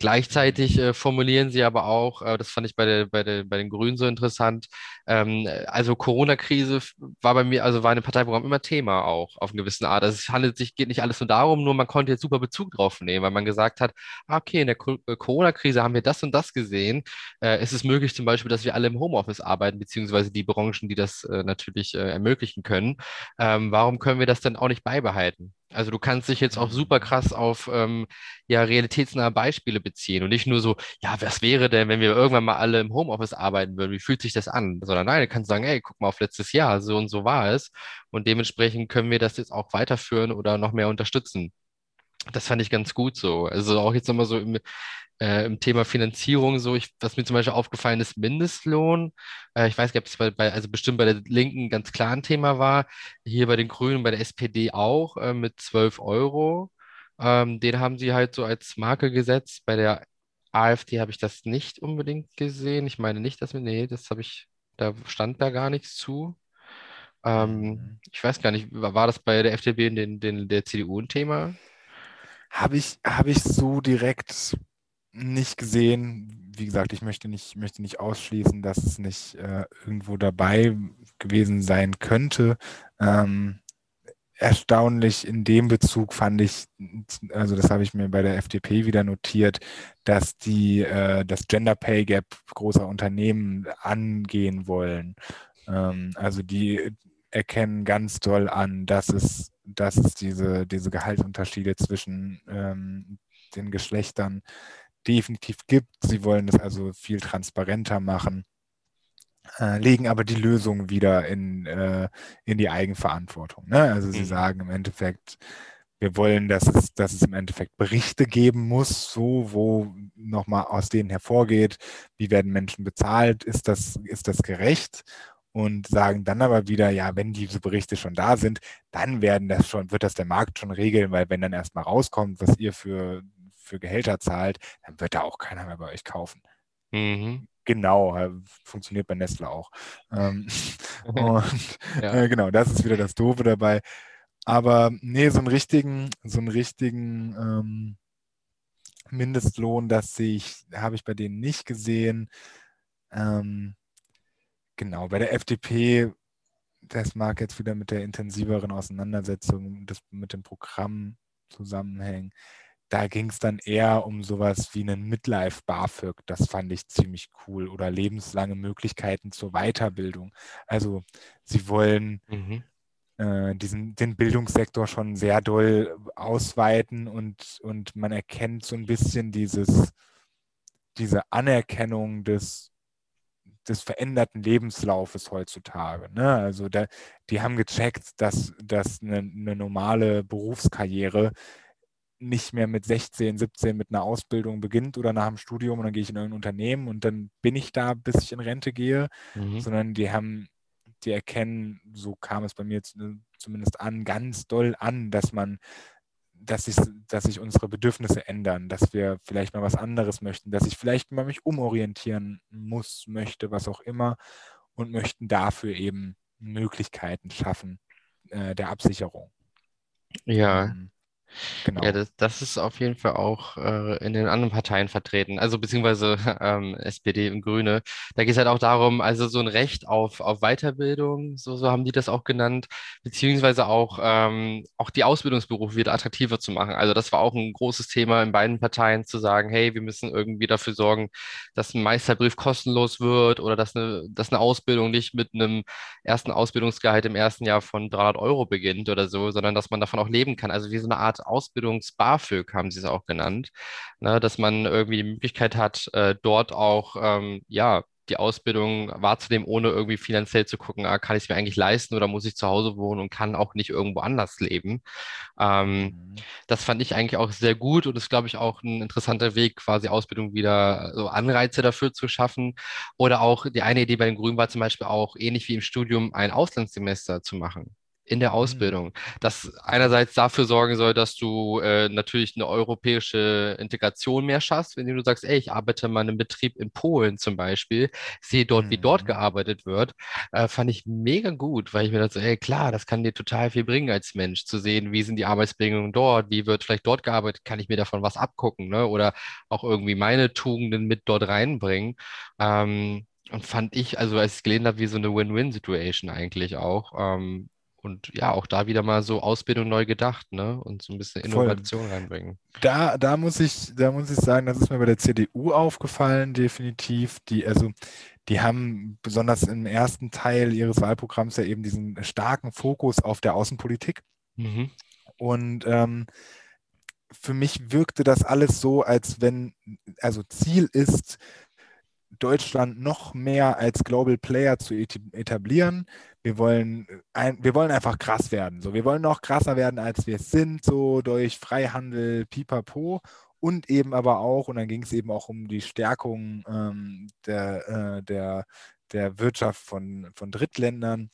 Gleichzeitig äh, formulieren sie aber auch, äh, das fand ich bei der, bei der, bei den Grünen so interessant, ähm, also Corona-Krise war bei mir, also war in dem Parteiprogramm immer Thema auch auf eine gewisse Art. Also es handelt sich, geht nicht alles nur darum, nur man konnte jetzt super Bezug drauf nehmen, weil man gesagt hat, ah, okay, in der äh, Corona-Krise haben wir das und das gesehen. Äh, es ist möglich zum Beispiel, dass wir alle im Homeoffice arbeiten, beziehungsweise die Branchen, die das natürlich ermöglichen können. Ähm, warum können wir das dann auch nicht beibehalten? Also du kannst dich jetzt auch super krass auf ähm, ja, realitätsnahe Beispiele beziehen und nicht nur so, ja, was wäre denn, wenn wir irgendwann mal alle im Homeoffice arbeiten würden? Wie fühlt sich das an? Sondern nein, du kannst sagen, ey, guck mal auf letztes Jahr, so und so war es. Und dementsprechend können wir das jetzt auch weiterführen oder noch mehr unterstützen. Das fand ich ganz gut so. Also auch jetzt nochmal so im, äh, im Thema Finanzierung so, ich, was mir zum Beispiel aufgefallen ist, Mindestlohn. Äh, ich weiß nicht, ob es bei, bei, also bestimmt bei der Linken ganz klar ein Thema war. Hier bei den Grünen, bei der SPD auch äh, mit 12 Euro. Ähm, den haben sie halt so als Marke gesetzt. Bei der AfD habe ich das nicht unbedingt gesehen. Ich meine nicht, dass wir, nee, das habe ich, da stand da gar nichts zu. Ähm, Mhm. ich weiß gar nicht, war, war das bei der FDP und den, den, der CDU ein Thema? habe ich, hab ich so direkt nicht gesehen. Wie gesagt, ich möchte nicht, möchte nicht ausschließen, dass es nicht äh, irgendwo dabei gewesen sein könnte. Ähm, erstaunlich in dem Bezug fand ich, also das habe ich mir bei der FDP wieder notiert, dass die äh, das Gender Pay Gap großer Unternehmen angehen wollen. Ähm, also die erkennen ganz toll an, dass es, dass es diese, diese Gehaltsunterschiede zwischen ähm, den Geschlechtern definitiv gibt. Sie wollen das also viel transparenter machen äh, legen aber die Lösung wieder in, äh, in die Eigenverantwortung. Ne? Also sie mhm. sagen im Endeffekt, wir wollen, dass es, dass es im Endeffekt Berichte geben muss, so wo nochmal aus denen hervorgeht, wie werden Menschen bezahlt, ist das, ist das gerecht? Und sagen dann aber wieder, ja, wenn diese Berichte schon da sind, dann werden das schon, wird das der Markt schon regeln, weil wenn dann erstmal rauskommt, was ihr für, für Gehälter zahlt, dann wird da auch keiner mehr bei euch kaufen. Mhm. Genau, äh, funktioniert bei Nestle auch. Ähm, [LAUGHS] und ja. äh, genau, das ist wieder das Doofe dabei. Aber nee, so einen richtigen, so einen richtigen ähm, Mindestlohn, das sehe ich, habe ich bei denen nicht gesehen. Ähm, genau, bei der FDP, das mag jetzt wieder mit der intensiveren Auseinandersetzung des, mit dem Programm zusammenhängen da ging es dann eher um sowas wie einen Midlife BAföG. Das fand ich ziemlich cool. Oder lebenslange Möglichkeiten zur Weiterbildung. Also sie wollen mhm. äh, diesen, den Bildungssektor schon sehr doll ausweiten und, und man erkennt so ein bisschen dieses, diese Anerkennung des, des veränderten Lebenslaufes heutzutage. Ne? Also da, die haben gecheckt, dass, dass eine, eine normale Berufskarriere nicht mehr mit 16, 17 mit einer Ausbildung beginnt oder nach dem Studium und dann gehe ich in irgendein Unternehmen und dann bin ich da, bis ich in Rente gehe, mhm. sondern die haben, die erkennen, so kam es bei mir zumindest an, ganz doll an, dass man, dass sich, dass sich unsere Bedürfnisse ändern, dass wir vielleicht mal was anderes möchten, dass ich vielleicht mal mich umorientieren muss, möchte, was auch immer und möchten dafür eben Möglichkeiten schaffen äh, der Absicherung. Ja. Ähm, Genau. Ja, das, das ist auf jeden Fall auch äh, in den anderen Parteien vertreten, also beziehungsweise [LAUGHS] ähm, SPD und Grüne. Da geht es halt auch darum, also so ein Recht auf, auf Weiterbildung, so, so haben die das auch genannt, beziehungsweise auch, ähm, auch die Ausbildungsberufe wieder attraktiver zu machen. Also das war auch ein großes Thema in beiden Parteien, zu sagen, hey, wir müssen irgendwie dafür sorgen, dass ein Meisterbrief kostenlos wird oder dass eine, dass eine Ausbildung nicht mit einem ersten Ausbildungsgehalt im ersten Jahr von 300 Euro beginnt oder so, sondern dass man davon auch leben kann. Also wie so eine Art Ausbildungs-BAföG haben sie es auch genannt, ne, dass man irgendwie die Möglichkeit hat, äh, dort auch ähm, ja die Ausbildung wahrzunehmen, ohne irgendwie finanziell zu gucken, ah, kann ich es mir eigentlich leisten oder muss ich zu Hause wohnen und kann auch nicht irgendwo anders leben. Ähm, mhm. Das fand ich eigentlich auch sehr gut und ist, glaube ich, auch ein interessanter Weg, quasi Ausbildung wieder so Anreize dafür zu schaffen. Oder auch die eine Idee bei den Grünen war zum Beispiel auch, ähnlich wie im Studium, ein Auslandssemester zu machen in der mhm. Ausbildung, das einerseits dafür sorgen soll, dass du äh, natürlich eine europäische Integration mehr schaffst, wenn du sagst, ey, ich arbeite mal in einem Betrieb in Polen zum Beispiel, sehe dort, mhm. wie dort mhm. gearbeitet wird, äh, fand ich mega gut, weil ich mir dachte, ey, klar, das kann dir total viel bringen als Mensch, zu sehen, wie sind die Arbeitsbedingungen dort, wie wird vielleicht dort gearbeitet, kann ich mir davon was abgucken, ne? oder auch irgendwie meine Tugenden mit dort reinbringen. Ähm, und fand ich, also als ich gelesen habe, wie so eine Win-Win-Situation eigentlich auch. Ähm, und ja, auch da wieder mal so Ausbildung neu gedacht, ne? Und so ein bisschen Innovation Voll. reinbringen. Da, da muss ich, da muss ich sagen, das ist mir bei der CDU aufgefallen, definitiv. Die, also, die haben besonders im ersten Teil ihres Wahlprogramms ja eben diesen starken Fokus auf der Außenpolitik. Mhm. Und ähm, für mich wirkte das alles so, als wenn, also Ziel ist, Deutschland noch mehr als Global Player zu etablieren wir wollen, ein, wir wollen einfach krass werden. So, wir wollen noch krasser werden, als wir es sind, so durch Freihandel, pipapo. Und eben aber auch, und dann ging es eben auch um die Stärkung ähm, der, äh, der, der Wirtschaft von, von Drittländern.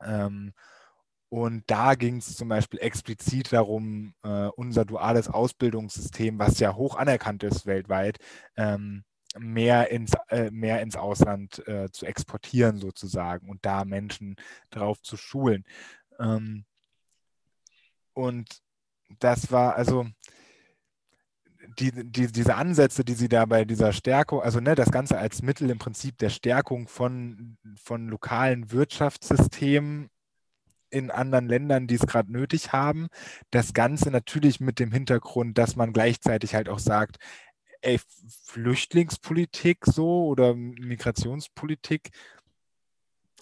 Ähm, und da ging es zum Beispiel explizit darum, äh, unser duales Ausbildungssystem, was ja hoch anerkannt ist weltweit, ähm, mehr ins, äh, mehr ins Ausland äh, zu exportieren sozusagen und da Menschen drauf zu schulen. Ähm, und das war, also die, die, diese Ansätze, die sie da bei dieser Stärkung, also ne, das Ganze als Mittel im Prinzip der Stärkung von, von lokalen Wirtschaftssystemen in anderen Ländern, die es gerade nötig haben. Das Ganze natürlich mit dem Hintergrund, dass man gleichzeitig halt auch sagt, ey, Flüchtlingspolitik so oder Migrationspolitik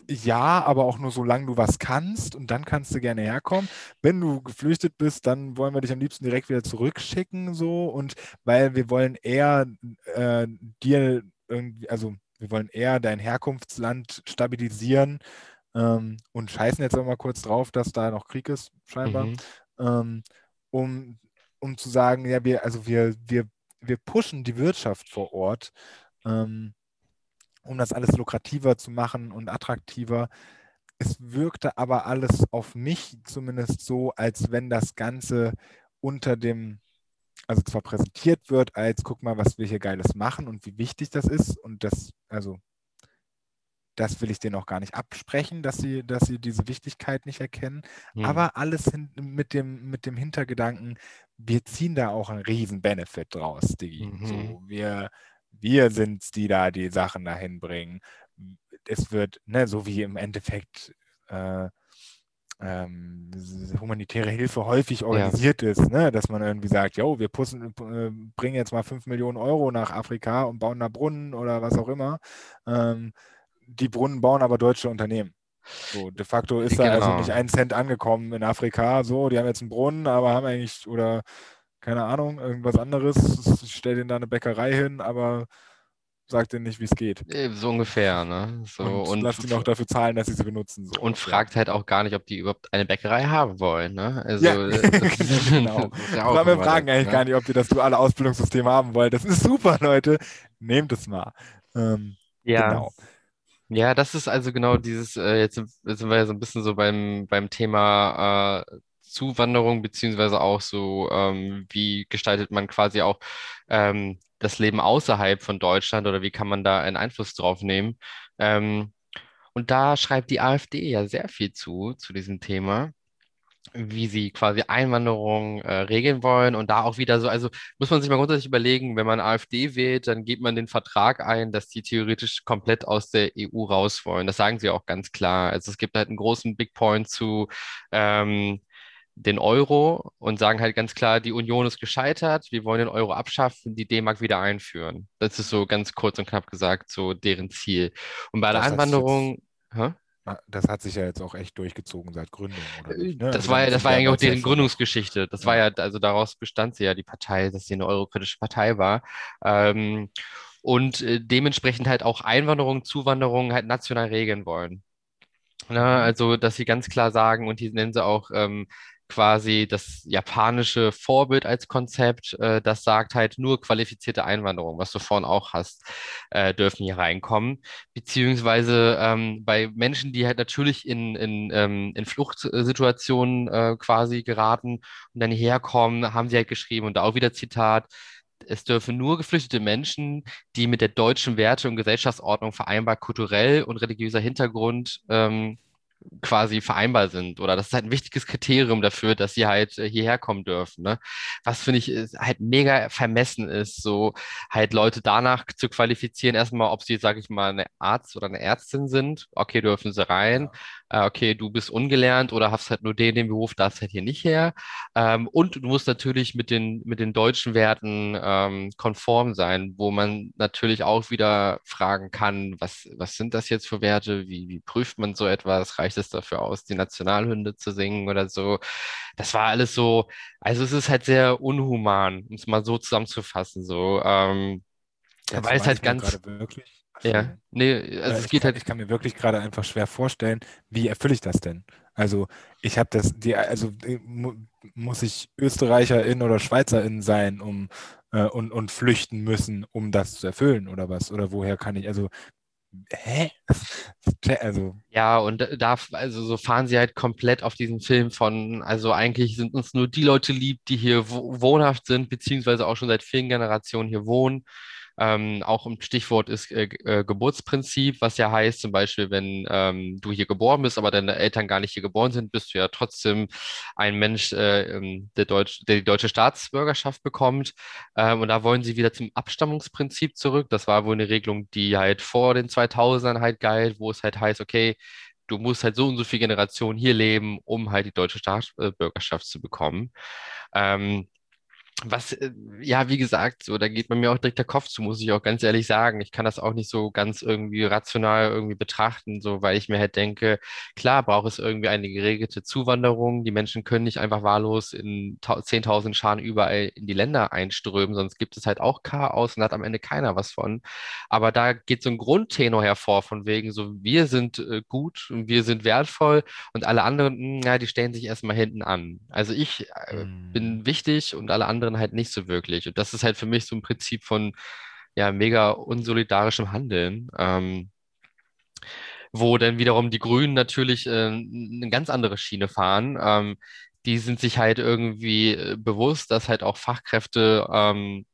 ja, aber auch nur solange du was kannst und dann kannst du gerne herkommen. Wenn du geflüchtet bist, dann wollen wir dich am liebsten direkt wieder zurückschicken, so und weil wir wollen eher äh, dir irgendwie, also wir wollen eher dein Herkunftsland stabilisieren ähm, und scheißen jetzt aber mal kurz drauf, dass da noch Krieg ist, scheinbar, mhm. ähm, um, um zu sagen, ja, wir, also wir, wir, wir pushen die Wirtschaft vor Ort. Ähm, um das alles lukrativer zu machen und attraktiver. Es wirkte aber alles auf mich zumindest so, als wenn das Ganze unter dem, also zwar präsentiert wird als, guck mal, was wir hier Geiles machen und wie wichtig das ist. Und das, also, das will ich denen auch gar nicht absprechen, dass sie, dass sie diese Wichtigkeit nicht erkennen. Hm. Aber alles hin, mit, dem, mit dem Hintergedanken, wir ziehen da auch einen riesen Benefit draus, Digi. Mhm. So, wir, wir sind es, die da die Sachen dahin bringen. Es wird, ne, so wie im Endeffekt äh, ähm, humanitäre Hilfe häufig organisiert ja. ist, ne? dass man irgendwie sagt, jo, wir pussen, äh, bringen jetzt mal 5 Millionen Euro nach Afrika und bauen da Brunnen oder was auch immer. Ähm, die Brunnen bauen aber deutsche Unternehmen. So, de facto ist genau. da also genau. nicht ein Cent angekommen in Afrika. So, die haben jetzt einen Brunnen, aber haben eigentlich, oder keine Ahnung, irgendwas anderes. Ich stelle denen da eine Bäckerei hin, aber sag denen nicht, wie es geht. Äh, so ungefähr, ne? So, und, und lass ihn auch dafür zahlen, dass sie sie benutzen. So. Und fragt halt auch gar nicht, ob die überhaupt eine Bäckerei haben wollen, ne? Also, ja. Äh, [LAUGHS] genau. [LAUGHS] ja wir fragen eigentlich ne? gar nicht, ob ihr das duale Ausbildungssystem haben wollt. Das ist super, Leute. Nehmt es mal. Ähm, ja. Genau. Ja, das ist also genau dieses, äh, jetzt sind, sind wir ja so ein bisschen so beim, beim Thema äh, Zuwanderung, beziehungsweise auch so, ähm, wie gestaltet man quasi auch ähm, das Leben außerhalb von Deutschland oder wie kann man da einen Einfluss drauf nehmen? Ähm, und da schreibt die AfD ja sehr viel zu, zu diesem Thema wie sie quasi Einwanderung äh, regeln wollen und da auch wieder so, also muss man sich mal grundsätzlich überlegen, wenn man AfD wählt, dann geht man den Vertrag ein, dass die theoretisch komplett aus der EU raus wollen. Das sagen sie auch ganz klar. Also es gibt halt einen großen Big Point zu ähm, den Euro und sagen halt ganz klar, die Union ist gescheitert, wir wollen den Euro abschaffen, die D-Mark wieder einführen. Das ist so ganz kurz und knapp gesagt so deren Ziel. Und bei der Einwanderung, das hat sich ja jetzt auch echt durchgezogen seit Gründung, oder nicht, ne? Das also war ja, das war eigentlich auch deren Gründungsgeschichte. Das ja. war ja, also daraus bestand sie ja die Partei, dass sie eine eurokritische Partei war. Ähm, und äh, dementsprechend halt auch Einwanderung, Zuwanderung halt national regeln wollen. Na, ne? mhm. also, dass sie ganz klar sagen, und die nennen sie auch ähm, quasi das japanische Vorbild als Konzept. Äh, das sagt halt nur qualifizierte Einwanderung, was du vorhin auch hast, äh, dürfen hier reinkommen. Beziehungsweise ähm, bei Menschen, die halt natürlich in, in, ähm, in Fluchtsituationen äh, quasi geraten und dann hierher kommen, haben sie halt geschrieben und auch wieder Zitat, es dürfen nur geflüchtete Menschen, die mit der deutschen Werte- und Gesellschaftsordnung vereinbar kulturell und religiöser Hintergrund ähm, quasi vereinbar sind oder das ist halt ein wichtiges Kriterium dafür, dass sie halt äh, hierher kommen dürfen. Ne? Was finde ich halt mega vermessen ist, so halt Leute danach zu qualifizieren, erstmal, ob sie, sage ich mal, eine Arzt oder eine Ärztin sind. Okay, dürfen sie rein. Äh, okay, du bist ungelernt oder hast halt nur den, den Beruf, darfst halt hier nicht her. Ähm, und du musst natürlich mit den, mit den deutschen Werten ähm, konform sein, wo man natürlich auch wieder fragen kann, was, was sind das jetzt für Werte? Wie, wie prüft man so etwas? Reicht es dafür aus, die Nationalhymne zu singen oder so? Das war alles so, also es ist halt sehr unhuman, um es mal so zusammenzufassen. So, ähm, weil es halt ganz. Ja, nee, also es ich geht kann, halt. Ich kann mir wirklich gerade einfach schwer vorstellen, wie erfülle ich das denn? Also ich habe das, die, also muss ich Österreicherin oder Schweizerin sein, um äh, und, und flüchten müssen, um das zu erfüllen oder was? Oder woher kann ich, also hä? Also. Ja, und da, also so fahren sie halt komplett auf diesen Film von, also eigentlich sind uns nur die Leute lieb, die hier wohnhaft sind, beziehungsweise auch schon seit vielen Generationen hier wohnen. Ähm, auch ein Stichwort ist äh, äh, Geburtsprinzip, was ja heißt, zum Beispiel, wenn ähm, du hier geboren bist, aber deine Eltern gar nicht hier geboren sind, bist du ja trotzdem ein Mensch, äh, ähm, der, Deutsch, der die deutsche Staatsbürgerschaft bekommt. Ähm, und da wollen sie wieder zum Abstammungsprinzip zurück. Das war wohl eine Regelung, die halt vor den 2000ern halt galt, wo es halt heißt, okay, du musst halt so und so viele Generationen hier leben, um halt die deutsche Staatsbürgerschaft zu bekommen. Ähm, was, äh, ja, wie gesagt, so, da geht bei mir auch direkt der Kopf zu, muss ich auch ganz ehrlich sagen. Ich kann das auch nicht so ganz irgendwie rational irgendwie betrachten, so, weil ich mir halt denke, klar braucht es irgendwie eine geregelte Zuwanderung. Die Menschen können nicht einfach wahllos in 10.000 Scharen überall in die Länder einströmen, sonst gibt es halt auch Chaos und hat am Ende keiner was von. Aber da geht so ein Grundtenor hervor von wegen, so, wir sind äh, gut und wir sind wertvoll und alle anderen, mh, hm, ja, die stellen sich erstmal hinten an. Also ich äh, mm. bin wichtig und alle anderen anderen halt nicht so wirklich. Und das ist halt für mich so ein Prinzip von ja, mega unsolidarischem Handeln. Ähm, wo dann wiederum die Grünen natürlich äh, eine ganz andere Schiene fahren. Ähm, die sind sich halt irgendwie äh, bewusst, dass halt auch Fachkräfte ähm,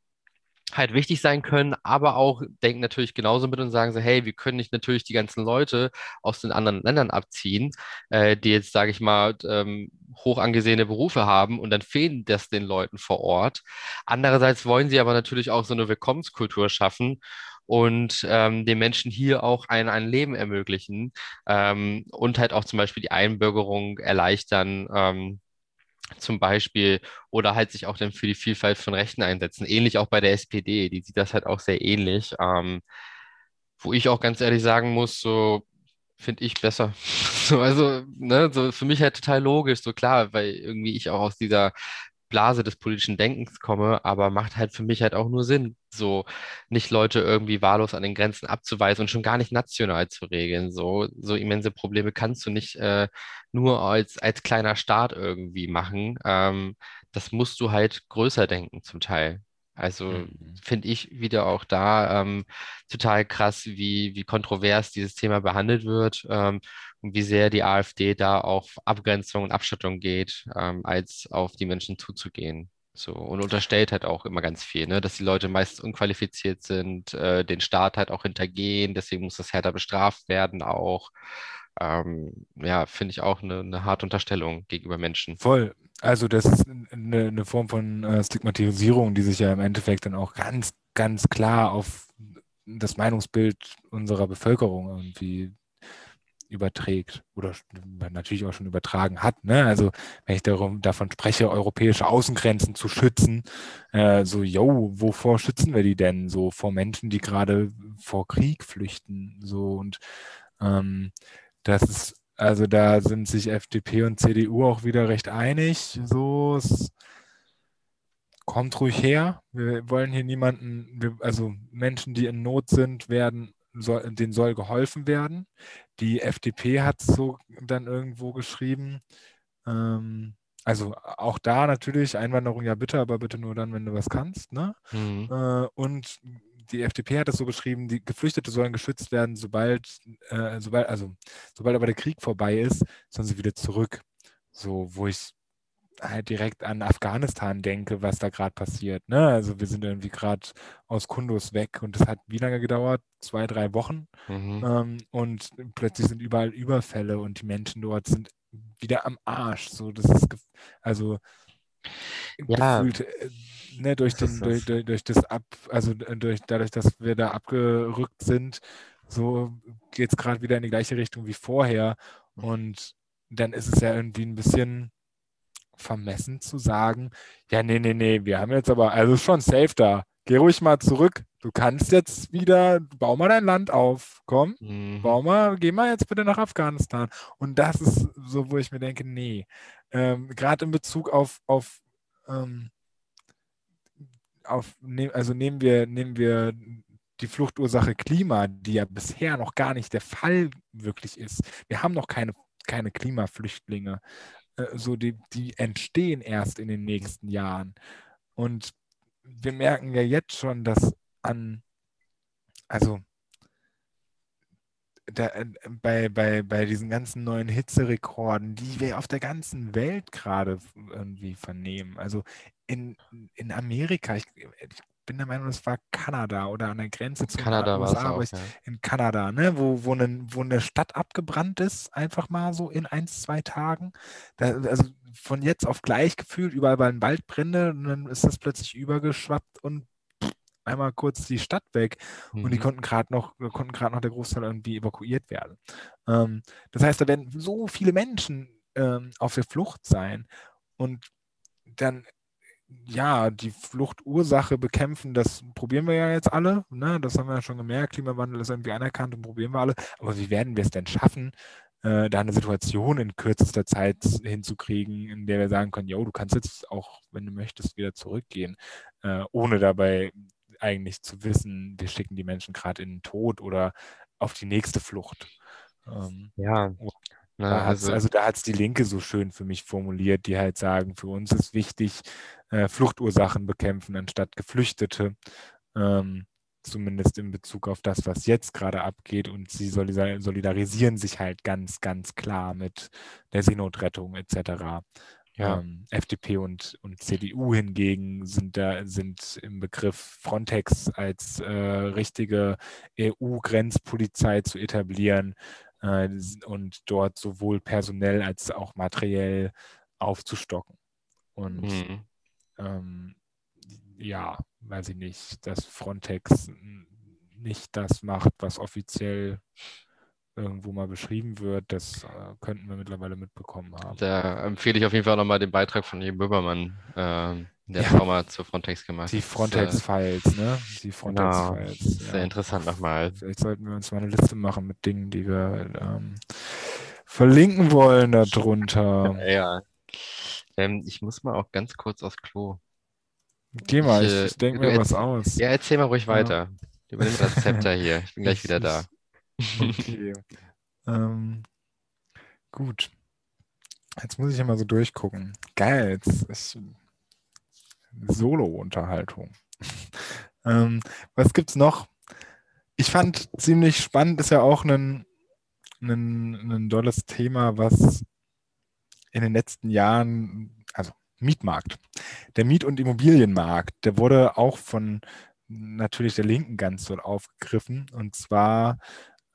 halt wichtig sein können, aber auch denken natürlich genauso mit und sagen so, hey, wir können nicht natürlich die ganzen Leute aus den anderen Ländern abziehen, äh, die jetzt, sage ich mal, ähm, hoch angesehene Berufe haben und dann fehlen das den Leuten vor Ort. Andererseits wollen sie aber natürlich auch so eine Willkommenskultur schaffen und ähm, den Menschen hier auch ein, ein Leben ermöglichen ähm, und halt auch zum Beispiel die Einbürgerung erleichtern. Zum Beispiel oder halt sich auch dann für die Vielfalt von Rechten einsetzen. Ähnlich auch bei der SPD, die sieht das halt auch sehr ähnlich. Ähm, wo ich auch ganz ehrlich sagen muss, so finde ich besser. [LAUGHS] So, also, ne, so für mich halt total logisch, so klar, weil irgendwie ich auch aus dieser Blase des politischen Denkens komme, aber macht halt für mich halt auch nur Sinn, so nicht Leute irgendwie wahllos an den Grenzen abzuweisen und schon gar nicht national zu regeln. So, so immense Probleme kannst du nicht äh, nur als, als kleiner Staat irgendwie machen. Ähm, das musst du halt größer denken zum Teil. Also mhm. finde ich wieder auch da ähm, total krass, wie, wie kontrovers dieses Thema behandelt wird ähm, und wie sehr die AfD da auf Abgrenzung und Abschottung geht, ähm, als auf die Menschen zuzugehen. So, und unterstellt halt auch immer ganz viel, ne? dass die Leute meist unqualifiziert sind, äh, den Staat halt auch hintergehen, deswegen muss das härter bestraft werden auch. Ähm, ja, finde ich auch eine, eine harte Unterstellung gegenüber Menschen. Voll. Also das ist eine, eine Form von äh, Stigmatisierung, die sich ja im Endeffekt dann auch ganz, ganz klar auf das Meinungsbild unserer Bevölkerung irgendwie überträgt oder natürlich auch schon übertragen hat. Ne? Also wenn ich darum, davon spreche, europäische Außengrenzen zu schützen, äh, so, yo, wovor schützen wir die denn? So vor Menschen, die gerade vor Krieg flüchten. So und ähm, das ist also da sind sich FDP und CDU auch wieder recht einig. So, es kommt ruhig her. Wir wollen hier niemanden, also Menschen, die in Not sind, werden, soll, denen soll geholfen werden. Die FDP hat so dann irgendwo geschrieben. Ähm, also auch da natürlich Einwanderung ja bitte, aber bitte nur dann, wenn du was kannst. Ne? Mhm. Äh, und die FDP hat das so beschrieben, die Geflüchtete sollen geschützt werden, sobald, äh, sobald, also sobald aber der Krieg vorbei ist, sollen sie wieder zurück. So, wo ich halt direkt an Afghanistan denke, was da gerade passiert. Ne? Also wir sind irgendwie gerade aus Kundus weg und das hat wie lange gedauert? Zwei, drei Wochen. Mhm. Ähm, und plötzlich sind überall Überfälle und die Menschen dort sind wieder am Arsch. So, das ist also ja. gefühlt äh, ne, durch, den, durch, durch, durch, das Ab, also äh, durch, dadurch, dass wir da abgerückt sind, so geht es gerade wieder in die gleiche Richtung wie vorher. Und dann ist es ja irgendwie ein bisschen vermessen zu sagen, ja, nee, nee, nee, wir haben jetzt aber, also schon safe da. Geh ruhig mal zurück. Du kannst jetzt wieder, bau mal dein Land auf. Komm, mhm. bau mal, geh mal jetzt bitte nach Afghanistan. Und das ist so, wo ich mir denke, nee. Ähm, Gerade in Bezug auf, auf ähm, auf, ne, also nehmen wir, nehmen wir die Fluchtursache Klima, die ja bisher noch gar nicht der Fall wirklich ist. Wir haben noch keine, keine Klimaflüchtlinge. Äh, so die, die entstehen erst in den nächsten Jahren. Und wir merken ja jetzt schon, dass an, also da, äh, bei, bei, bei diesen ganzen neuen Hitzerekorden, die wir auf der ganzen Welt gerade irgendwie vernehmen. Also in, in Amerika, ich, ich bin der Meinung, das war Kanada oder an der Grenze zu Kanada war es USA, auch, ich, ja. in Kanada, ne, wo, wo, eine, wo eine Stadt abgebrannt ist, einfach mal so in ein, zwei Tagen. Da, also von jetzt auf gleich gefühlt, überall waren Waldbrände und dann ist das plötzlich übergeschwappt und einmal kurz die Stadt weg und die Mhm. konnten gerade noch, konnten gerade noch der Großteil irgendwie evakuiert werden. Ähm, das heißt, da werden so viele Menschen ähm, auf der Flucht sein und dann ja, die Fluchtursache bekämpfen, das probieren wir ja jetzt alle. Ne? Das haben wir ja schon gemerkt. Klimawandel ist irgendwie anerkannt und probieren wir alle. Aber wie werden wir es denn schaffen, äh, da eine Situation in kürzester Zeit hinzukriegen, in der wir sagen können, jo, du kannst jetzt auch, wenn du möchtest, wieder zurückgehen, äh, ohne dabei eigentlich zu wissen, wir schicken die Menschen gerade in den Tod oder auf die nächste Flucht. Ähm, Ja, Oh, ne, da hat's, also, also da hat es die Linke so schön für mich formuliert, die halt sagen, für uns ist wichtig, äh, Fluchtursachen bekämpfen anstatt Geflüchtete. Ähm, zumindest in Bezug auf das, was jetzt gerade abgeht. Und sie solidar- solidarisieren sich halt ganz, ganz klar mit der Seenotrettung etc. ja, Ähm, FDP und, und CDU hingegen sind da sind im Begriff Frontex als äh, richtige EU-Grenzpolizei zu etablieren und dort sowohl personell als auch materiell aufzustocken. Und mhm. ähm, ja, weiß ich nicht, dass Frontex nicht das macht, was offiziell irgendwo mal beschrieben wird, das äh, könnten wir mittlerweile mitbekommen haben. Da empfehle ich auf jeden Fall nochmal den Beitrag von Jem Böhmermann, ähm, der Ja. hat auch mal zu Frontex gemacht. Die Das ist, äh, Frontex-Files, ne? Die Genau, Frontex-Files. sehr interessant nochmal. Vielleicht sollten wir uns mal eine Liste machen mit Dingen, die wir ähm, verlinken wollen darunter. [LAUGHS] Ja. Ähm, ich muss mal auch ganz kurz aufs Klo. Geh mal, Ich, ich, äh, ich denke du mir was aus. Ja, erzähl mal ruhig Ja. weiter. Übernimm das Zepter hier. Ich bin gleich Ich- [LAUGHS] wieder da. Okay. [LAUGHS] ähm, gut. Jetzt muss ich immer so durchgucken. Geil, jetzt ist Solo-Unterhaltung. [LAUGHS] ähm, was gibt's noch? Ich fand ziemlich spannend, ist ja auch ein, dolles Thema, was in den letzten Jahren, also Mietmarkt. Der Miet- und Immobilienmarkt, der wurde auch von natürlich der Linken ganz doll aufgegriffen. Und zwar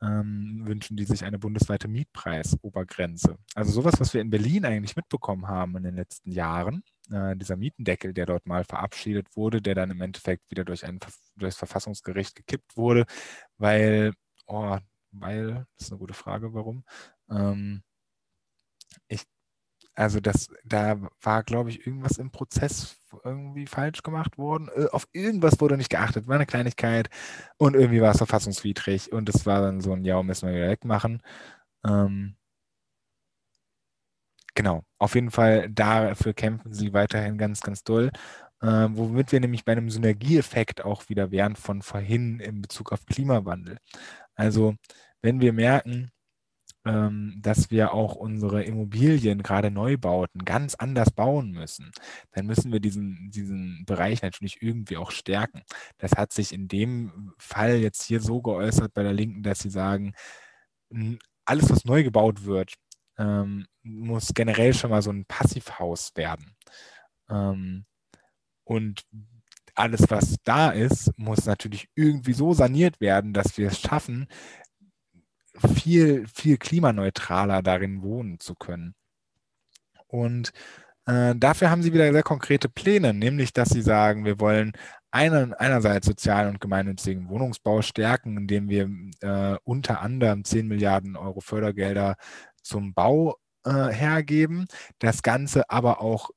ähm, wünschen die sich eine bundesweite Mietpreisobergrenze. Also sowas, was wir in Berlin eigentlich mitbekommen haben in den letzten Jahren, äh, dieser Mietendeckel, der dort mal verabschiedet wurde, der dann im Endeffekt wieder durch ein durch das Verfassungsgericht gekippt wurde, weil, oh, weil, das ist eine gute Frage, warum. Ähm, ich, also das, da war, glaube ich, irgendwas im Prozess irgendwie falsch gemacht worden. Äh, Auf irgendwas wurde nicht geachtet, war eine Kleinigkeit und irgendwie war es verfassungswidrig und es war dann so ein, ja, müssen wir wieder wegmachen. Ähm, genau, auf jeden Fall dafür kämpfen sie weiterhin ganz, ganz doll. Äh, womit wir nämlich bei einem Synergieeffekt auch wieder wären von vorhin in Bezug auf Klimawandel. Also wenn wir merken, dass wir auch unsere Immobilien, gerade Neubauten, ganz anders bauen müssen, dann müssen wir diesen, diesen Bereich natürlich irgendwie auch stärken. Das hat sich in dem Fall jetzt hier so geäußert bei der Linken, dass sie sagen, alles, was neu gebaut wird, ähm, muss generell schon mal so ein Passivhaus werden. Ähm, und alles, was da ist, muss natürlich irgendwie so saniert werden, dass wir es schaffen, viel, viel klimaneutraler darin wohnen zu können. Und äh, dafür haben sie wieder sehr konkrete Pläne, nämlich dass sie sagen, wir wollen einen, einerseits sozialen und gemeinnützigen Wohnungsbau stärken, indem wir äh, unter anderem 10 Milliarden Euro Fördergelder zum Bau äh, hergeben, das Ganze aber auch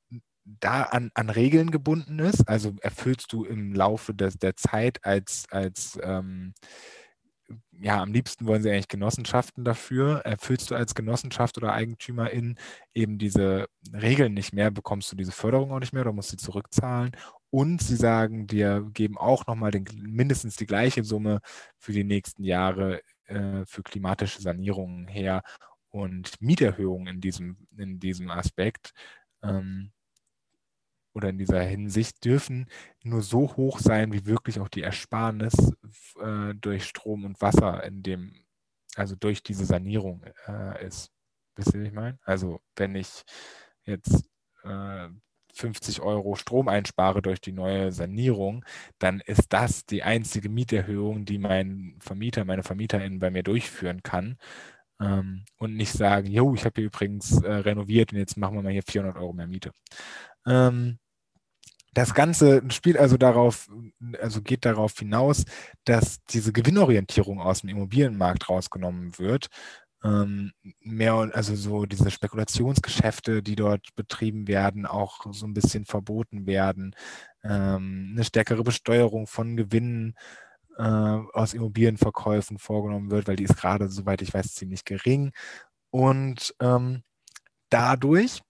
da an, an Regeln gebunden ist. Also erfüllst du im Laufe des, der Zeit als, als ähm, ja, am liebsten wollen sie eigentlich Genossenschaften dafür. Erfüllst du als Genossenschaft oder Eigentümerin eben diese Regeln nicht mehr, bekommst du diese Förderung auch nicht mehr oder musst sie zurückzahlen. Und sie sagen, wir geben auch nochmal mindestens die gleiche Summe für die nächsten Jahre äh, für klimatische Sanierungen her und Mieterhöhungen in diesem, in diesem Aspekt. Ähm, oder in dieser Hinsicht dürfen nur so hoch sein, wie wirklich auch die Ersparnis äh, durch Strom und Wasser in dem, also durch diese Sanierung äh, ist. Wisst ihr, was ich meine? Also wenn ich jetzt äh, 50 Euro Strom einspare durch die neue Sanierung, dann ist das die einzige Mieterhöhung, die mein Vermieter, meine Vermieterin bei mir durchführen kann. Ähm, und nicht sagen, jo, ich habe hier übrigens äh, renoviert und jetzt machen wir mal hier 400 Euro mehr Miete. Ähm, das Ganze spielt also darauf, also geht darauf hinaus, dass diese Gewinnorientierung aus dem Immobilienmarkt rausgenommen wird. Ähm, mehr, also so diese Spekulationsgeschäfte, die dort betrieben werden, auch so ein bisschen verboten werden. Ähm, eine stärkere Besteuerung von Gewinnen äh, aus Immobilienverkäufen vorgenommen wird, weil die ist gerade, soweit ich weiß, ziemlich gering. Und ähm, dadurch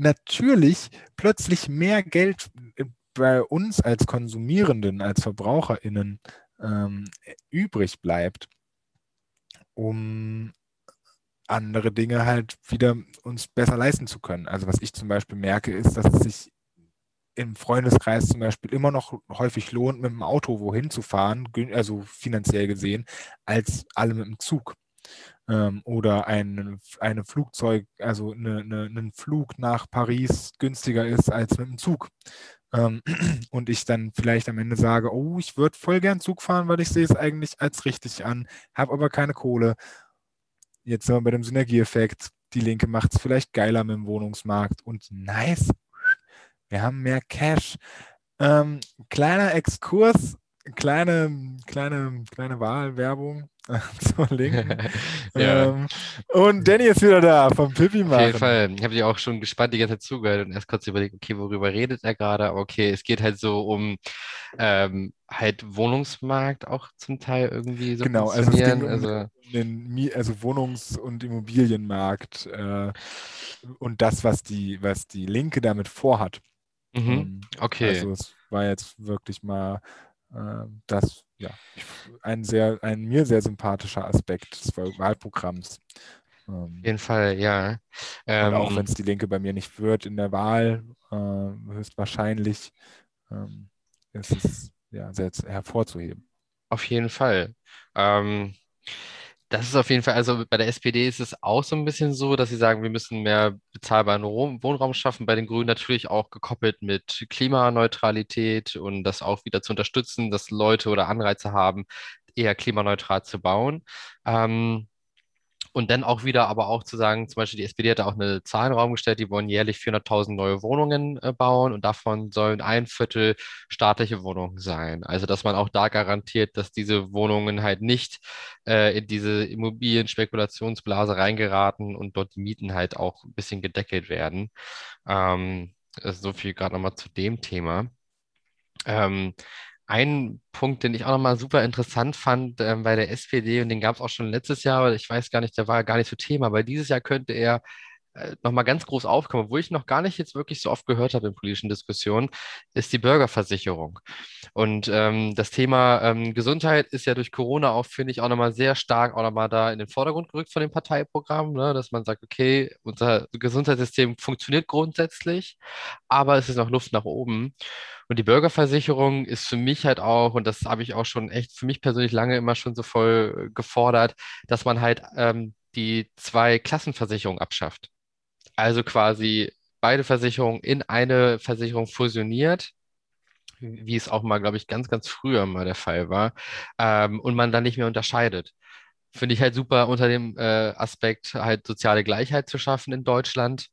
natürlich plötzlich mehr Geld äh, bei uns als Konsumierenden, als VerbraucherInnen ähm, übrig bleibt, um andere Dinge halt wieder uns besser leisten zu können. Also was ich zum Beispiel merke, ist, dass es sich im Freundeskreis zum Beispiel immer noch häufig lohnt, mit dem Auto wohin zu fahren, also finanziell gesehen, als alle mit dem Zug ähm, oder ein eine Flugzeug, also eine, eine, ein Flug nach Paris günstiger ist als mit dem Zug. Ähm, [CLEARS THROAT] und ich dann vielleicht am Ende sage, oh, ich würde voll gern Zug fahren, weil ich sehe es eigentlich als richtig an, habe aber keine Kohle. Jetzt sind wir bei dem Synergieeffekt. Die Linke macht es vielleicht geiler mit dem Wohnungsmarkt und nice. Wir haben mehr Cash. Ähm, kleiner Exkurs, kleine, kleine, kleine Wahlwerbung. [LAUGHS] zur Linken. [LAUGHS] ja. ähm, und Danny ist wieder da vom Pippi Auf jeden Fall. Ich habe dir auch schon gespannt die ganze Zeit zugehört und erst kurz überlegt, okay, worüber redet er gerade? Aber okay, es geht halt so um ähm, halt Wohnungsmarkt auch zum Teil irgendwie so Genau, also, es ging um also, den, also Wohnungs- und Immobilienmarkt äh, und das, was die, was die Linke damit vorhat. Mhm. Ähm, okay. Also es war jetzt wirklich mal das, ja, ein sehr, ein mir sehr sympathischer Aspekt des Wahlprogramms. Ähm, Auf jeden Fall, ja. Ähm, auch wenn es die Linke bei mir nicht wird in der Wahl, äh, höchstwahrscheinlich ähm, ist es ja sehr hervorzuheben. Auf jeden Fall. Ähm, das ist auf jeden Fall, also bei der SPD ist es auch so ein bisschen so, dass sie sagen, wir müssen mehr bezahlbaren Wohnraum schaffen. Bei den Grünen natürlich auch gekoppelt mit Klimaneutralität und das auch wieder zu unterstützen, dass Leute oder Anreize haben, eher klimaneutral zu bauen. Ähm, und dann auch wieder, aber auch zu sagen, zum Beispiel die SPD hat da auch eine Zahl in den Raum gestellt, die wollen jährlich 400.000 neue Wohnungen äh, bauen und davon sollen ein Viertel staatliche Wohnungen sein. Also, dass man auch da garantiert, dass diese Wohnungen halt nicht äh, in diese Immobilienspekulationsblase reingeraten und dort die Mieten halt auch ein bisschen gedeckelt werden. Ähm, so viel gerade nochmal zu dem Thema. Ähm, ein Punkt, den ich auch nochmal super interessant fand ähm, bei der SPD, und den gab es auch schon letztes Jahr, aber ich weiß gar nicht, der war gar nicht so Thema, weil dieses Jahr könnte er nochmal ganz groß aufkommen, wo ich noch gar nicht jetzt wirklich so oft gehört habe in politischen Diskussionen, ist die Bürgerversicherung. Und ähm, das Thema ähm, Gesundheit ist ja durch Corona auch, finde ich, auch nochmal sehr stark auch nochmal da in den Vordergrund gerückt von dem Parteiprogramm, ne? dass man sagt, okay, unser Gesundheitssystem funktioniert grundsätzlich, aber es ist noch Luft nach oben. Und die Bürgerversicherung ist für mich halt auch, und das habe ich auch schon echt für mich persönlich lange immer schon so voll äh, gefordert, dass man halt ähm, die zwei Klassenversicherung abschafft. Also quasi beide Versicherungen in eine Versicherung fusioniert, wie es auch mal, glaube ich, ganz, ganz früher mal der Fall war, ähm, und man dann nicht mehr unterscheidet. Finde ich halt super unter dem äh, Aspekt, halt soziale Gleichheit zu schaffen in Deutschland.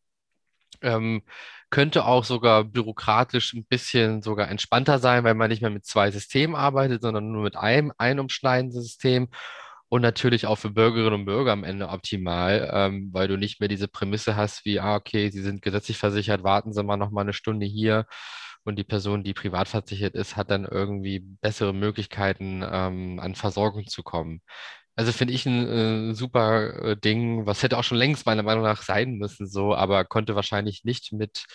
Ähm, könnte auch sogar bürokratisch ein bisschen sogar entspannter sein, weil man nicht mehr mit zwei Systemen arbeitet, sondern nur mit einem einumschneidenden System und natürlich auch für Bürgerinnen und Bürger am Ende optimal, ähm, weil du nicht mehr diese Prämisse hast wie, ah, okay, sie sind gesetzlich versichert, warten Sie mal noch mal eine Stunde hier und die Person, die privat versichert ist, hat dann irgendwie bessere Möglichkeiten, ähm, an Versorgung zu kommen. Also finde ich ein äh, super äh, Ding, was hätte auch schon längst meiner Meinung nach sein müssen, so, aber konnte wahrscheinlich nicht mit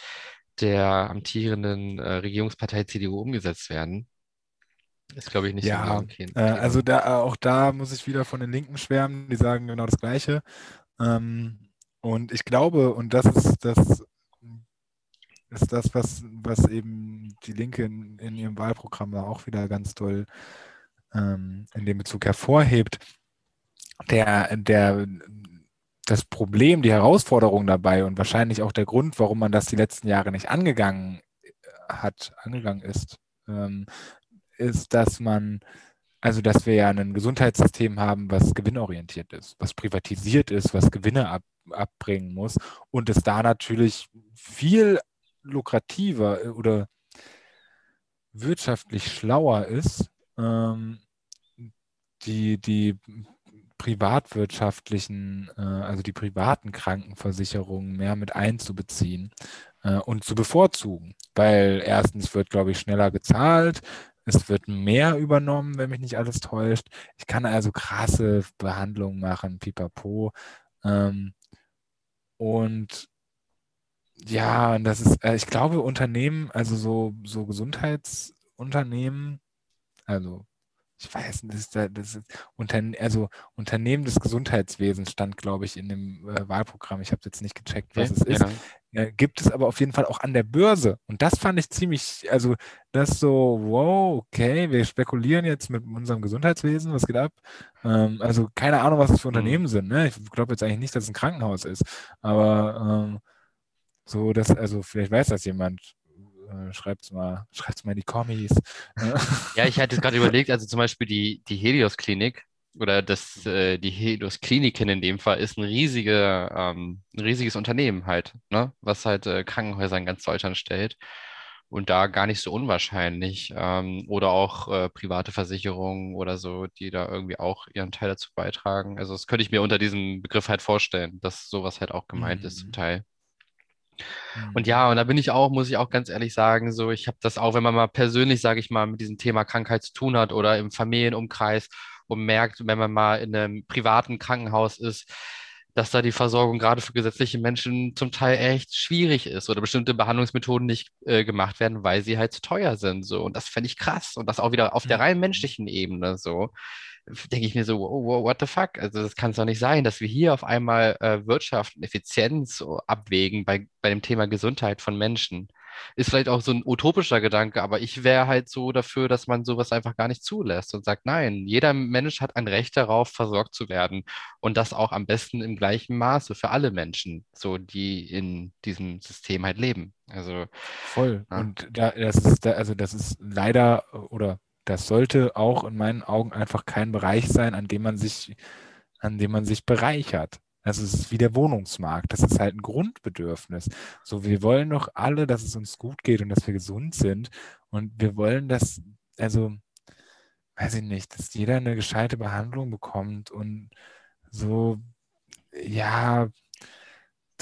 der amtierenden äh, Regierungspartei CDU umgesetzt werden. Ist, glaube ich, nicht ja, so okay. äh, also da, auch da muss ich wieder von den Linken schwärmen, die sagen genau das Gleiche. Ähm, und ich glaube, und das ist das, ist das was, was eben die Linke in, in ihrem Wahlprogramm auch wieder ganz toll ähm, in dem Bezug hervorhebt. Der, der das Problem, die Herausforderung dabei und wahrscheinlich auch der Grund, warum man das die letzten Jahre nicht angegangen äh, hat, angegangen ist, ähm, ist, dass man, also dass wir ja ein Gesundheitssystem haben, was gewinnorientiert ist, was privatisiert ist, was Gewinne ab, abbringen muss und es da natürlich viel lukrativer äh, oder wirtschaftlich schlauer ist, ähm, die, die privatwirtschaftlichen, äh, also die privaten Krankenversicherungen mehr mit einzubeziehen äh, und zu bevorzugen. Weil erstens wird, glaube ich, schneller gezahlt, es wird mehr übernommen, wenn mich nicht alles täuscht. Ich kann also krasse Behandlungen machen, pipapo. Ähm, und ja, und das ist, äh, ich glaube, Unternehmen, also so, so Gesundheitsunternehmen, also ich weiß nicht, das, das ist Unterne also Unternehmen des Gesundheitswesens stand, glaube ich, in dem äh, Wahlprogramm. Ich habe jetzt nicht gecheckt, was okay, es ist. Ja. Äh, gibt es aber auf jeden Fall auch an der Börse. Und das fand ich ziemlich, also das so, wow, okay, wir spekulieren jetzt mit unserem Gesundheitswesen, was geht ab? Ähm, also keine Ahnung, was das für mhm. Unternehmen mhm. sind. Ne? Ich glaube jetzt eigentlich nicht, dass es ein Krankenhaus ist. Aber ähm, so, dass, also vielleicht weiß das jemand, äh, schreibt es mal, schreibt's mal in die Kommis. ja, ich hatte gerade überlegt, also zum Beispiel die, die Helios-Klinik oder das, äh, die Helios-Kliniken in dem Fall ist ein, riesige, ähm, ein riesiges Unternehmen halt, ne? was halt äh, Krankenhäuser in ganz Deutschland stellt und da gar nicht so unwahrscheinlich. Ähm, oder auch äh, private Versicherungen oder so, die da irgendwie auch ihren Teil dazu beitragen. Also das könnte ich mir unter diesem Begriff halt vorstellen, dass sowas halt auch gemeint mhm. ist zum mhm. Teil. Und ja, und da bin ich auch, muss ich auch ganz ehrlich sagen, so, ich habe das auch, wenn man mal persönlich, sage ich mal, mit diesem Thema Krankheit zu tun hat oder im Familienumkreis und merkt, wenn man mal in einem privaten Krankenhaus ist, dass da die Versorgung gerade für gesetzliche Menschen zum Teil echt schwierig ist oder bestimmte Behandlungsmethoden nicht äh, gemacht werden, weil sie halt zu teuer sind. So. Und das fände ich krass. Und das auch wieder auf der rein menschlichen Ebene so denke ich mir so, wow, what the fuck? Also das kann es doch nicht sein, dass wir hier auf einmal äh, Wirtschaft und Effizienz so abwägen bei, bei dem Thema Gesundheit von Menschen. Ist vielleicht auch so ein utopischer Gedanke, aber ich wäre halt so dafür, dass man sowas einfach gar nicht zulässt und sagt, nein, jeder Mensch hat ein Recht darauf, versorgt zu werden und das auch am besten im gleichen Maße für alle Menschen, so die in diesem System halt leben. Also voll. Ja. Und da, das ist da, also das ist leider oder das sollte auch in meinen Augen einfach kein Bereich sein, an dem man sich, an dem man sich bereichert. Also es ist wie der Wohnungsmarkt. Das ist halt ein Grundbedürfnis. So, wir wollen doch alle, dass es uns gut geht und dass wir gesund sind. Und wir wollen, dass, also, weiß ich nicht, dass jeder eine gescheite Behandlung bekommt und so, ja,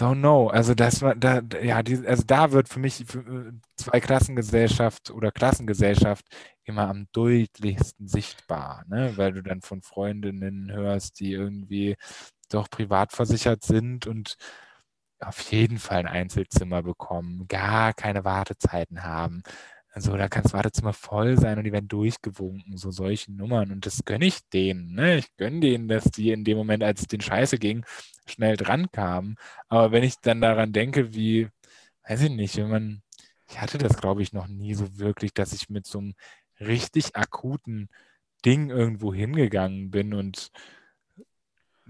Don't know. Also das war da, ja, die, also da wird für mich äh, zwei Klassengesellschaft oder Klassengesellschaft immer am deutlichsten sichtbar, ne? Weil du dann von Freundinnen hörst, die irgendwie doch privat versichert sind und auf jeden Fall ein Einzelzimmer bekommen, gar keine Wartezeiten haben. Also da kann das Wartezimmer voll sein und die werden durchgewunken, so solche Nummern. Und das gönne ich denen. Ne? Ich gönne denen, dass die in dem Moment, als es den Scheiße ging, schnell dran kamen. Aber wenn ich dann daran denke, wie, weiß ich nicht, wenn man, ich hatte das, glaube ich, noch nie so wirklich, dass ich mit so einem richtig akuten Ding irgendwo hingegangen bin und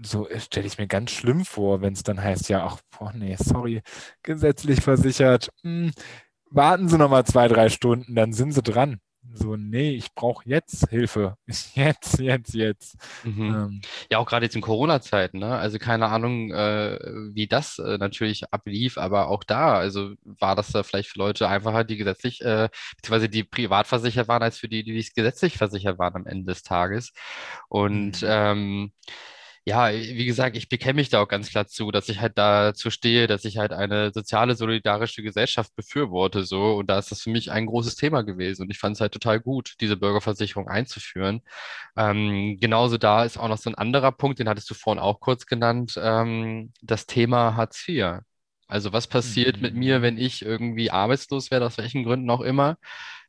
so stelle ich mir ganz schlimm vor, wenn es dann heißt, ja, ach, boah, nee, sorry, gesetzlich versichert, hm, warten Sie noch mal zwei, drei Stunden, dann sind Sie dran. So, nee, ich brauche jetzt Hilfe. [LAUGHS] Jetzt, jetzt, jetzt. Mhm. Ähm. Ja, auch gerade jetzt in Corona-Zeiten, ne? Also keine Ahnung, äh, wie das äh, natürlich ablief, aber auch da, also war das da vielleicht für Leute einfacher, die gesetzlich, äh, beziehungsweise die privat versichert waren, als für die, die gesetzlich versichert waren am Ende des Tages. Und mhm. ähm, ja, wie gesagt, ich bekenne mich da auch ganz klar zu, dass ich halt dazu stehe, dass ich halt eine soziale, solidarische Gesellschaft befürworte, so. Und da ist das für mich ein großes Thema gewesen. Und ich fand es halt total gut, diese Bürgerversicherung einzuführen. Ähm, genauso da ist auch noch so ein anderer Punkt, den hattest du vorhin auch kurz genannt, ähm, das Thema Hartz IV. Also was passiert mhm. mit mir, mhm. wenn ich irgendwie arbeitslos werde, aus welchen Gründen auch immer?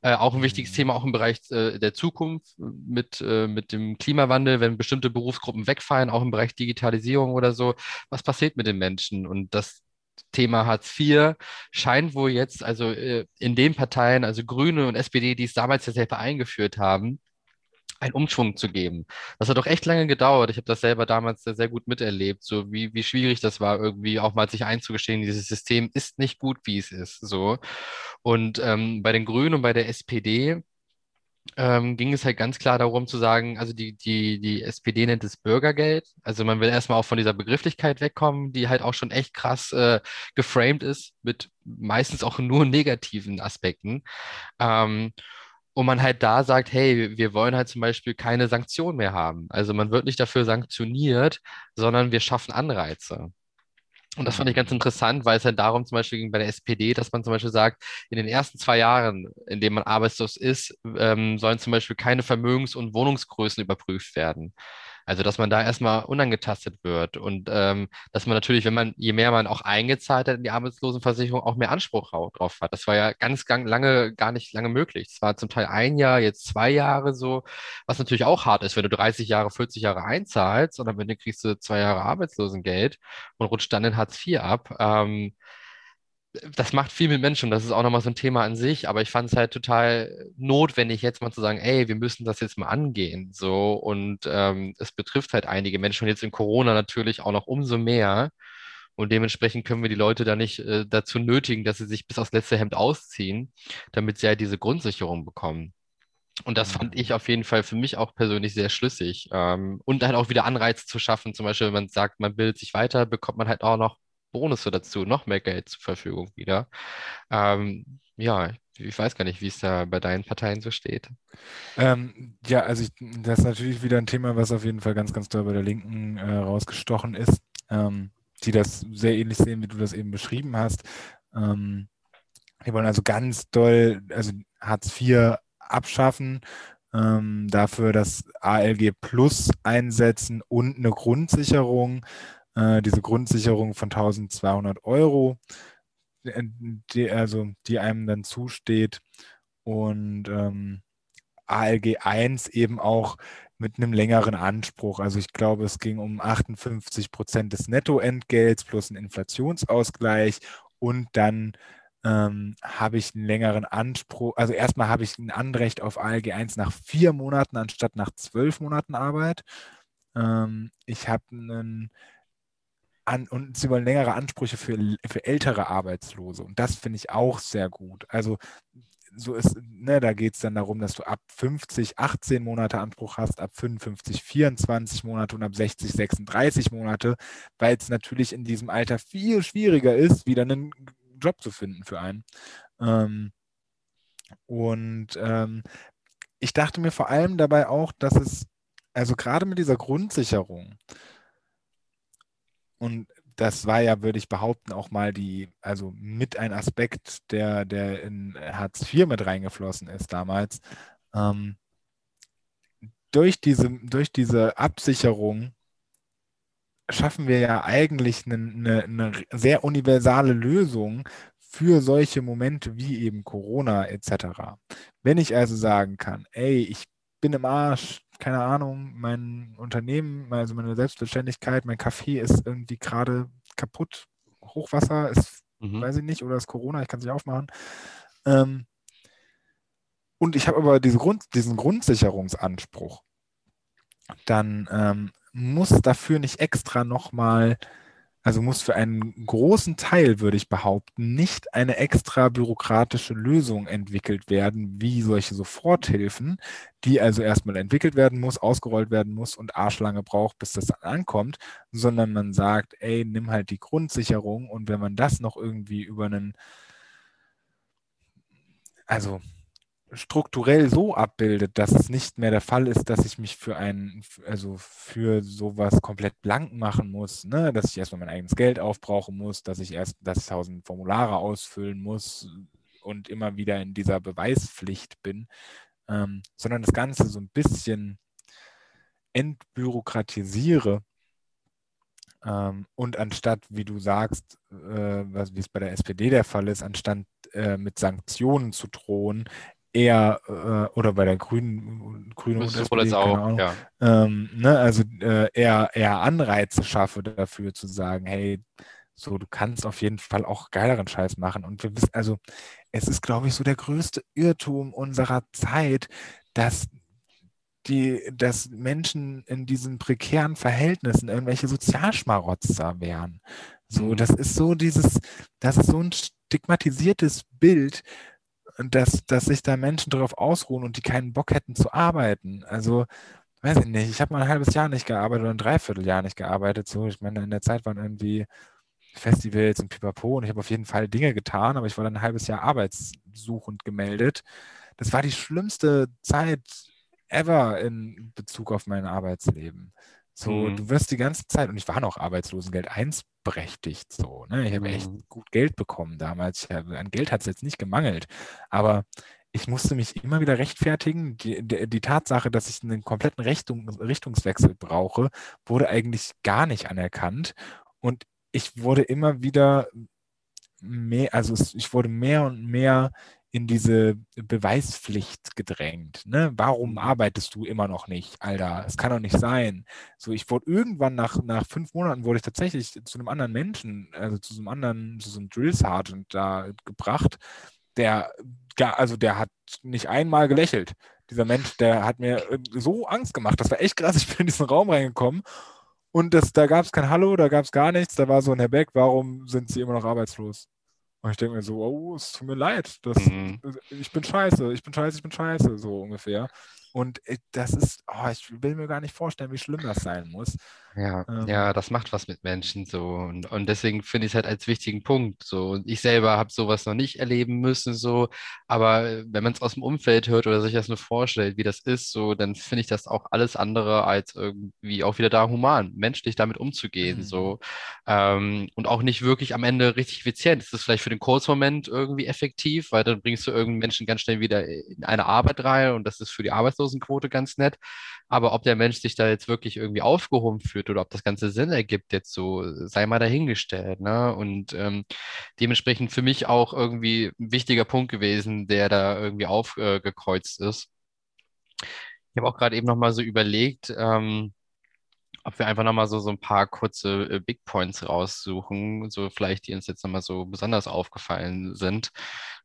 Äh, auch ein wichtiges mhm. Thema, auch im Bereich äh, der Zukunft mit, äh, mit dem Klimawandel, wenn bestimmte Berufsgruppen wegfallen, auch im Bereich Digitalisierung oder so. Was passiert mit den Menschen? Und das Thema Hartz IV scheint wohl jetzt, also äh, in den Parteien, also Grüne und SPD, die es damals ja selber eingeführt haben, einen Umschwung zu geben. Das hat doch echt lange gedauert. Ich habe das selber damals sehr, sehr gut miterlebt, so wie, wie schwierig das war, irgendwie auch mal sich einzugestehen, dieses System ist nicht gut, wie es ist. So. Und ähm, bei den Grünen und bei der SPD ähm, ging es halt ganz klar darum zu sagen, also die, die, die SPD nennt es Bürgergeld. Also man will erstmal auch von dieser Begrifflichkeit wegkommen, die halt auch schon echt krass äh, geframed ist, mit meistens auch nur [LAUGHS] negativen Aspekten. Ähm, und man halt da sagt, hey, wir wollen halt zum Beispiel keine Sanktionen mehr haben. Also man wird nicht dafür sanktioniert, sondern wir schaffen Anreize. Und das fand ich ganz interessant, weil es halt darum zum Beispiel ging bei der SPD, dass man zum Beispiel sagt, in den ersten zwei Jahren, in denen man arbeitslos ist, ähm, sollen zum Beispiel keine Vermögens- und Wohnungsgrößen überprüft werden. Also, dass man da erstmal unangetastet wird und ähm, dass man natürlich, wenn man, je mehr man auch eingezahlt hat in die Arbeitslosenversicherung, auch mehr Anspruch drauf hat. Das war ja ganz, ganz lange, gar nicht lange möglich. Es war zum Teil ein Jahr, jetzt zwei Jahre so, was natürlich auch hart ist, wenn du 30 Jahre, 40 Jahre einzahlst und am Ende kriegst du zwei Jahre Arbeitslosengeld und rutscht dann in Hartz IV ab. Ähm, das macht viel mit Menschen und das ist auch nochmal so ein Thema an sich, aber ich fand es halt total notwendig, jetzt mal zu sagen, ey, wir müssen das jetzt mal angehen. So, und ähm, es betrifft halt einige Menschen und jetzt in Corona natürlich auch noch umso mehr. Und dementsprechend können wir die Leute da nicht äh, dazu nötigen, dass sie sich bis aufs letzte Hemd ausziehen, damit sie halt diese Grundsicherung bekommen. Und das fand ich auf jeden Fall für mich auch persönlich sehr schlüssig. Ähm, und halt auch wieder Anreize zu schaffen. Zum Beispiel, wenn man sagt, man bildet sich weiter, bekommt man halt auch noch Bonus dazu, noch mehr Geld zur Verfügung wieder. Ähm, ja, ich weiß gar nicht, wie es da bei deinen Parteien so steht. Ähm, ja, also ich, das ist natürlich wieder ein Thema, was auf jeden Fall ganz, ganz toll bei der Linken äh, rausgestochen ist, ähm, die das sehr ähnlich sehen, wie du das eben beschrieben hast. Ähm, die wollen also ganz doll, also Hartz IV abschaffen, ähm, dafür das ALG Plus einsetzen und eine Grundsicherung äh, diese Grundsicherung von 1200 Euro, äh, die, also die einem dann zusteht und ähm, ALG 1 eben auch mit einem längeren Anspruch. Also ich glaube, es ging um 58 Prozent des Nettoentgelts plus einen Inflationsausgleich und dann ähm, habe ich einen längeren Anspruch. Also erstmal habe ich ein Anrecht auf ALG 1 nach vier Monaten anstatt nach zwölf Monaten Arbeit. Ähm, ich habe einen an, und sie wollen längere Ansprüche für, für ältere Arbeitslose. Und das finde ich auch sehr gut. Also so ist, ne, da geht es dann darum, dass du ab 50 18 Monate Anspruch hast, ab 55 24 Monate und ab 60 36 Monate, weil es natürlich in diesem Alter viel schwieriger ist, wieder einen Job zu finden für einen. Ähm, und ähm, ich dachte mir vor allem dabei auch, dass es, also gerade mit dieser Grundsicherung, und das war ja, würde ich behaupten, auch mal die, also mit ein Aspekt, der, der in Hartz IV mit reingeflossen ist damals. Ähm, durch, diese, durch diese Absicherung schaffen wir ja eigentlich eine, eine, eine sehr universale Lösung für solche Momente wie eben Corona etc. Wenn ich also sagen kann, ey, ich bin im Arsch, keine Ahnung, mein Unternehmen, also meine Selbstverständlichkeit, mein Café ist irgendwie gerade kaputt. Hochwasser ist, mhm. weiß ich nicht, oder ist Corona, ich kann es nicht aufmachen. Ähm, und ich habe aber diese Grund, diesen Grundsicherungsanspruch. Dann ähm, muss dafür nicht extra nochmal also muss für einen großen Teil, würde ich behaupten, nicht eine extra bürokratische Lösung entwickelt werden, wie solche Soforthilfen, die also erstmal entwickelt werden muss, ausgerollt werden muss und arschlange braucht, bis das dann ankommt, sondern man sagt, ey, nimm halt die Grundsicherung und wenn man das noch irgendwie über einen, also strukturell so abbildet, dass es nicht mehr der Fall ist, dass ich mich für ein, also für sowas komplett blank machen muss, ne? dass ich erstmal mein eigenes Geld aufbrauchen muss, dass ich erst das tausend Formulare ausfüllen muss und immer wieder in dieser Beweispflicht bin, ähm, sondern das Ganze so ein bisschen entbürokratisiere ähm, und anstatt, wie du sagst, äh, was, wie es bei der SPD der Fall ist, anstatt äh, mit Sanktionen zu drohen, eher, äh, oder bei der Grünen, Grüne und SPD, das auch, ja. ähm, ne, also äh, eher, eher Anreize schaffe dafür zu sagen, hey, so, du kannst auf jeden Fall auch geileren Scheiß machen. Und wir wissen, also, es ist, glaube ich, so der größte Irrtum unserer Zeit, dass die, dass Menschen in diesen prekären Verhältnissen irgendwelche Sozialschmarotzer wären. So, Mhm. das ist so dieses, das ist so ein stigmatisiertes Bild, dass, dass sich da Menschen darauf ausruhen und die keinen Bock hätten zu arbeiten. Also, weiß ich nicht, ich habe mal ein halbes Jahr nicht gearbeitet oder ein Dreivierteljahr nicht gearbeitet. So, ich meine, in der Zeit waren irgendwie Festivals und Pipapo und ich habe auf jeden Fall Dinge getan, aber ich war dann ein halbes Jahr arbeitssuchend gemeldet. Das war die schlimmste Zeit ever in Bezug auf mein Arbeitsleben. So, Mhm. du wirst die ganze Zeit, und ich war noch Arbeitslosengeld 1 berechtigt, so, ne? Ich habe echt Mhm. gut Geld bekommen damals. Ich habe, an Geld hat es jetzt nicht gemangelt, aber ich musste mich immer wieder rechtfertigen. Die, die, die Tatsache, dass ich einen kompletten Richtung, Richtungswechsel brauche, wurde eigentlich gar nicht anerkannt. Und ich wurde immer wieder mehr, also es, ich wurde mehr und mehr in diese Beweispflicht gedrängt. Ne? Warum Mhm. arbeitest du immer noch nicht, Alter? Es kann doch nicht sein. So, ich wurde irgendwann nach, nach fünf Monaten wurde ich tatsächlich zu einem anderen Menschen, also zu so einem anderen, zu so einem Drill Sergeant da gebracht, der also der hat nicht einmal gelächelt. Dieser Mensch, der hat mir äh, so Angst gemacht. Das war echt krass. Ich bin in diesen Raum reingekommen und das, da gab es kein Hallo, da gab es gar nichts. Da war so ein Herr Beck, warum sind Sie immer noch arbeitslos? Und ich denke mir so, oh, es tut mir leid. Das, Mhm. Ich bin scheiße, ich bin scheiße, ich bin scheiße, so ungefähr. Und äh, das ist, oh, ich will mir gar nicht vorstellen, wie schlimm das sein muss. Ja, Ähm. ja, das macht was mit Menschen so. Und, und deswegen finde ich es halt als wichtigen Punkt so. Und ich selber habe sowas noch nicht erleben müssen so. Aber äh, wenn man es aus dem Umfeld hört oder sich das nur vorstellt, wie das ist, so, dann finde ich das auch alles andere als irgendwie auch wieder da human, menschlich damit umzugehen Mhm. so. Ähm, und auch nicht wirklich am Ende richtig effizient. Es ist vielleicht für den Kurzmoment irgendwie effektiv, weil dann bringst du irgendeinen Menschen ganz schnell wieder in eine Arbeit rein und das ist für die Arbeitslosenquote ganz nett. Aber ob der Mensch sich da jetzt wirklich irgendwie aufgehoben fühlt oder ob das Ganze Sinn ergibt, jetzt so, sei mal dahingestellt. Ne? Und ähm, dementsprechend für mich auch irgendwie ein wichtiger Punkt gewesen, der da irgendwie aufgekreuzt ist. Ich habe auch gerade eben nochmal so überlegt, ähm, ob wir einfach nochmal so, so ein paar kurze äh, Big Points raussuchen, so vielleicht, die uns jetzt nochmal so besonders aufgefallen sind,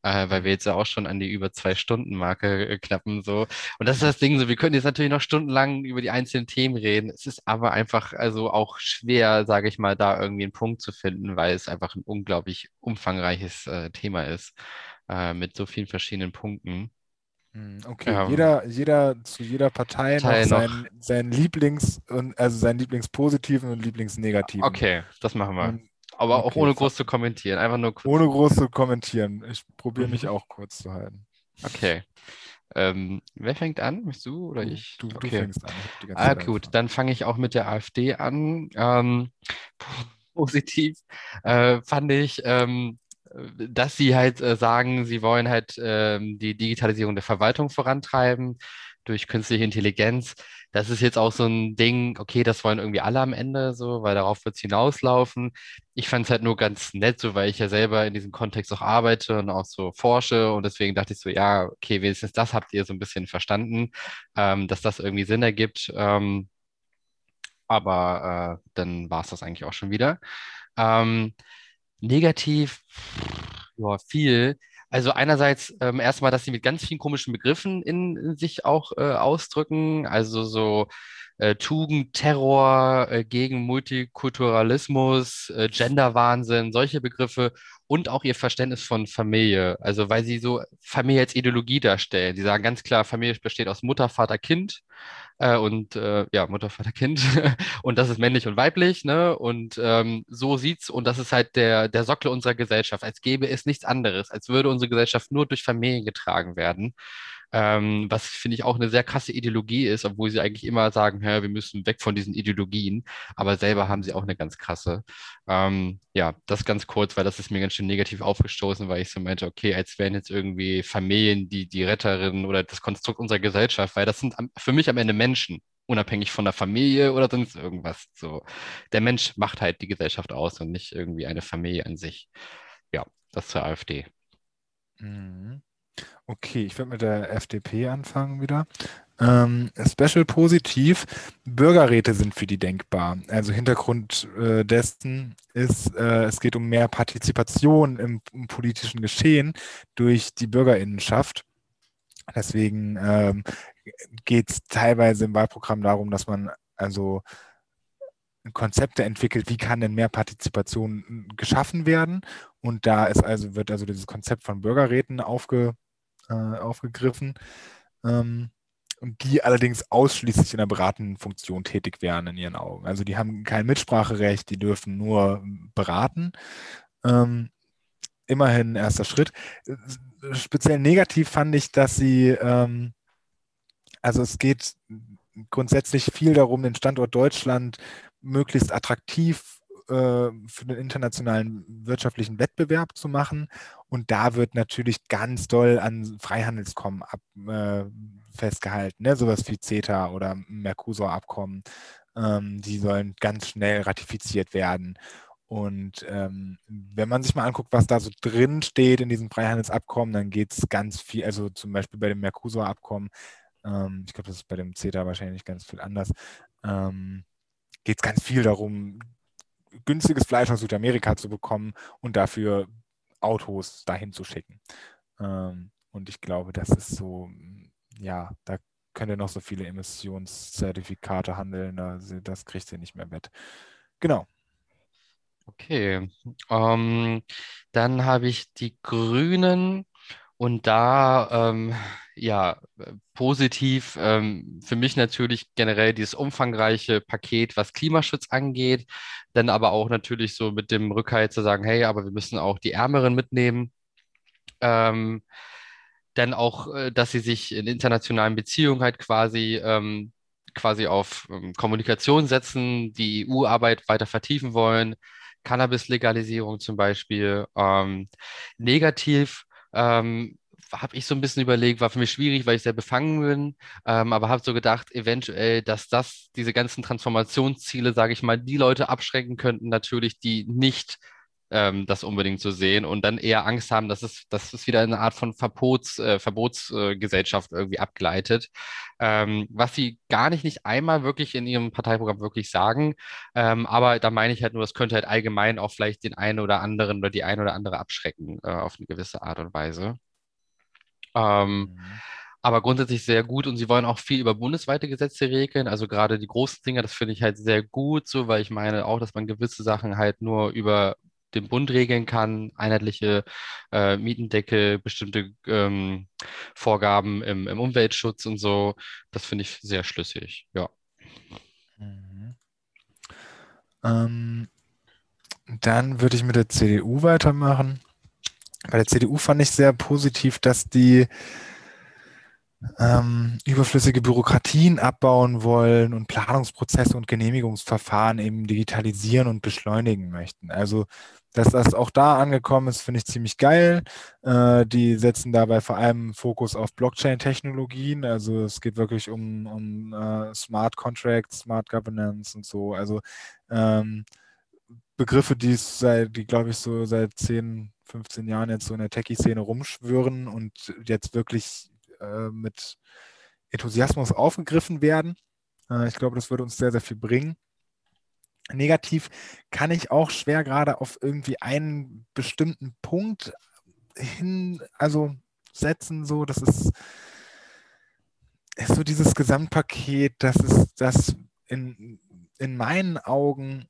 äh, weil wir jetzt ja auch schon an die über zwei Stunden Marke äh, knappen, so. Und das ist das Ding, so, wir können jetzt natürlich noch stundenlang über die einzelnen Themen reden. Es ist aber einfach, also auch schwer, sage ich mal, da irgendwie einen Punkt zu finden, weil es einfach ein unglaublich umfangreiches äh, Thema ist, äh, mit so vielen verschiedenen Punkten. Hm, Okay, Ähm, jeder, jeder zu jeder Partei Partei noch noch. sein, sein Lieblings- und also sein Lieblingspositiven und Lieblingsnegativen. Okay, das machen wir. Und Aber auch okay, ohne fa- groß zu kommentieren, einfach nur kurz. ohne groß zu kommentieren. Ich probiere mich Mhm. auch kurz zu halten. Okay. Ähm, wer fängt an? Bist du oder ich? du, du Okay. fängst an. Ah, Zeit gut, angefangen. dann fange ich auch mit der AfD an. Ähm, [LAUGHS] positiv äh, fand ich, ähm, dass sie halt äh, sagen, sie wollen halt ähm, die Digitalisierung der Verwaltung vorantreiben durch künstliche Intelligenz. Das ist jetzt auch so ein Ding, okay, das wollen irgendwie alle am Ende so, weil darauf wird es hinauslaufen. Ich fand es halt nur ganz nett, so weil ich ja selber in diesem Kontext auch arbeite und auch so forsche und deswegen dachte ich so, ja, okay, wenigstens das habt ihr so ein bisschen verstanden, ähm, dass das irgendwie Sinn ergibt. Ähm, aber äh, dann war es das eigentlich auch schon wieder. Ähm, negativ, ja, viel. Also einerseits ähm, erstmal, dass sie mit ganz vielen komischen Begriffen in, in sich auch äh, ausdrücken, also so äh, Tugend, Terror äh, gegen Multikulturalismus, äh, Genderwahnsinn, solche Begriffe und auch ihr Verständnis von Familie. Also weil sie so Familie als Ideologie darstellen. Sie sagen ganz klar, Familie besteht aus Mutter, Vater, Kind. Äh, und äh, ja, Mutter, Vater, [LAUGHS] Kind. und das ist männlich und weiblich, ne? Und ähm, so sieht's, und das ist halt der, der Sockel unserer Gesellschaft, als gäbe es nichts anderes, als würde unsere Gesellschaft nur durch Familien getragen werden. Ähm, was finde ich auch eine sehr krasse Ideologie ist, obwohl sie eigentlich immer sagen, hä, wir müssen weg von diesen Ideologien, aber selber haben sie auch eine ganz krasse. Ähm, ja, das ganz kurz, weil das ist mir ganz schön negativ aufgestoßen, weil ich so meinte, okay, als wären jetzt irgendwie Familien die, die Retterin oder das Konstrukt unserer Gesellschaft, weil das sind am, für mich am Ende Menschen, unabhängig von der Familie oder sonst irgendwas. So, der Mensch macht halt die Gesellschaft aus und nicht irgendwie eine Familie an sich. Ja, das zur AfD. Mhm. Okay, ich werde mit der FDP anfangen wieder. Ähm, Special positiv, Bürgerräte sind für die denkbar. Also Hintergrund äh, dessen ist, äh, es geht um mehr Partizipation im, im politischen Geschehen durch die Bürgerinnenschaft. Deswegen ähm, geht es teilweise im Wahlprogramm darum, dass man also Konzepte entwickelt, wie kann denn mehr Partizipation geschaffen werden. Und da ist also, wird also dieses Konzept von Bürgerräten aufge, äh, aufgegriffen, ähm, die allerdings ausschließlich in der beratenden Funktion tätig wären in ihren Augen. Also die haben kein Mitspracherecht, die dürfen nur beraten. Ähm, immerhin erster Schritt. Speziell negativ fand ich, dass sie, ähm, also es geht grundsätzlich viel darum, den Standort Deutschland möglichst attraktiv äh, für den internationalen wirtschaftlichen Wettbewerb zu machen. Und da wird natürlich ganz doll an Freihandelskommen ab, äh, festgehalten, ne? sowas wie CETA oder Mercosur-Abkommen. Ähm, die sollen ganz schnell ratifiziert werden. Und ähm, wenn man sich mal anguckt, was da so drin steht in diesem Freihandelsabkommen, dann geht es ganz viel, also zum Beispiel bei dem Mercosur-Abkommen, ähm, ich glaube, das ist bei dem CETA wahrscheinlich ganz viel anders, ähm, geht es ganz viel darum, günstiges Fleisch aus Südamerika zu bekommen und dafür Autos dahin zu schicken. Ähm, und ich glaube, das ist so, ja, da könnt ihr noch so viele Emissionszertifikate handeln, das kriegt ihr nicht mehr wett. Genau. Okay, ähm, dann habe ich die Grünen und da, ähm, ja, positiv ähm, für mich natürlich generell dieses umfangreiche Paket, was Klimaschutz angeht, dann aber auch natürlich so mit dem Rückhalt zu sagen, hey, aber wir müssen auch die Ärmeren mitnehmen. Ähm, dann auch, äh, dass sie sich in internationalen Beziehungen halt quasi ähm, quasi auf ähm, Kommunikation setzen, die EU-Arbeit weiter vertiefen wollen, Cannabis-Legalisierung zum Beispiel. Ähm, negativ ähm, habe ich so ein bisschen überlegt, war für mich schwierig, weil ich sehr befangen bin, ähm, aber habe so gedacht, eventuell, dass das, diese ganzen Transformationsziele, sage ich mal, die Leute abschrecken könnten, natürlich, die nicht ähm, das unbedingt zu sehen und dann eher Angst haben, dass es, dass es wieder eine Art von Verbots, äh, Verbotsgesellschaft äh, irgendwie abgleitet. Ähm, was sie gar nicht, nicht einmal wirklich in ihrem Parteiprogramm wirklich sagen. Ähm, aber da meine ich halt nur, das könnte halt allgemein auch vielleicht den einen oder anderen oder die eine oder andere abschrecken äh, auf eine gewisse Art und Weise. Ähm, mhm. Aber grundsätzlich sehr gut und sie wollen auch viel über bundesweite Gesetze regeln. Also gerade die großen Dinge, das finde ich halt sehr gut, so, weil ich meine auch, dass man gewisse Sachen halt nur über den Bund regeln kann, einheitliche äh, Mietendeckel, bestimmte ähm, Vorgaben im, im, Umweltschutz und so. Das finde ich sehr schlüssig, ja. Mhm. Ähm, dann würde ich mit der CDU weitermachen. Bei der CDU fand ich sehr positiv, dass die ähm, überflüssige Bürokratien abbauen wollen und Planungsprozesse und Genehmigungsverfahren eben digitalisieren und beschleunigen möchten. Also, dass das auch da angekommen ist, finde ich ziemlich geil. Äh, die setzen dabei vor allem Fokus auf Blockchain-Technologien. Also es geht wirklich um, um uh, Smart Contracts, Smart Governance und so. Also ähm, Begriffe, die die glaube ich so seit 10, 15 Jahren jetzt so in der Techie-Szene rumschwören und jetzt wirklich äh, mit Enthusiasmus aufgegriffen werden. Äh, ich glaube, das würde uns sehr, sehr viel bringen. Negativ kann ich auch schwer gerade auf irgendwie einen bestimmten Punkt hin, also setzen, so, das ist, ist so dieses Gesamtpaket, das ist das in, in meinen Augen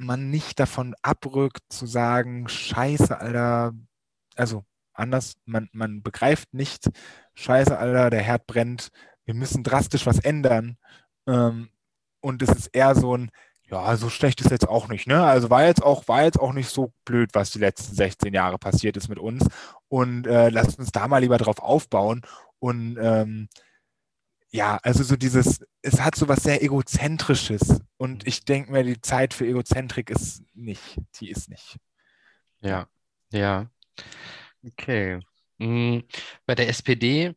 man nicht davon abrückt zu sagen, scheiße, Alter, also anders, man, man begreift nicht, scheiße, Alter, der Herd brennt, wir müssen drastisch was ändern. Ähm, und es ist eher so ein, ja, so schlecht ist jetzt auch nicht, ne? Also war jetzt auch, war jetzt auch nicht so blöd, was die letzten 16 Jahre passiert ist mit uns. Und äh, lasst uns da mal lieber drauf aufbauen. Und ähm, ja, also so dieses, es hat so was sehr Egozentrisches. Und ich denke mir, die Zeit für Egozentrik ist nicht, die ist nicht. Ja, ja. Okay. Mhm. Bei der SPD,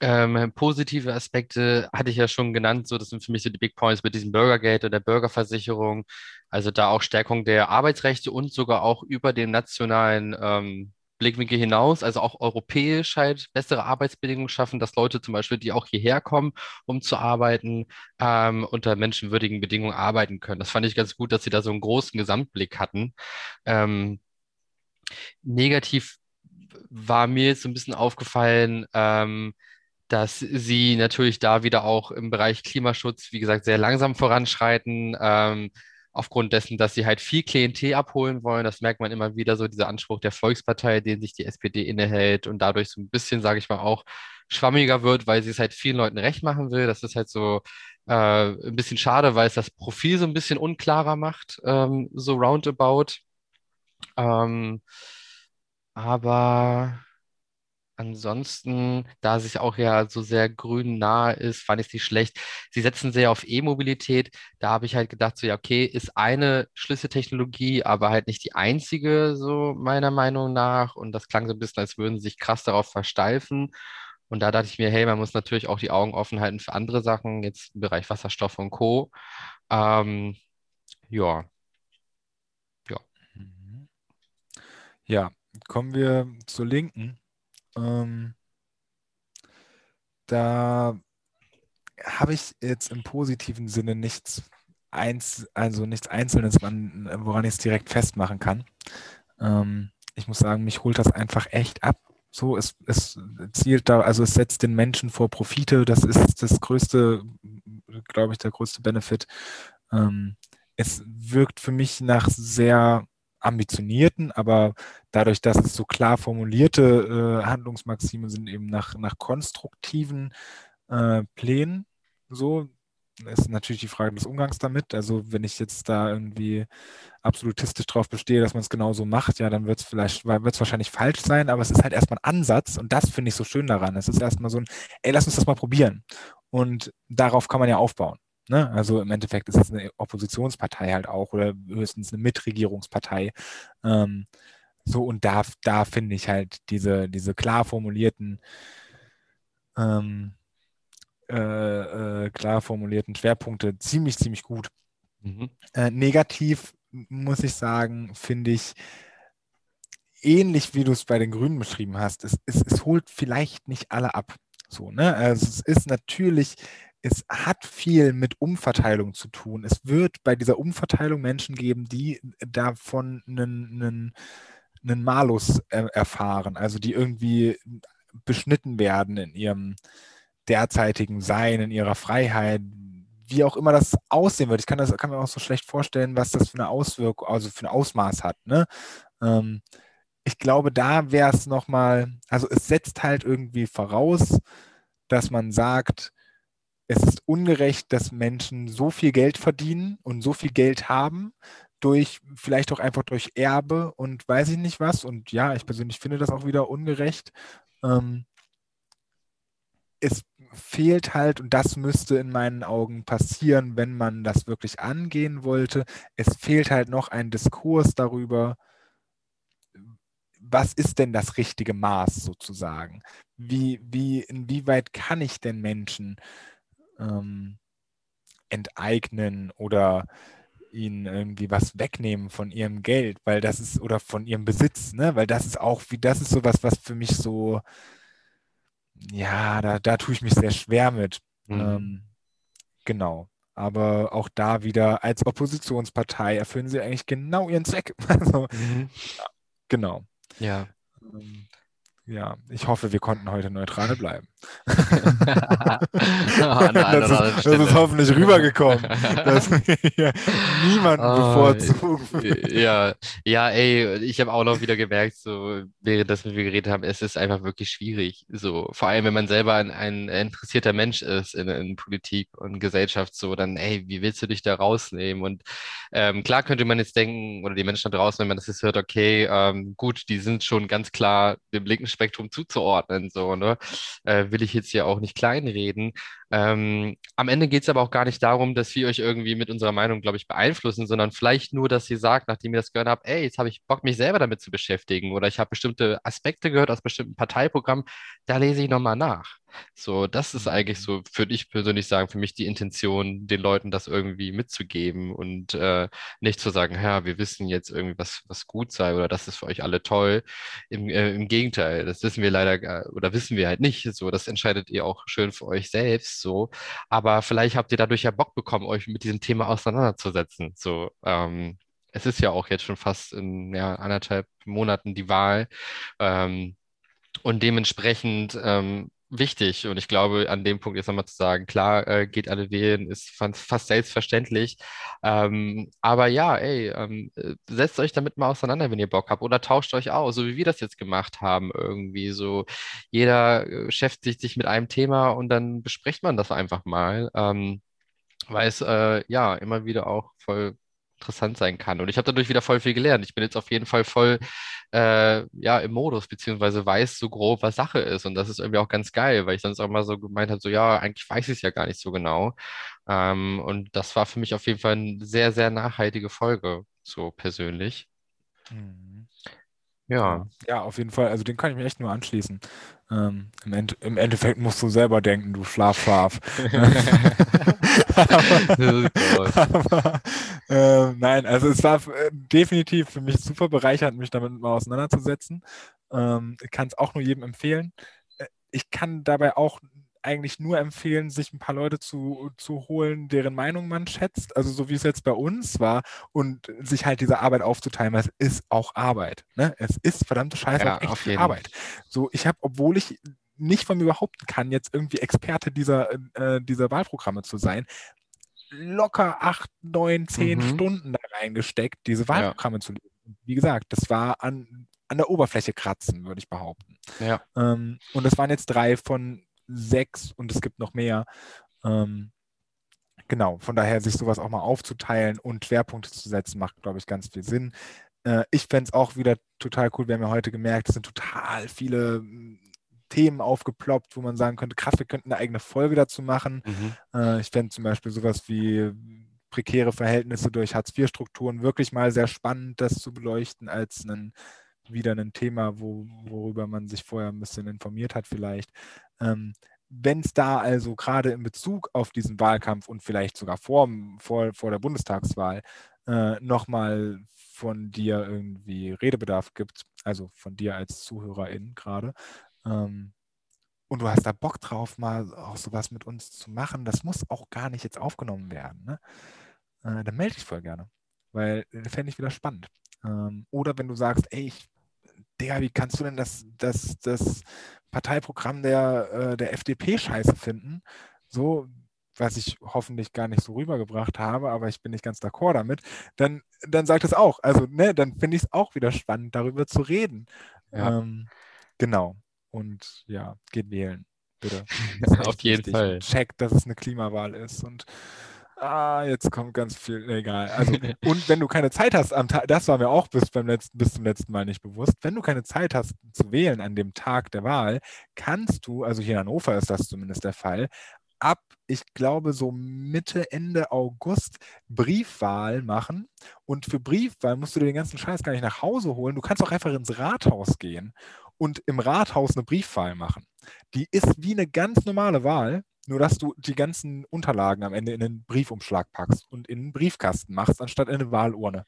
ähm, positive Aspekte hatte ich ja schon genannt, so das sind für mich so die Big Points mit diesem Bürgergeld und der Bürgerversicherung, also da auch Stärkung der Arbeitsrechte und sogar auch über den nationalen ähm, Blickwinkel hinaus, also auch europäisch halt bessere Arbeitsbedingungen schaffen, dass Leute zum Beispiel, die auch hierher kommen, um zu arbeiten, ähm, unter menschenwürdigen Bedingungen arbeiten können. Das fand ich ganz gut, dass sie da so einen großen Gesamtblick hatten. Ähm, negativ war mir jetzt so ein bisschen aufgefallen, ähm, dass sie natürlich da wieder auch im Bereich Klimaschutz, wie gesagt, sehr langsam voranschreiten. Ähm, aufgrund dessen, dass sie halt viel Klientel abholen wollen. Das merkt man immer wieder, so dieser Anspruch der Volkspartei, den sich die SPD innehält und dadurch so ein bisschen, sage ich mal, auch schwammiger wird, weil sie es halt vielen Leuten recht machen will. Das ist halt so äh, ein bisschen schade, weil es das Profil so ein bisschen unklarer macht, ähm, so roundabout. Ähm, aber Ansonsten, da sich auch ja so sehr grün nahe ist, fand ich nicht schlecht. Sie setzen sehr auf E-Mobilität. Da habe ich halt gedacht, so ja, okay, ist eine Schlüsseltechnologie, aber halt nicht die einzige, so meiner Meinung nach. Und das klang so ein bisschen, als würden sie sich krass darauf versteifen. Und da dachte ich mir, hey, man muss natürlich auch die Augen offen halten für andere Sachen, jetzt im Bereich Wasserstoff und Co. Ähm, ja. Ja. Ja, kommen wir zur Linken. Ähm, da habe ich jetzt im positiven Sinne nichts eins, also nichts Einzelnes, woran ich es direkt festmachen kann. Ähm, ich muss sagen, mich holt das einfach echt ab. So, es, es zielt da, also es setzt den Menschen vor Profite. Das ist das größte, glaube ich, der größte Benefit. Ähm, es wirkt für mich nach sehr ambitionierten, aber dadurch, dass es so klar formulierte äh, Handlungsmaxime sind, eben nach, nach konstruktiven äh, Plänen so, ist natürlich die Frage des Umgangs damit. Also wenn ich jetzt da irgendwie absolutistisch drauf bestehe, dass man es genauso macht, ja, dann wird es vielleicht, wird es wahrscheinlich falsch sein, aber es ist halt erstmal ein Ansatz und das finde ich so schön daran. Es ist erstmal so ein, ey, lass uns das mal probieren. Und darauf kann man ja aufbauen. Ne? Also im Endeffekt ist es eine Oppositionspartei halt auch oder höchstens eine Mitregierungspartei. Ähm, so und da, da finde ich halt diese, diese klar formulierten ähm, äh, äh, klar formulierten Schwerpunkte ziemlich, ziemlich gut. Mhm. Äh, negativ muss ich sagen, finde ich, ähnlich wie du es bei den Grünen beschrieben hast, es, es, es holt vielleicht nicht alle ab. So, ne? Also es ist natürlich es hat viel mit Umverteilung zu tun. Es wird bei dieser Umverteilung Menschen geben, die davon einen, einen, einen Malus erfahren, also die irgendwie beschnitten werden in ihrem derzeitigen Sein, in ihrer Freiheit, wie auch immer das aussehen wird. Ich kann, das, kann mir auch so schlecht vorstellen, was das für eine Auswirkung, also für ein Ausmaß hat. Ne? Ähm, ich glaube, da wäre es nochmal, also es setzt halt irgendwie voraus, dass man sagt, es ist ungerecht, dass Menschen so viel Geld verdienen und so viel Geld haben, durch, vielleicht auch einfach durch Erbe und weiß ich nicht was. Und ja, ich persönlich finde das auch wieder ungerecht. Ähm, es fehlt halt, und das müsste in meinen Augen passieren, wenn man das wirklich angehen wollte, es fehlt halt noch ein Diskurs darüber, was ist denn das richtige Maß sozusagen? Wie, wie, inwieweit kann ich denn Menschen ähm, enteignen oder ihnen irgendwie was wegnehmen von ihrem Geld, weil das ist, oder von ihrem Besitz, ne? Weil das ist auch, wie, das ist sowas, was für mich so, ja, da, da tue ich mich sehr schwer mit. Mhm. Ähm, genau. Aber auch da wieder als Oppositionspartei erfüllen sie eigentlich genau ihren Zweck. [LAUGHS] Also, mhm. genau. Ja. Ja, ich hoffe, wir konnten heute neutral bleiben. [LAUGHS] [LAUGHS] das, ist, das, ist, hoffentlich rübergekommen, dass [LAUGHS] wir niemanden oh, bevorzugen. Ja, ja, ey, ich habe auch noch wieder gemerkt, so während das wir geredet haben, es ist einfach wirklich schwierig. So, vor allem, wenn man selber ein, ein interessierter Mensch ist in, in, Politik und Gesellschaft, so, dann, ey, wie willst du dich da rausnehmen? Und ähm, klar könnte man jetzt denken, oder die Menschen da draußen, wenn man das jetzt hört, okay, ähm, gut, die sind schon ganz klar dem linken Spektrum zuzuordnen, so, ne? Äh, will ich jetzt hier auch nicht kleinreden. Ähm, am Ende geht es aber auch gar nicht darum, dass wir euch irgendwie mit unserer Meinung, glaube ich, beeinflussen, sondern vielleicht nur, dass ihr sagt, nachdem ihr das gehört habt, ey, jetzt habe ich Bock, mich selber damit zu beschäftigen oder ich habe bestimmte Aspekte gehört aus bestimmten Parteiprogrammen, da lese ich nochmal nach. So, das ist eigentlich so, würde ich persönlich sagen, für mich die Intention, den Leuten das irgendwie mitzugeben und äh, nicht zu sagen, ja, wir wissen jetzt irgendwie, was, was gut sei oder das ist für euch alle toll. Im, äh, im Gegenteil, das wissen wir leider oder wissen wir halt nicht. So, das entscheidet ihr auch schön für euch selbst. So, aber vielleicht habt ihr dadurch ja Bock bekommen, euch mit diesem Thema auseinanderzusetzen. So, ähm, es ist ja auch jetzt schon fast in ja, anderthalb Monaten die Wahl. Ähm, und dementsprechend ähm, wichtig. Und ich glaube, an dem Punkt jetzt nochmal zu sagen, klar, äh, geht alle wählen, ist fast selbstverständlich. Ähm, aber ja, ey, ähm, äh, setzt euch damit mal auseinander, wenn ihr Bock habt, oder tauscht euch aus, so wie wir das jetzt gemacht haben, irgendwie so. Jeder äh, beschäftigt sich mit einem Thema und dann bespricht man das einfach mal. Ähm, weil es äh, ja immer wieder auch voll interessant sein kann. Und ich habe dadurch wieder voll viel gelernt. Ich bin jetzt auf jeden Fall voll äh, ja, im Modus, beziehungsweise weiß so grob, was Sache ist. Und das ist irgendwie auch ganz geil, weil ich sonst auch mal so gemeint habe, so ja, eigentlich weiß ich es ja gar nicht so genau. Ähm, und das war für mich auf jeden Fall eine sehr, sehr nachhaltige Folge, so persönlich. Mhm. Ja. Ja, auf jeden Fall. Also den kann ich mir echt nur anschließen. Ähm, im, End im, Endeffekt musst du selber denken, du Schlafschaf. [LAUGHS] [LAUGHS] [LAUGHS] aber, äh, nein, also es war äh, definitiv für mich super bereichernd, mich damit mal auseinanderzusetzen. Ähm, ich kann es auch nur jedem empfehlen. Äh, ich kann dabei auch eigentlich nur empfehlen, sich ein paar Leute zu, zu holen, deren Meinung man schätzt, also so wie es jetzt bei uns war, und sich halt diese Arbeit aufzuteilen, weil es ist auch Arbeit. Ne? Es ist verdammte Scheiße ja, auch echt Arbeit. So, ich habe, obwohl ich nicht von mir behaupten kann, jetzt irgendwie Experte dieser, äh, dieser Wahlprogramme zu sein, locker acht, neun, zehn mhm. Stunden da reingesteckt, diese Wahlprogramme ja. zu lesen. Wie gesagt, das war an, an der Oberfläche kratzen, würde ich behaupten. Ja. Ähm, und das waren jetzt drei von sechs und es gibt noch mehr. Ähm, genau, von daher sich sowas auch mal aufzuteilen und Schwerpunkte zu setzen, macht, glaube ich, ganz viel Sinn. Äh, ich fände es auch wieder total cool. Wir haben ja heute gemerkt, es sind total viele Themen aufgeploppt, wo man sagen könnte, krass, wir könnten eine eigene Folge dazu machen. Mhm. Äh, ich fände zum Beispiel sowas wie prekäre Verhältnisse durch Hartz-IV-Strukturen wirklich mal sehr spannend, das zu beleuchten als einen wieder ein Thema, wo, worüber man sich vorher ein bisschen informiert hat vielleicht. Ähm, Wenn es da also gerade in Bezug auf diesen Wahlkampf und vielleicht sogar vor, vor, vor der Bundestagswahl äh, nochmal von dir irgendwie Redebedarf gibt, also von dir als Zuhörerin gerade, ähm, und du hast da Bock drauf, mal auch sowas mit uns zu machen, das muss auch gar nicht jetzt aufgenommen werden, ne? äh, dann melde dich voll gerne, weil äh, fände ich wieder spannend. Ähm, oder wenn du sagst, ey, ich Digga, wie kannst du denn das, das, das Parteiprogramm der, äh, der FDP scheiße finden? So, was ich hoffentlich gar nicht so rübergebracht habe, aber ich bin nicht ganz d'accord damit, dann, dann sagt es auch. Also, ne, dann finde ich es auch wieder spannend, darüber zu reden. Ja. Ähm, genau. Und ja, geht wählen, bitte. [LAUGHS] Auf jeden Fall. Checkt, dass es eine Klimawahl ist und ah, jetzt kommt ganz viel, egal. Also, [LAUGHS] und wenn du keine Zeit hast am Tag, das war mir auch bis, beim letzten, bis zum letzten Mal nicht bewusst, wenn du keine Zeit hast zu wählen an dem Tag der Wahl, kannst du, also hier in Hannover ist das zumindest der Fall, ab, ich glaube, so Mitte, Ende August Briefwahl machen. Und für Briefwahl musst du dir den ganzen Scheiß gar nicht nach Hause holen. Du kannst auch einfach ins Rathaus gehen und im Rathaus eine Briefwahl machen. Die ist wie eine ganz normale Wahl, nur, dass du die ganzen Unterlagen am Ende in den Briefumschlag packst und in den Briefkasten machst, anstatt in eine Wahlurne.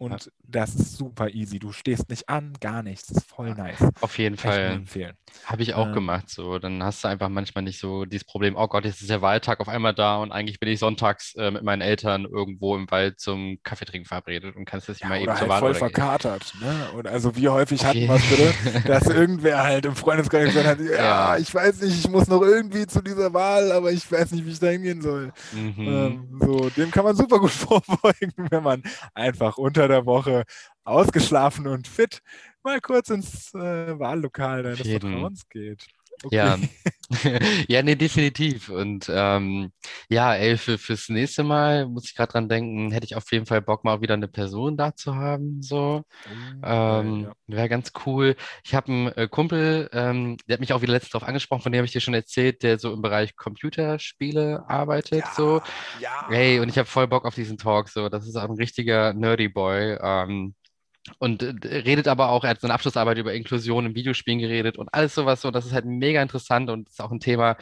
Und ja. das ist super easy. Du stehst nicht an, gar nichts. Das ist voll nice. Auf jeden Kann Fall. empfehlen. Habe ich auch äh, gemacht. So, dann hast du einfach manchmal nicht so dieses Problem, oh Gott, jetzt ist der Wahltag auf einmal da und eigentlich bin ich sonntags äh, mit meinen Eltern irgendwo im Wald zum Kaffeetrinken verabredet und kannst jetzt ja, mal eben zur halt Wahl voll verkatert. Ne? Und also wie häufig hatten wir es bitte, [LAUGHS] dass irgendwer halt im Freundeskreis gesagt hat, ja, ja, ich weiß nicht, ich muss noch irgendwie zu dieser Wahl, aber ich weiß nicht, wie ich da hingehen soll. Mhm. Ähm, so, dem kann man super gut [LAUGHS] vorbeugen, wenn man einfach unter der Woche ausgeschlafen und fit mal kurz ins äh, Wahllokal deines Vertrauens geht. Okay. Ja. [LAUGHS] ja, nee, definitiv. Und ähm, ja, ey, für, fürs nächste Mal muss ich gerade dran denken, hätte ich auf jeden Fall Bock, mal wieder eine Person da zu haben. So. Oh, ähm, ja. Wäre ganz cool. Ich habe einen äh, Kumpel, ähm, der hat mich auch wieder letztens darauf angesprochen, von dem habe ich dir schon erzählt, der so im Bereich Computerspiele arbeitet. Ja, so. Ja. Hey, und ich habe voll Bock auf diesen Talk. So. Das ist auch ein richtiger Nerdy Boy. Ähm, und äh, redet aber auch, er hat seine Abschlussarbeit über Inklusion in Videospielen geredet und alles sowas so. Das ist halt mega interessant und ist auch ein Thema,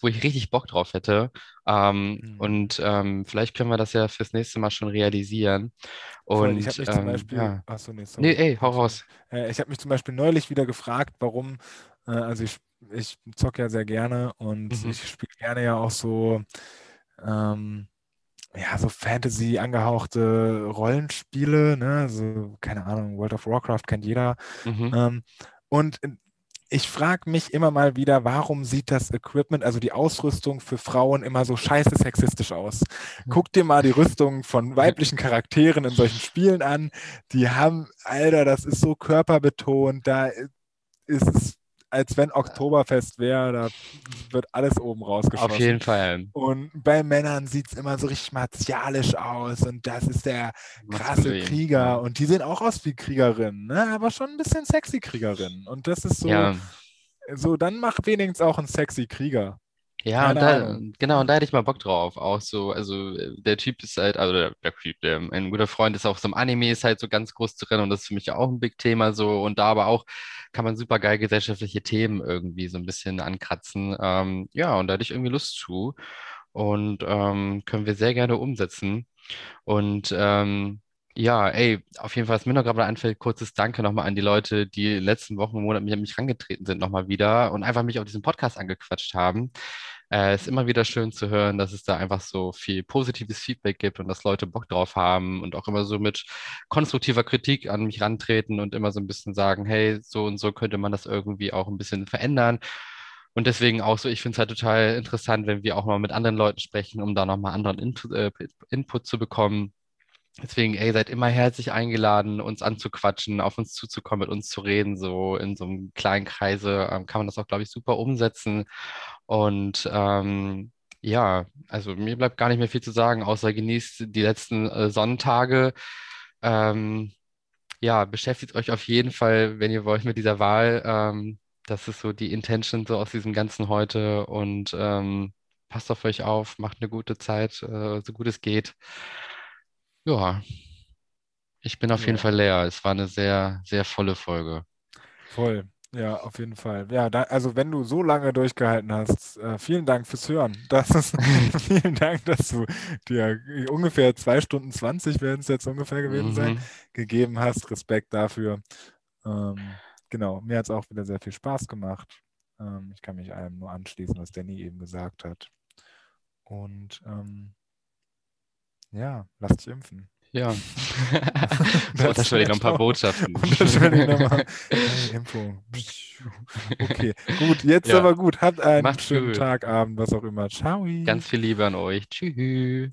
wo ich richtig Bock drauf hätte. Ähm, mhm. Und ähm, vielleicht können wir das ja fürs nächste Mal schon realisieren. Und ich habe mich ähm, zum Beispiel, ja. achso, nee, sorry. nee, ey, hau raus. Äh, ich habe mich zum Beispiel neulich wieder gefragt, warum, äh, also ich, ich zocke ja sehr gerne und mhm. ich spiele gerne ja auch so, ähm, ja, so Fantasy angehauchte Rollenspiele, ne? So, keine Ahnung, World of Warcraft kennt jeder. Mhm. Ähm, und ich frage mich immer mal wieder, warum sieht das Equipment, also die Ausrüstung für Frauen immer so scheiße sexistisch aus? Guck dir mal die Rüstung von weiblichen Charakteren in solchen Spielen an. Die haben, Alter, das ist so körperbetont, da ist es als wenn Oktoberfest wäre, da wird alles oben rausgeschossen. Auf jeden Fall. Und bei Männern sieht es immer so richtig martialisch aus und das ist der krasse Krieger und die sehen auch aus wie Kriegerinnen, ne? aber schon ein bisschen sexy Kriegerinnen. Und das ist so, Ja, so dann mach wenigstens auch einen sexy Krieger. ja, und da, genau, und da hätte ich mal Bock drauf. Auch so, also der Typ ist halt, also der, der Typ, der, ein guter Freund ist auch so im Anime, ist halt so ganz groß drin und das ist für mich auch ein Big Thema so. Und da aber auch kann man super geil gesellschaftliche Themen irgendwie so ein bisschen ankratzen. Ähm, ja, und da hätte ich irgendwie Lust zu. Und ähm, können wir sehr gerne umsetzen. Und ähm, ja, ey, auf jeden Fall, was mir noch gerade einfällt, kurzes Danke nochmal an die Leute, die letzten Wochen und Monate mich an mich rangetreten sind, nochmal wieder und einfach mich auf diesen Podcast angequatscht haben. Äh, ist immer wieder schön zu hören, dass es da einfach so viel positives Feedback gibt und dass Leute Bock drauf haben und auch immer so mit konstruktiver Kritik an mich rantreten und immer so ein bisschen sagen, hey, so und so könnte man das irgendwie auch ein bisschen verändern. Und deswegen auch so, ich finde es halt total interessant, wenn wir auch mal mit anderen Leuten sprechen, um da nochmal anderen Intu äh, Input zu bekommen. Deswegen, ey, seid immer herzlich eingeladen, uns anzuquatschen, auf uns zuzukommen, mit uns zu reden. So in so einem kleinen Kreise ähm, kann man das auch, glaube ich, super umsetzen. Und ähm, ja, also mir bleibt gar nicht mehr viel zu sagen, außer genießt die letzten äh, Sonntage. Ähm, ja, beschäftigt euch auf jeden Fall, wenn ihr wollt, mit dieser Wahl. Ähm, das ist so die Intention so aus diesem Ganzen heute. Und ähm, passt auf euch auf, macht eine gute Zeit, äh, so gut es geht. Ja, ich bin auf jeden Ja. Fall leer. Es war eine sehr, sehr volle Folge. Voll. Ja, auf jeden Fall. Ja, da, also wenn du so lange durchgehalten hast, äh, vielen Dank fürs Hören. Das ist, [LAUGHS] [LAUGHS] vielen Dank, dass du dir ungefähr zwei Stunden 20 werden es jetzt ungefähr gewesen sein, Mhm. gegeben hast. Respekt dafür. Ähm, genau, mir hat es auch wieder sehr viel Spaß gemacht. Ähm, ich kann mich allem nur anschließen, was Danny eben gesagt hat. Und ähm, ja, lass dich impfen. Ja. [LAUGHS] Das Unterschwellig noch ein paar wär doch- Botschaften. Unterschwellig nochmal. Hey, [LAUGHS] Impfung. Okay, gut, jetzt Ja. aber gut. Habt einen Macht's schönen gut. Tag, Abend, was auch immer. Ciao. Ganz viel Liebe an euch. Tschüss.